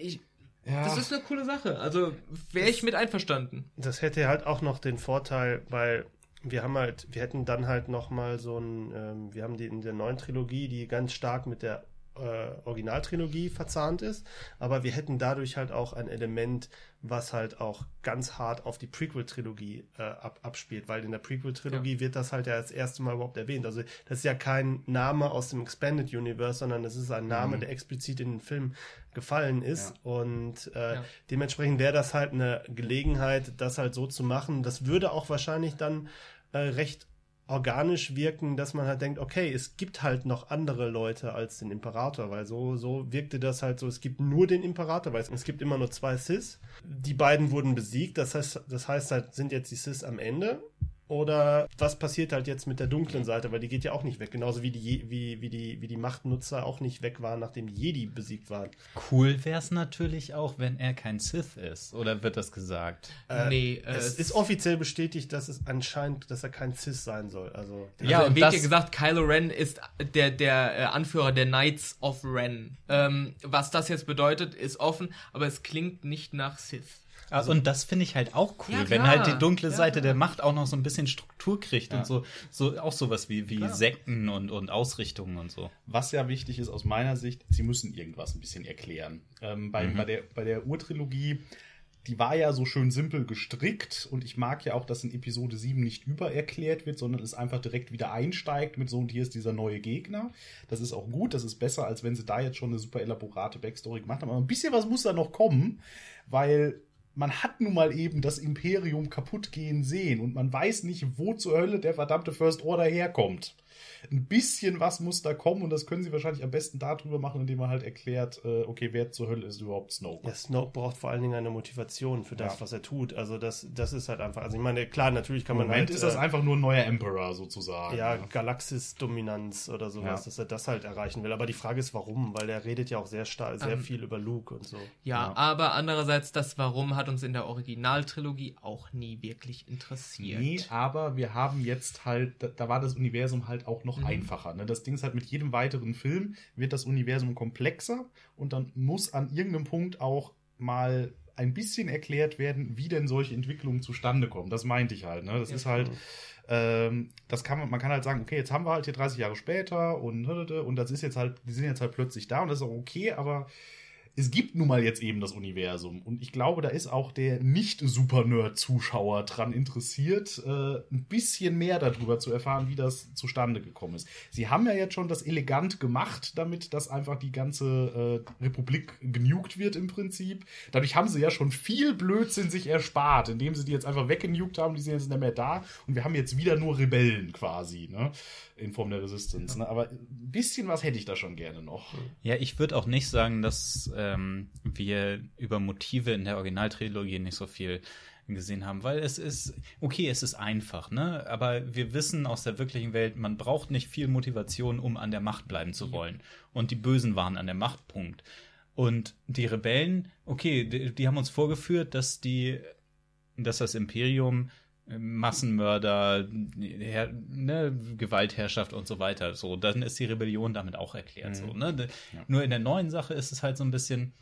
ich, das ist eine coole Sache. Also wäre ich mit einverstanden. das hätte halt auch noch den Vorteil, weil wir haben halt, wir hätten dann halt noch mal so ein, ähm, wir haben die in der neuen Trilogie, die ganz stark mit der äh, Originaltrilogie verzahnt ist, aber wir hätten dadurch halt auch ein Element, was halt auch ganz hart auf die Prequel-Trilogie äh, ab, abspielt, weil in der Prequel-Trilogie wird das halt ja das erste Mal überhaupt erwähnt. Also das ist ja kein Name aus dem Expanded Universe, sondern das ist ein Name, der explizit in den Film gefallen ist und äh, Ja. dementsprechend wäre das halt eine Gelegenheit, das halt so zu machen. Das würde auch wahrscheinlich dann äh, recht organisch wirken, dass man halt denkt, okay, es gibt halt noch andere Leute als den Imperator, weil so, so wirkte das halt so, es gibt nur den Imperator, weil es, gibt immer nur zwei Sith. Die beiden wurden besiegt, das heißt, das heißt halt, sind jetzt die Sith am Ende? Oder was passiert halt jetzt mit der dunklen Seite, weil die geht ja auch nicht weg, genauso wie die, wie, wie die, wie die Machtnutzer auch nicht weg waren, nachdem die Jedi besiegt waren. Cool wäre es natürlich auch, wenn er kein Sith ist. Oder wird das gesagt? nee, äh, Es ist offiziell bestätigt, dass es anscheinend, dass er kein Sith sein soll. Also Ja, also wird das- ja gesagt, Kylo Ren ist der, der äh, Anführer der Knights of Ren. Ähm, was das jetzt bedeutet, ist offen, aber es klingt nicht nach Sith. Also, und das finde ich halt auch cool, Ja, wenn halt die dunkle Ja, Seite klar. der Macht auch noch so ein bisschen Struktur kriegt und so, so auch sowas wie, wie Sekten und, und Ausrichtungen und so. Was ja wichtig ist aus meiner Sicht, sie müssen irgendwas ein bisschen erklären. Ähm, bei, bei, der, bei der Urtrilogie, die war ja so schön simpel gestrickt und ich mag ja auch, dass in Episode 7 nicht übererklärt wird, sondern es einfach direkt wieder einsteigt mit so und hier ist dieser neue Gegner. Das ist auch gut, das ist besser, als wenn sie da jetzt schon eine super elaborate Backstory gemacht haben. Aber ein bisschen was muss da noch kommen, weil man hat nun mal eben das Imperium kaputt gehen sehen und man weiß nicht, wo zur Hölle der verdammte First Order herkommt. Ein bisschen was muss da kommen und das können sie wahrscheinlich am besten darüber machen, indem man halt erklärt, äh, okay, wer zur Hölle ist überhaupt Snoke. Ja, Snoke braucht vor allen Dingen eine Motivation für das, Ja. was er tut. Also das, das ist halt einfach. Also ich meine, klar, natürlich kann Im man Moment halt, ist das äh, einfach nur ein neuer Emperor sozusagen. ja, Galaxis-Dominanz oder sowas, Ja. dass er das halt erreichen will. Aber die Frage ist, warum? Weil er redet ja auch sehr stark, sehr Ähm, viel über Luke und so. Ja, Ja. aber andererseits, das Warum hat uns in der Originaltrilogie auch nie wirklich interessiert. Nee, aber wir haben jetzt halt, da, da war das Universum halt auch noch einfacher. Ne? Das Ding ist halt, mit jedem weiteren Film wird das Universum komplexer und dann muss an irgendeinem Punkt auch mal ein bisschen erklärt werden, wie denn solche Entwicklungen zustande kommen. Das meinte ich halt. Ne? Das ist halt, ähm, das kann man, man kann halt sagen, okay, jetzt haben wir halt hier 30 Jahre später und und das ist jetzt halt, die sind jetzt halt plötzlich da und das ist auch okay, aber es gibt nun mal jetzt eben das Universum. Und ich glaube, da ist auch der Nicht-Super-Nerd-Zuschauer dran interessiert, äh, ein bisschen mehr darüber zu erfahren, wie das zustande gekommen ist. Sie haben ja jetzt schon das elegant gemacht, damit dass einfach die ganze äh, Republik genugt wird im Prinzip. Dadurch haben sie ja schon viel Blödsinn sich erspart, indem sie die jetzt einfach weggenugt haben, die sind jetzt nicht mehr da. Und wir haben jetzt wieder nur Rebellen quasi, ne? In Form der Resistance. Ne? Aber ein bisschen was hätte ich da schon gerne noch. Ja, ich würde auch nicht sagen, dass ähm, wir über Motive in der Originaltrilogie nicht so viel gesehen haben, weil es ist, okay, es ist einfach, ne? Aber wir wissen aus der wirklichen Welt, man braucht nicht viel Motivation, um an der Macht bleiben zu wollen. Und die Bösen waren an der Macht, Punkt. Und die Rebellen, okay, die, die haben uns vorgeführt, dass die, dass das Imperium Massenmörder, Her ne, Gewaltherrschaft und so weiter. So, dann ist die Rebellion damit auch erklärt. So, ne? De- Nur in der neuen Sache ist es halt so ein bisschen,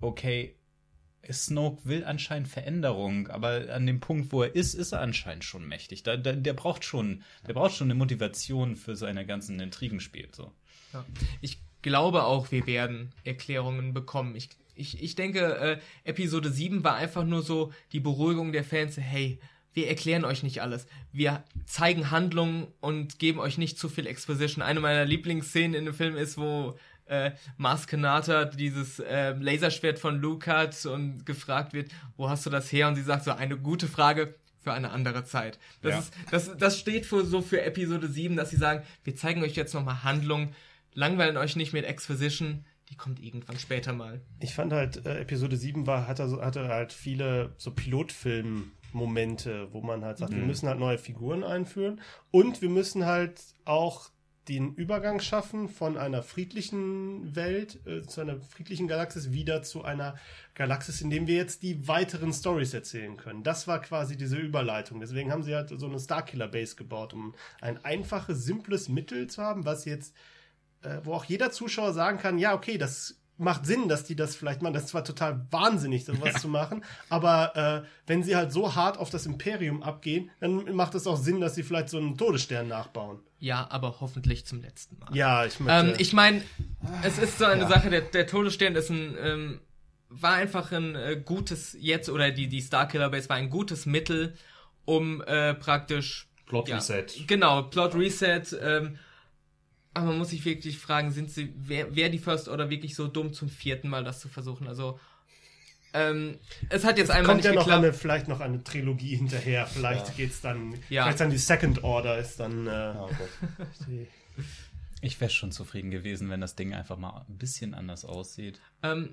okay, Snoke will anscheinend Veränderung, aber an dem Punkt, wo er ist, ist er anscheinend schon mächtig. Da, da, der braucht schon, der braucht schon eine Motivation für seine ganzen Intrigenspiel. So. Ja. Ich glaube auch, wir werden Erklärungen bekommen. Ich, ich, ich denke, äh, Episode 7 war einfach nur so die Beruhigung der Fans, hey, wir erklären euch nicht alles. Wir zeigen Handlungen und geben euch nicht zu viel Exposition. Eine meiner Lieblingsszenen in dem Film ist, wo äh, Mars Kanata dieses äh, Laserschwert von Luke hat und gefragt wird, wo hast du das her? Und sie sagt so, eine gute Frage für eine andere Zeit. Das, Ja. ist, das, das steht für, so für Episode 7, dass sie sagen, wir zeigen euch jetzt nochmal Handlung, langweilen euch nicht mit Exposition, die kommt irgendwann später mal. Ich fand halt, äh, Episode 7 war, hatte, hatte halt viele so Pilotfilm-Momente, wo man halt sagt, wir müssen halt neue Figuren einführen und wir müssen halt auch den Übergang schaffen von einer friedlichen Welt äh, zu einer friedlichen Galaxis wieder zu einer Galaxis, in dem wir jetzt die weiteren Stories erzählen können. Das war quasi diese Überleitung. Deswegen haben sie halt so eine Starkiller Base gebaut, um ein einfaches, simples Mittel zu haben, was jetzt äh, wo auch jeder Zuschauer sagen kann, ja, okay, das macht Sinn, dass die das vielleicht machen. Das ist zwar total wahnsinnig, sowas zu machen, aber äh, wenn sie halt so hart auf das Imperium abgehen, dann macht es auch Sinn, dass sie vielleicht so einen Todesstern nachbauen. Ja, aber hoffentlich zum letzten Mal. Ja, ich möchte, Ähm, ich meine, es ist so eine Sache, der, der Todesstern ist ein, ähm, war einfach ein äh, gutes, jetzt, oder die, die Starkiller Base war ein gutes Mittel, um äh, praktisch. Plot ja, Reset. Genau, Plot Reset. Ähm, aber man muss sich wirklich fragen, sind sie, wer, wer die First Order wirklich so dumm zum vierten Mal das zu versuchen? Also, ähm, es hat jetzt einmal kommt nicht ja noch geklappt. eine, vielleicht noch eine Trilogie hinterher. Vielleicht geht's dann, Ja. vielleicht dann die Second Order ist dann. Äh, die, Ich wäre schon zufrieden gewesen, wenn das Ding einfach mal ein bisschen anders aussieht. Ähm,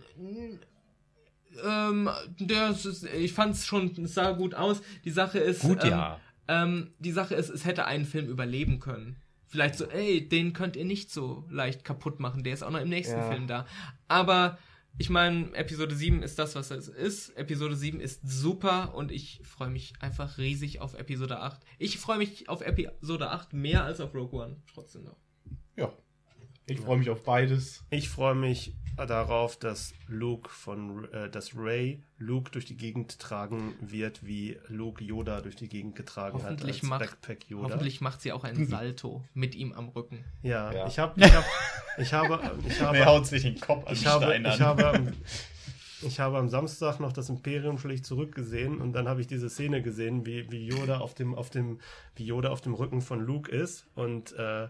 ähm, das ist, ich fand es schon, es sah gut aus. Die Sache ist, Gut, ähm, ja. ähm, die Sache ist, es hätte einen Film überleben können. Vielleicht so, ey, den könnt ihr nicht so leicht kaputt machen, der ist auch noch im nächsten Ja. Film da. Aber ich meine, Episode 7 ist das, was es ist. Episode 7 ist super und ich freue mich einfach riesig auf Episode 8. Ich freue mich auf Episode 8 mehr als auf Rogue One. Trotzdem noch. Ja. Ich freue mich auf beides. ich freue mich darauf, dass Luke von, äh, dass Ray Luke durch die Gegend tragen wird, wie Luke Yoda durch die Gegend getragen Hoffentlich hat als macht, Backpack Yoda. hoffentlich macht sie auch einen Salto mit ihm am Rücken. Ja, Ja. ich habe, ich habe, ich habe, ich habe, sich den Kopf an ich habe, ich habe, am- ich habe am Samstag noch das Imperium schlicht zurückgesehen und dann habe ich diese Szene gesehen, wie, wie Yoda auf dem, auf dem, wie Yoda auf dem Rücken von Luke ist und äh,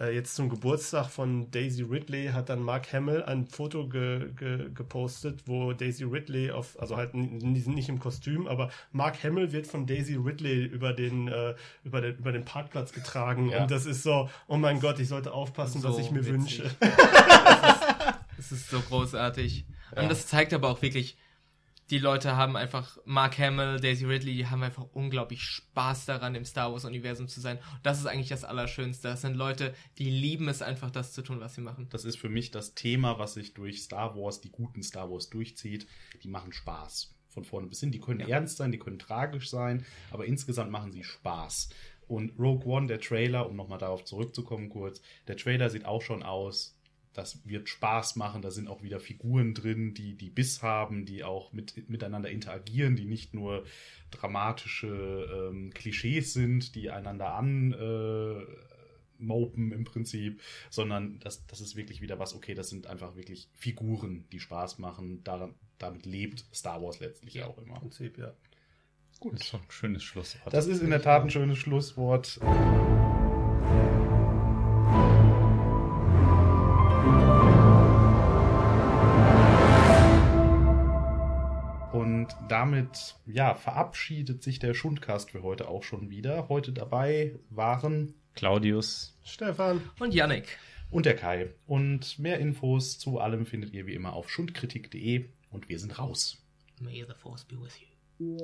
äh, jetzt zum Geburtstag von Daisy Ridley hat dann Mark Hamill ein Foto ge, ge, gepostet, wo Daisy Ridley auf, also halt nicht im Kostüm, aber Mark Hamill wird von Daisy Ridley über den, äh, über den, über den Parkplatz getragen Ja. und das ist so, oh mein Gott, ich sollte aufpassen, was So ich mir witzig. wünsche. Es ist so großartig. Ja. Und das zeigt aber auch wirklich, die Leute haben einfach, Mark Hamill, Daisy Ridley, die haben einfach unglaublich Spaß daran, im Star Wars-Universum zu sein. Und das ist eigentlich das Allerschönste. Das sind Leute, die lieben es einfach, das zu tun, was sie machen. Das ist für mich das Thema, was sich durch Star Wars, die guten Star Wars durchzieht. Die machen Spaß. von vorne bis hin. Die können ernst sein, die können tragisch sein, aber insgesamt machen sie Spaß. Und Rogue One, der Trailer, um nochmal darauf zurückzukommen kurz, der Trailer sieht auch schon aus, das wird Spaß machen, da sind auch wieder Figuren drin, die, die Biss haben, die auch mit, miteinander interagieren, die nicht nur dramatische ähm, Klischees sind, die einander an äh, mopen im Prinzip, sondern das, das ist wirklich wieder was, okay, das sind einfach wirklich Figuren, die Spaß machen. Daran, damit lebt Star Wars letztlich auch immer. Im Prinzip, ja. Gut. Das ist doch ein schönes Schlusswort. Das ist in der Tat ein schönes Schlusswort. Und damit, ja, verabschiedet sich der Schundcast für heute auch schon wieder. Heute dabei waren Claudius. Stefan. Und Yannick. und der Kai. Und mehr Infos zu allem findet ihr wie immer auf schundkritik.de und wir sind raus. May the force be with you.